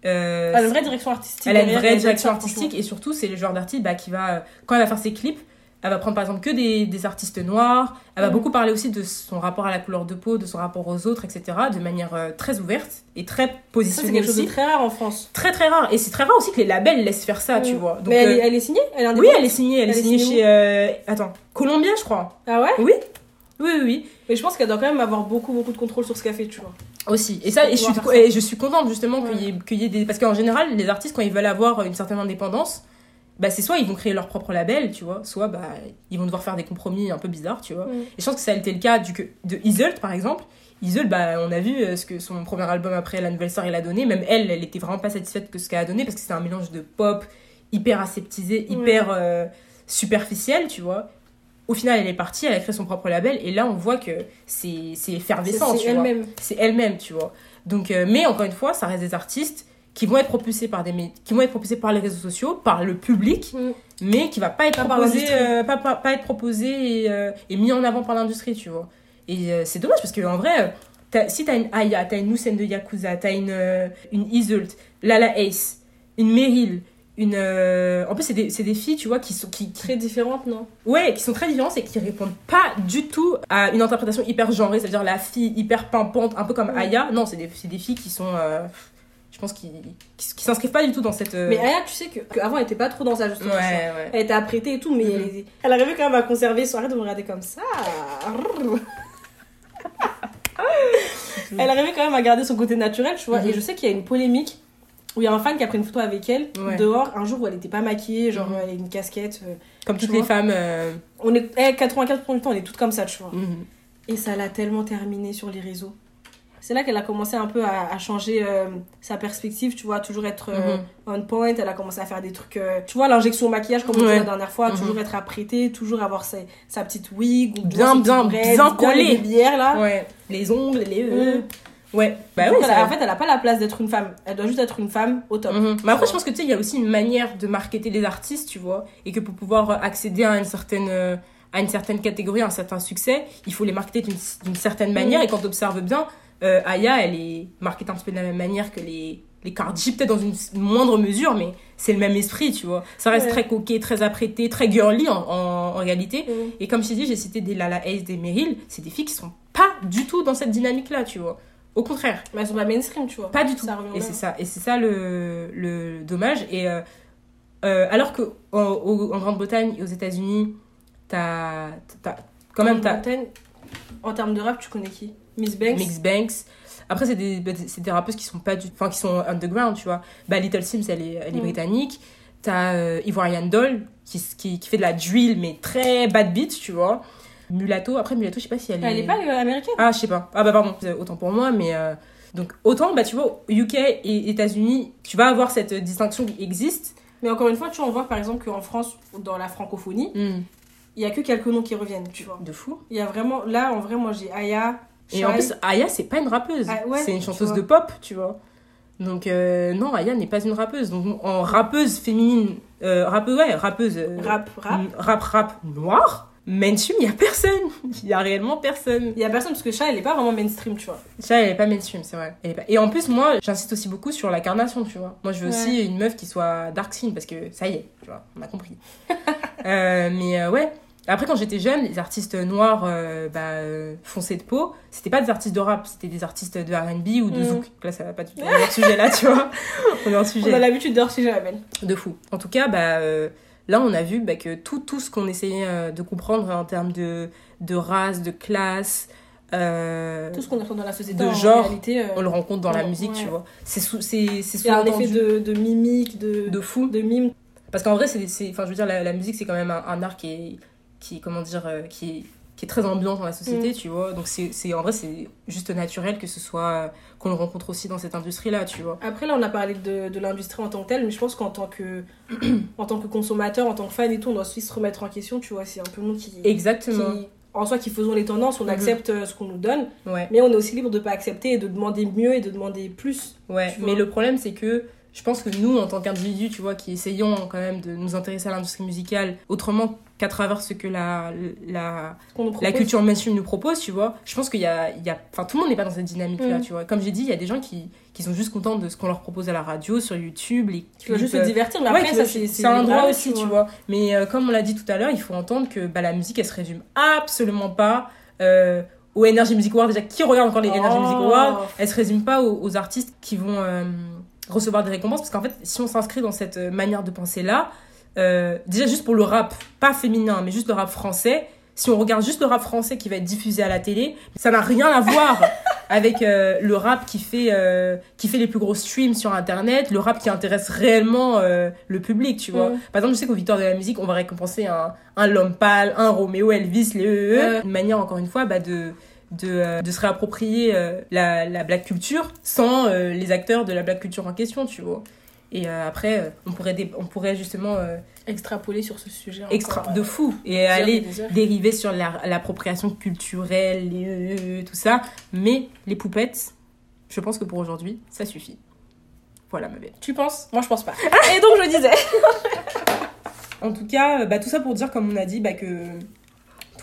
Speaker 2: euh,
Speaker 1: Elle a une vraie direction artistique.
Speaker 2: elle a une vraie direction artistique et surtout c'est le genre d'artiste bah, qui va quand elle va faire ses clips elle va prendre par exemple que des, des artistes noirs elle va
Speaker 1: Mhm.
Speaker 2: beaucoup parler aussi de son rapport à la couleur de peau de son rapport aux autres etc de manière euh, très ouverte et très
Speaker 1: Ça, c'est
Speaker 2: positionnée
Speaker 1: quelque chose de
Speaker 2: aussi
Speaker 1: très rare en France.
Speaker 2: très très rare et c'est très rare aussi que les labels laissent faire ça tu
Speaker 1: Mm.
Speaker 2: vois donc
Speaker 1: mais elle,
Speaker 2: euh,
Speaker 1: est, elle est signée? Elle est
Speaker 2: oui elle est signée elle, est
Speaker 1: Elle est
Speaker 2: signée
Speaker 1: signée
Speaker 2: chez euh, attends Columbia je crois
Speaker 1: Ah ouais?
Speaker 2: Oui oui oui, oui.
Speaker 1: Mais je pense qu'elle doit quand même avoir beaucoup, beaucoup de contrôle sur ce qu'elle fait, tu vois.
Speaker 2: Aussi. Et ça, et je, suis, et je contente justement qu'il y, qu'il y ait des. Parce qu'en général, les artistes, quand ils veulent avoir une certaine indépendance, bah, c'est soit ils vont créer leur propre label, tu vois, soit bah, ils vont devoir faire des compromis un peu bizarres, tu vois.
Speaker 1: Mm.
Speaker 2: Et je pense que ça a été le cas du, que- de Iselt, par exemple. Iselt, bah, on a vu euh, ce que son premier album après La Nouvelle Star, il a donné. Même elle, elle était vraiment pas satisfaite que ce qu'elle a donné parce que c'était un mélange de pop hyper aseptisé, hyper euh, superficiel, tu vois. Au final, elle est partie, elle a créé son propre label et là, on voit que c'est effervescent,
Speaker 1: c'est
Speaker 2: tu vois
Speaker 1: elle-même.
Speaker 2: c'est elle-même, tu vois. Donc, euh, mais encore une fois, ça reste des artistes qui vont être propulsés par des qui vont être propulsés par les réseaux sociaux, par le public,
Speaker 1: Mm.
Speaker 2: mais qui va pas être
Speaker 1: Pas
Speaker 2: proposé, euh, pas, pas, pas être proposé et, euh, et mis en avant par l'industrie, tu vois. Et euh, c'est dommage parce que en vrai, t'as- si t'as une Aya, t'as une Lucen de Yakuza, t'as une euh, une Iselt, Lala Ace, une Meryl, une en plus c'est des, des filles, tu vois, qui sont qui, qui
Speaker 1: Très différente, non?
Speaker 2: Ouais, qui sont très différentes et qui répondent pas du tout à une interprétation hyper genrée, c'est-à-dire la fille hyper pimpante, un peu comme
Speaker 1: Ouais.
Speaker 2: Aya. Non, c'est des, c'est des filles qui sont. Je pense qui, qui, qui s'inscrivent pas du tout dans cette. euh,
Speaker 1: Mais Aya, tu sais que- qu'avant, elle était pas trop dans sa juste
Speaker 2: ouais, ouais.
Speaker 1: Elle était apprêtée et tout, mais
Speaker 2: Mhm.
Speaker 1: elle, elle arrivait quand même à conserver son. Arrête de me regarder comme ça. elle arrivait quand même à garder son côté naturel, tu vois.
Speaker 2: Mhm.
Speaker 1: Et je sais qu'il y a une polémique où il y a un fan qui a pris une photo avec elle
Speaker 2: Ouais.
Speaker 1: dehors un jour où elle était pas maquillée, genre
Speaker 2: Mhm.
Speaker 1: elle a une casquette. euh.
Speaker 2: Comme toutes les femmes. euh,
Speaker 1: On est eh, 84% du temps, on est toutes comme ça, tu vois. Et ça l'a tellement terminé sur les réseaux. C'est là qu'elle a commencé un peu à, à changer euh, sa perspective, tu vois, toujours être euh,
Speaker 2: Mhm.
Speaker 1: on point. Elle a commencé à faire des trucs, euh, tu vois, l'injection au maquillage, comme on
Speaker 2: Ouais.
Speaker 1: disait la dernière fois,
Speaker 2: Mhm.
Speaker 1: toujours être apprêtée, toujours avoir sa, sa petite wig, ou
Speaker 2: Bien, bien,
Speaker 1: braids,
Speaker 2: bien
Speaker 1: les
Speaker 2: collée.
Speaker 1: bières là.
Speaker 2: Ouais. Les ongles, les.
Speaker 1: Mhm.
Speaker 2: Ouais. Bah oui,
Speaker 1: elle en fait, elle a pas la place d'être une femme. Elle doit juste être une femme au top.
Speaker 2: Mhm. Mais après, je pense que tu sais, il y a aussi une manière de marketer les artistes, tu vois, et que pour pouvoir accéder à une certaine, à une certaine catégorie, à un certain succès, il faut les marketer d'une d'une certaine manière. Et quand tu observes bien, euh, Aya, elle est marketée un petit peu de la même manière que les, les Cardi, peut-être dans une moindre mesure, mais c'est le même esprit, tu vois. Ça reste
Speaker 1: Ouais.
Speaker 2: très coquet, très apprêté, très girly en, en, en réalité. Et comme je t'ai dit, j'ai cité des Lala Ace, des Meryl, c'est des filles qui sont pas du tout dans cette dynamique-là, tu vois. Au contraire.
Speaker 1: Mais elles sont pas mainstream, tu vois.
Speaker 2: Pas du tout. Et c'est ça, et c'est ça le, le dommage. Et euh, euh, alors que en, Grande-Bretagne et aux États-Unis, t'as, t'as- quand même t'as
Speaker 1: En termes de rap, tu connais qui? Miss Banks
Speaker 2: Mix Banks. Après, c'est des, bah, des rappeuses qui sont pas du, enfin qui sont underground, tu vois. Bah Little Sims, elle est, elle est
Speaker 1: Mm.
Speaker 2: britannique. T'as euh, Ivorian Doll qui, qui, qui fait de la drill mais très bad beat, tu vois. Mulatto, après Mulatto, je sais pas si elle est.
Speaker 1: Elle est pas euh, américaine
Speaker 2: Ah, je sais pas. Ah bah pardon, autant pour moi, mais euh, donc autant bah tu vois UK et États-Unis, tu vas avoir cette distinction qui existe.
Speaker 1: Mais encore une fois, tu vois, on voit par exemple qu'en France, dans la francophonie, il y a que quelques noms qui reviennent, tu vois.
Speaker 2: De fou.
Speaker 1: Il y a vraiment, là, en vrai, moi j'ai Aya,
Speaker 2: Et en plus, Aya c'est pas une rappeuse,
Speaker 1: Ah ouais,
Speaker 2: c'est une chanteuse de pop, tu vois. Donc euh, non, Aya n'est pas une rappeuse. Donc en rappeuse féminine, euh, rappeuse ouais, rappeuse euh,
Speaker 1: rap, rap.
Speaker 2: mm, rap rap noir, mainstream, il y a personne. Il y a réellement personne.
Speaker 1: Il y a personne parce que Shai, elle est pas vraiment mainstream, tu vois.
Speaker 2: Ça, elle est pas mainstream, c'est vrai. Elle est pas- Et en plus, moi, j'insiste aussi beaucoup sur l'incarnation, tu vois. Moi, je veux
Speaker 1: Ouais.
Speaker 2: aussi une meuf qui soit dark skin parce que ça y est, tu vois, on a compris. Euh, mais euh, ouais. Après, quand j'étais jeune, les artistes noirs euh, bah, euh, foncés de peau, c'était pas des artistes de rap, c'était des artistes de RB ou de
Speaker 1: Mm.
Speaker 2: zouk. Là, ça va pas du tout. On est sujet là, tu vois. On est hors
Speaker 1: On a
Speaker 2: sujet.
Speaker 1: l'habitude de sujet la belle.
Speaker 2: De fou. En tout cas, bah, euh, là, on a vu bah, que tout, tout ce qu'on essayait euh, de comprendre en termes de, de race, de classe, euh,
Speaker 1: Tout ce qu'on entend dans la société,
Speaker 2: de
Speaker 1: en
Speaker 2: genre,
Speaker 1: réalité, euh,
Speaker 2: on le rencontre dans la
Speaker 1: Ouais.
Speaker 2: musique, tu vois. C'est sous- c'est c'est
Speaker 1: un effet de, de mimique, de,
Speaker 2: de fou.
Speaker 1: de mime.
Speaker 2: Parce qu'en vrai, c'est, c'est- enfin, je veux dire, la, la musique, c'est quand même un, un art qui est, qui, comment dire, euh, qui est qui est très ambiante dans la société,
Speaker 1: Mm.
Speaker 2: tu vois. Donc, c'est, c'est, en vrai, c'est juste naturel que ce soit, qu'on le rencontre aussi dans cette industrie-là, tu vois.
Speaker 1: Après, là, on a parlé de, de l'industrie en tant que telle, mais je pense qu'en tant que, en tant que consommateur, en tant que fan et tout, on doit aussi se remettre en question, tu vois. C'est un peu nous qui,
Speaker 2: Exactement.
Speaker 1: qui, en soi, qui faisons les tendances, on
Speaker 2: Mhm.
Speaker 1: accepte euh, ce qu'on nous donne,
Speaker 2: Ouais.
Speaker 1: mais on est aussi libre de pas accepter et de demander mieux et de demander plus.
Speaker 2: Ouais, mais le problème, c'est que je pense que nous, en tant qu'individus, tu vois, qui essayons quand même de nous intéresser à l'industrie musicale autrement qu'à travers ce que la, la,
Speaker 1: nous
Speaker 2: la culture mainstream nous propose, tu vois, je pense qu'il y a, il y a... Enfin, tout le monde n'est pas dans cette dynamique-là,
Speaker 1: Mm.
Speaker 2: tu vois. Comme j'ai dit, il y a des gens qui, qui sont juste contents de ce qu'on leur propose à la radio, sur YouTube, les
Speaker 1: Tu veux juste se divertir, mais
Speaker 2: Ouais,
Speaker 1: après,
Speaker 2: tu
Speaker 1: ça,
Speaker 2: vois,
Speaker 1: c'est
Speaker 2: c'est un droit aussi, tu vois. Mais euh, comme on l'a dit tout à l'heure, il faut entendre que bah, la musique, elle se résume absolument pas euh, aux Energy Music Awards. Déjà, qui regarde encore les Energy Music Awards?
Speaker 1: Oh.
Speaker 2: Elle se résume pas aux, aux artistes qui vont euh, recevoir des récompenses. Parce qu'en fait, si on s'inscrit dans cette euh, manière de penser-là, euh, déjà juste pour le rap, pas féminin, mais juste le rap français, si on regarde juste le rap français qui va être diffusé à la télé, ça n'a rien à voir avec euh, le rap qui fait, euh, qui fait les plus gros streams sur Internet, le rap qui intéresse réellement euh, le public, tu vois.
Speaker 1: Mm.
Speaker 2: Par exemple, je sais qu'au Victoire de la musique, on va récompenser un, un L'Homme Pâle, un Roméo Elvis, les EE, une manière, encore une fois, bah, de, de, euh, de se réapproprier euh, la, la black culture sans euh, les acteurs de la black culture en question, tu vois. Et euh, après, euh, on, pourrait dé- on pourrait justement euh,
Speaker 1: Extrapoler sur ce sujet.
Speaker 2: extra
Speaker 1: encore,
Speaker 2: de fou et
Speaker 1: et
Speaker 2: aller dériver sur la- l'appropriation culturelle, euh, tout ça. Mais les poupettes, je pense que pour aujourd'hui, ça suffit. Voilà ma belle.
Speaker 1: Tu penses? Moi, je pense pas. et donc, je disais.
Speaker 2: En tout cas, bah, tout ça pour dire, comme on a dit, bah, que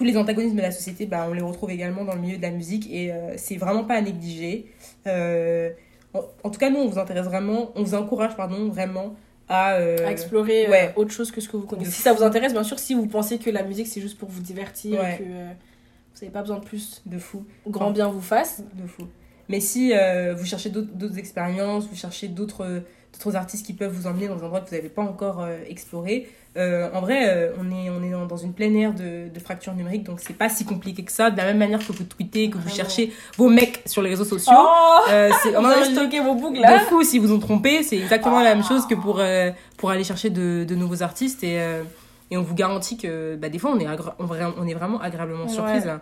Speaker 2: tous les antagonismes de la société, bah, on les retrouve également dans le milieu de la musique et euh, c'est vraiment pas à négliger. Euh, en, en tout cas, nous, on vous intéresse vraiment, on vous encourage, pardon, vraiment à. euh,
Speaker 1: à explorer
Speaker 2: ouais.
Speaker 1: autre chose que ce que vous connaissez. Si ça vous intéresse, bien sûr, si vous pensez que la musique c'est juste pour vous divertir,
Speaker 2: Ouais.
Speaker 1: que vous n'avez pas besoin de plus,
Speaker 2: de fou.
Speaker 1: grand bien vous fasse.
Speaker 2: De fou. Mais si vous cherchez d'autres expériences, vous cherchez d'autres d'autres artistes qui peuvent vous emmener dans un endroit que vous n'avez pas encore euh, exploré, euh, en vrai, euh, on est, on est dans, une pleine ère de, de fracture numérique, donc c'est pas si compliqué que ça. De la même manière que vous tweetez, que vous
Speaker 1: Vraiment.
Speaker 2: cherchez vos mecs sur les réseaux sociaux.
Speaker 1: Oh
Speaker 2: c'est
Speaker 1: avez
Speaker 2: je-
Speaker 1: stocké vos boucles
Speaker 2: de
Speaker 1: là
Speaker 2: fou s'ils vous ont trompé, c'est exactement la même chose que pour, pour aller chercher de, de nouveaux artistes et, et on vous garantit que bah, des fois on est, on, on est vraiment agréablement surprise
Speaker 1: Ouais.
Speaker 2: là.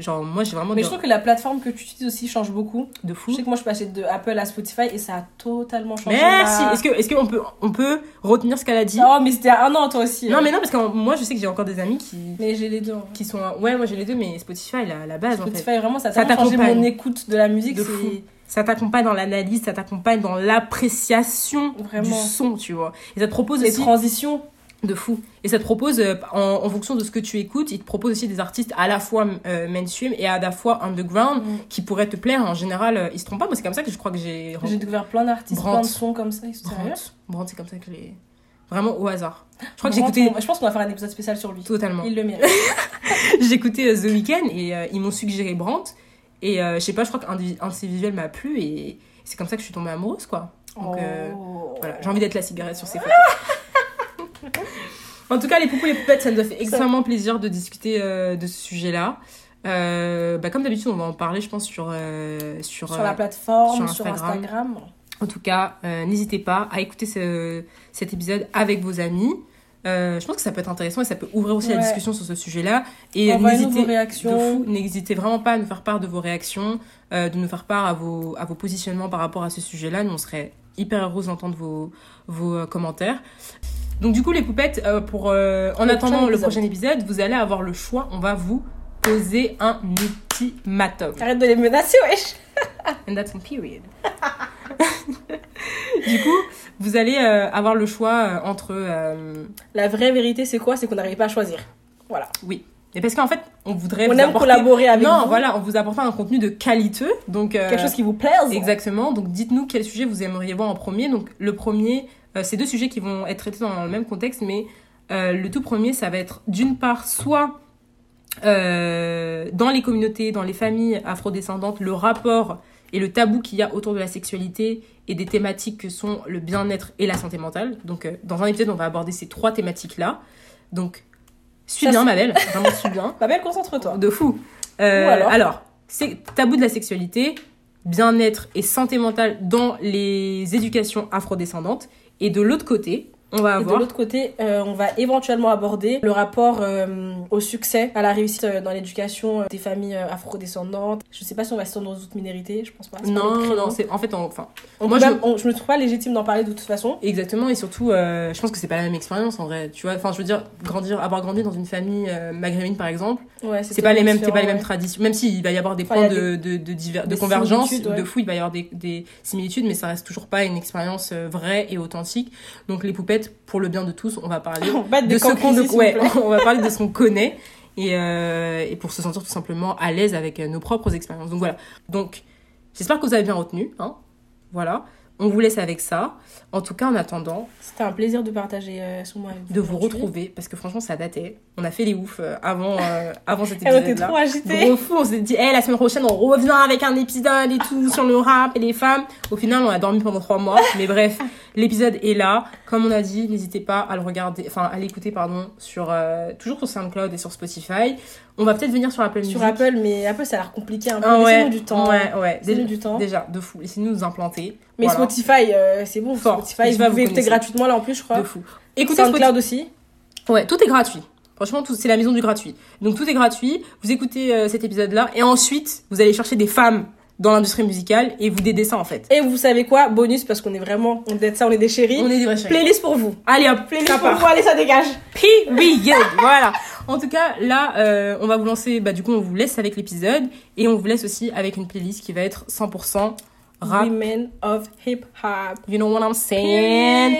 Speaker 2: Genre moi j'ai vraiment
Speaker 1: Mais
Speaker 2: de,
Speaker 1: je trouve que la plateforme que tu utilises aussi change beaucoup.
Speaker 2: de
Speaker 1: Je
Speaker 2: fou.
Speaker 1: sais que moi je passais de Apple à Spotify et ça a totalement changé.
Speaker 2: Merci. Est-ce qu'on peut on peut retenir ce qu'elle a dit?
Speaker 1: Oh, mais c'était à un an toi aussi.
Speaker 2: Non
Speaker 1: hein.
Speaker 2: mais non parce que moi je sais que j'ai encore des amis qui
Speaker 1: Mais j'ai les deux. hein.
Speaker 2: qui sont ouais moi j'ai les deux mais Spotify la, la base en fait.
Speaker 1: Spotify, vraiment, ça a
Speaker 2: Ça
Speaker 1: tellement changé mon écoute de la musique.
Speaker 2: De fou. Ça t'accompagne dans l'analyse, ça t'accompagne dans l'appréciation du son, tu vois. Et ça te propose
Speaker 1: Les
Speaker 2: aussi
Speaker 1: transitions.
Speaker 2: De fou. Et ça te propose, euh, en, en fonction de ce que tu écoutes, il te propose aussi des artistes à la fois euh, mainstream et à la fois underground
Speaker 1: Mm.
Speaker 2: qui pourraient te plaire. En général, euh, ils se trompent pas. Moi, c'est comme ça que je crois que j'ai.
Speaker 1: J'ai découvert plein d'artistes,
Speaker 2: Brandt.
Speaker 1: plein de sons comme ça. Ils sont
Speaker 2: Brandt. Brandt, c'est comme ça que je l'ai. Vraiment au hasard. Je crois que j'ai écouté
Speaker 1: on- Je pense qu'on va faire un épisode spécial sur lui.
Speaker 2: totalement.
Speaker 1: Il le mérite.
Speaker 2: j'ai écouté The Weeknd et ils m'ont suggéré Brandt. Et je sais pas, je crois qu'un de, un de ses visuels m'a plu et c'est comme ça que je suis tombée amoureuse, quoi. Donc,
Speaker 1: Oh.
Speaker 2: Voilà, j'ai envie d'être la cigarette sur ces photos. En tout cas, les poupous, les poupettes, ça nous a fait extrêmement plaisir de discuter euh, de ce sujet-là. Euh, bah, comme d'habitude, on va en parler, je pense, sur, euh, sur,
Speaker 1: Sur la plateforme,
Speaker 2: sur
Speaker 1: sur
Speaker 2: Instagram. En tout cas, n'hésitez pas à écouter ce- cet épisode avec vos amis. Je pense que ça peut être intéressant et ça peut ouvrir aussi la discussion sur ce sujet-là. Et n'hésitez vraiment pas à nous faire part de vos réactions, de nous faire part à vos, à vos positionnements par rapport à ce sujet-là. Nous, on serait hyper heureux d'entendre vos, vos commentaires. Donc du coup, les poupettes, euh, pour, euh, en
Speaker 1: Le
Speaker 2: attendant le prochain épisode, vous allez avoir le choix. On va vous poser un ultimatum.
Speaker 1: Arrête de les menacer, wesh.
Speaker 2: And that's on period. du coup, vous allez euh, avoir le choix entre...
Speaker 1: La vraie vérité, c'est quoi? C'est qu'on n'arrive pas à choisir. Voilà.
Speaker 2: oui. Et parce qu'en fait, on voudrait...
Speaker 1: On
Speaker 2: vous
Speaker 1: aime
Speaker 2: apporter-
Speaker 1: collaborer avec
Speaker 2: Non,
Speaker 1: vous.
Speaker 2: voilà, on vous apporte un contenu de qualité. Donc, euh,
Speaker 1: Quelque chose qui vous plaise.
Speaker 2: Exactement. Donc, dites-nous quel sujet vous aimeriez voir en premier. Donc, le premier, c'est deux sujets qui vont être traités dans le même contexte, mais euh, le tout premier, ça va être d'une part, soit euh, dans les communautés, dans les familles afrodescendantes, le rapport et le tabou qu'il y a autour de la sexualité et des thématiques que sont le bien-être et la santé mentale. Donc, euh, dans un épisode, on va aborder ces trois thématiques-là. Donc, suis
Speaker 1: Ça,
Speaker 2: bien, ma belle. Vraiment, suis bien.
Speaker 1: Ma belle, concentre-toi.
Speaker 2: De fou. Euh,
Speaker 1: Ou alors
Speaker 2: alors, c'est tabou de la sexualité, bien-être et santé mentale dans les éducations afrodescendantes. Et de l'autre côté, On va
Speaker 1: Et de
Speaker 2: avoir.
Speaker 1: l'autre côté, euh, on va éventuellement aborder le rapport euh, au succès, à la réussite euh, dans l'éducation des familles afrodescendantes. Je sais pas si on va se dans d'autres minorités, je pense pas.
Speaker 2: Non, non, c'est en fait, enfin,
Speaker 1: On
Speaker 2: moi, je-
Speaker 1: même- on- je me trouve pas légitime d'en parler de toute façon.
Speaker 2: exactement, et surtout, je pense que c'est pas la même expérience en vrai. Tu vois, enfin, je veux dire, grandir, avoir grandi dans une famille maghrébine par exemple,
Speaker 1: Ouais,
Speaker 2: c'est pas les mêmes, c'est pas les mêmes traditions. Même s'il va y avoir des points de, de, diver- convergence,
Speaker 1: ouais.
Speaker 2: de fou, il va y avoir des, des similitudes, mais ça reste toujours pas une expérience vraie et authentique. Donc les poupettes, pour le bien de tous, on va parler.
Speaker 1: On
Speaker 2: de ce qu'on ouais, on va parler de ce qu'on connaît et, euh, et pour se sentir tout simplement à l'aise avec euh, nos propres expériences. Donc voilà. Donc j'espère que vous avez bien retenu. Hein. Voilà. On vous laisse avec ça. En tout cas, en attendant,
Speaker 1: C'était un plaisir de partager euh, ce mois avec
Speaker 2: de vous retrouver parce que franchement, ça datait. On a fait les oufs euh, avant, euh, avant cet
Speaker 1: Eh, on était
Speaker 2: épisode-là.
Speaker 1: trop.
Speaker 2: Gros fou, on s'est dit, Eh, la semaine prochaine, on revient avec un épisode et tout sur le rap et les femmes. Au final, on a dormi pendant trois mois. Mais bref, l'épisode est là. Comme on a dit, n'hésitez pas à le regarder, enfin, à l'écouter, pardon, sur, euh, toujours sur SoundCloud et sur Spotify. On va peut-être venir sur Apple Music.
Speaker 1: Sur Apple, mais Apple, ça a l'air compliqué un peu.
Speaker 2: Ah ouais,
Speaker 1: du temps.
Speaker 2: Ouais, ouais. Déjà,
Speaker 1: du temps.
Speaker 2: déjà, de fou. Laissez-nous nous implanter.
Speaker 1: Mais
Speaker 2: Voilà.
Speaker 1: Spotify, euh, c'est bon.
Speaker 2: Fort.
Speaker 1: Spotify, vous
Speaker 2: vous
Speaker 1: pouvez écouter gratuitement là en plus, je crois.
Speaker 2: De fou. Écoutez Spotify.
Speaker 1: SoundCloud aussi.
Speaker 2: Ouais, tout est gratuit. Franchement, c'est la maison du gratuit. Donc tout est gratuit. Vous écoutez euh, cet épisode-là et ensuite vous allez chercher des femmes dans l'industrie musicale et vous dédez ça en fait.
Speaker 1: Et vous savez quoi? Bonus, parce qu'on est vraiment, on est ça, on est des chéris.
Speaker 2: On est des vrais chéris.
Speaker 1: Playlist pour vous.
Speaker 2: Allez hop,
Speaker 1: Playlist pour
Speaker 2: part.
Speaker 1: vous, allez, ça dégage.
Speaker 2: Period. voilà. En tout cas, là, euh, on va vous lancer. Bah, du coup, on vous laisse avec l'épisode et on vous laisse aussi avec une playlist qui va être 100% rap.
Speaker 1: Women of Hip Hop.
Speaker 2: You know what I'm saying?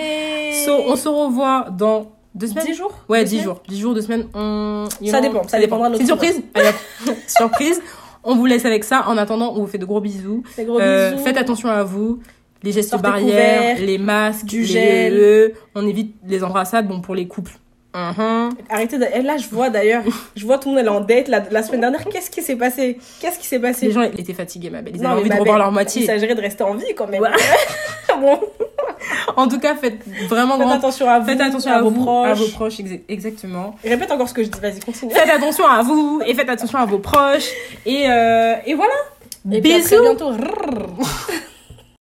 Speaker 2: So, on se revoit dans deux semaines?
Speaker 1: 10 jours?
Speaker 2: Ouais,
Speaker 1: Deux
Speaker 2: 10
Speaker 1: semaines?
Speaker 2: jours. 10 jours, 2 semaines. On...
Speaker 1: Ça dépend, ça dépendra de
Speaker 2: C'est une
Speaker 1: notre
Speaker 2: surprise Allez. Surprise. On vous laisse avec ça. En attendant, on vous fait de gros bisous.
Speaker 1: Des gros
Speaker 2: Euh,
Speaker 1: bisous.
Speaker 2: faites attention à vous. Les gestes
Speaker 1: Sortez
Speaker 2: barrières,
Speaker 1: couverts,
Speaker 2: les masques,
Speaker 1: du
Speaker 2: les-
Speaker 1: gel.
Speaker 2: le- on évite les embrassades, bon, pour les couples. Mhm.
Speaker 1: Arrêtez de... Et là, je vois d'ailleurs, je vois tout le monde, est en date. La, la semaine dernière, qu'est-ce qui s'est passé? Qu'est-ce qui s'est passé?
Speaker 2: Les gens étaient fatigués, ma belle. Ils
Speaker 1: Non,
Speaker 2: avaient envie de revoir leur
Speaker 1: Il
Speaker 2: moitié.
Speaker 1: s'agirait de rester en vie quand même.
Speaker 2: Ouais.
Speaker 1: bon,
Speaker 2: En tout cas, faites vraiment
Speaker 1: faites
Speaker 2: grand-
Speaker 1: attention à vous,
Speaker 2: Faites attention
Speaker 1: à,
Speaker 2: à,
Speaker 1: vos
Speaker 2: vous,
Speaker 1: proches.
Speaker 2: à vos proches, exa- exactement.
Speaker 1: Répète encore ce que je dis, vas-y, continue.
Speaker 2: Faites attention à vous et faites attention à vos proches. Et, euh, et voilà.
Speaker 1: Et puis à
Speaker 2: Bisous.
Speaker 1: très bientôt.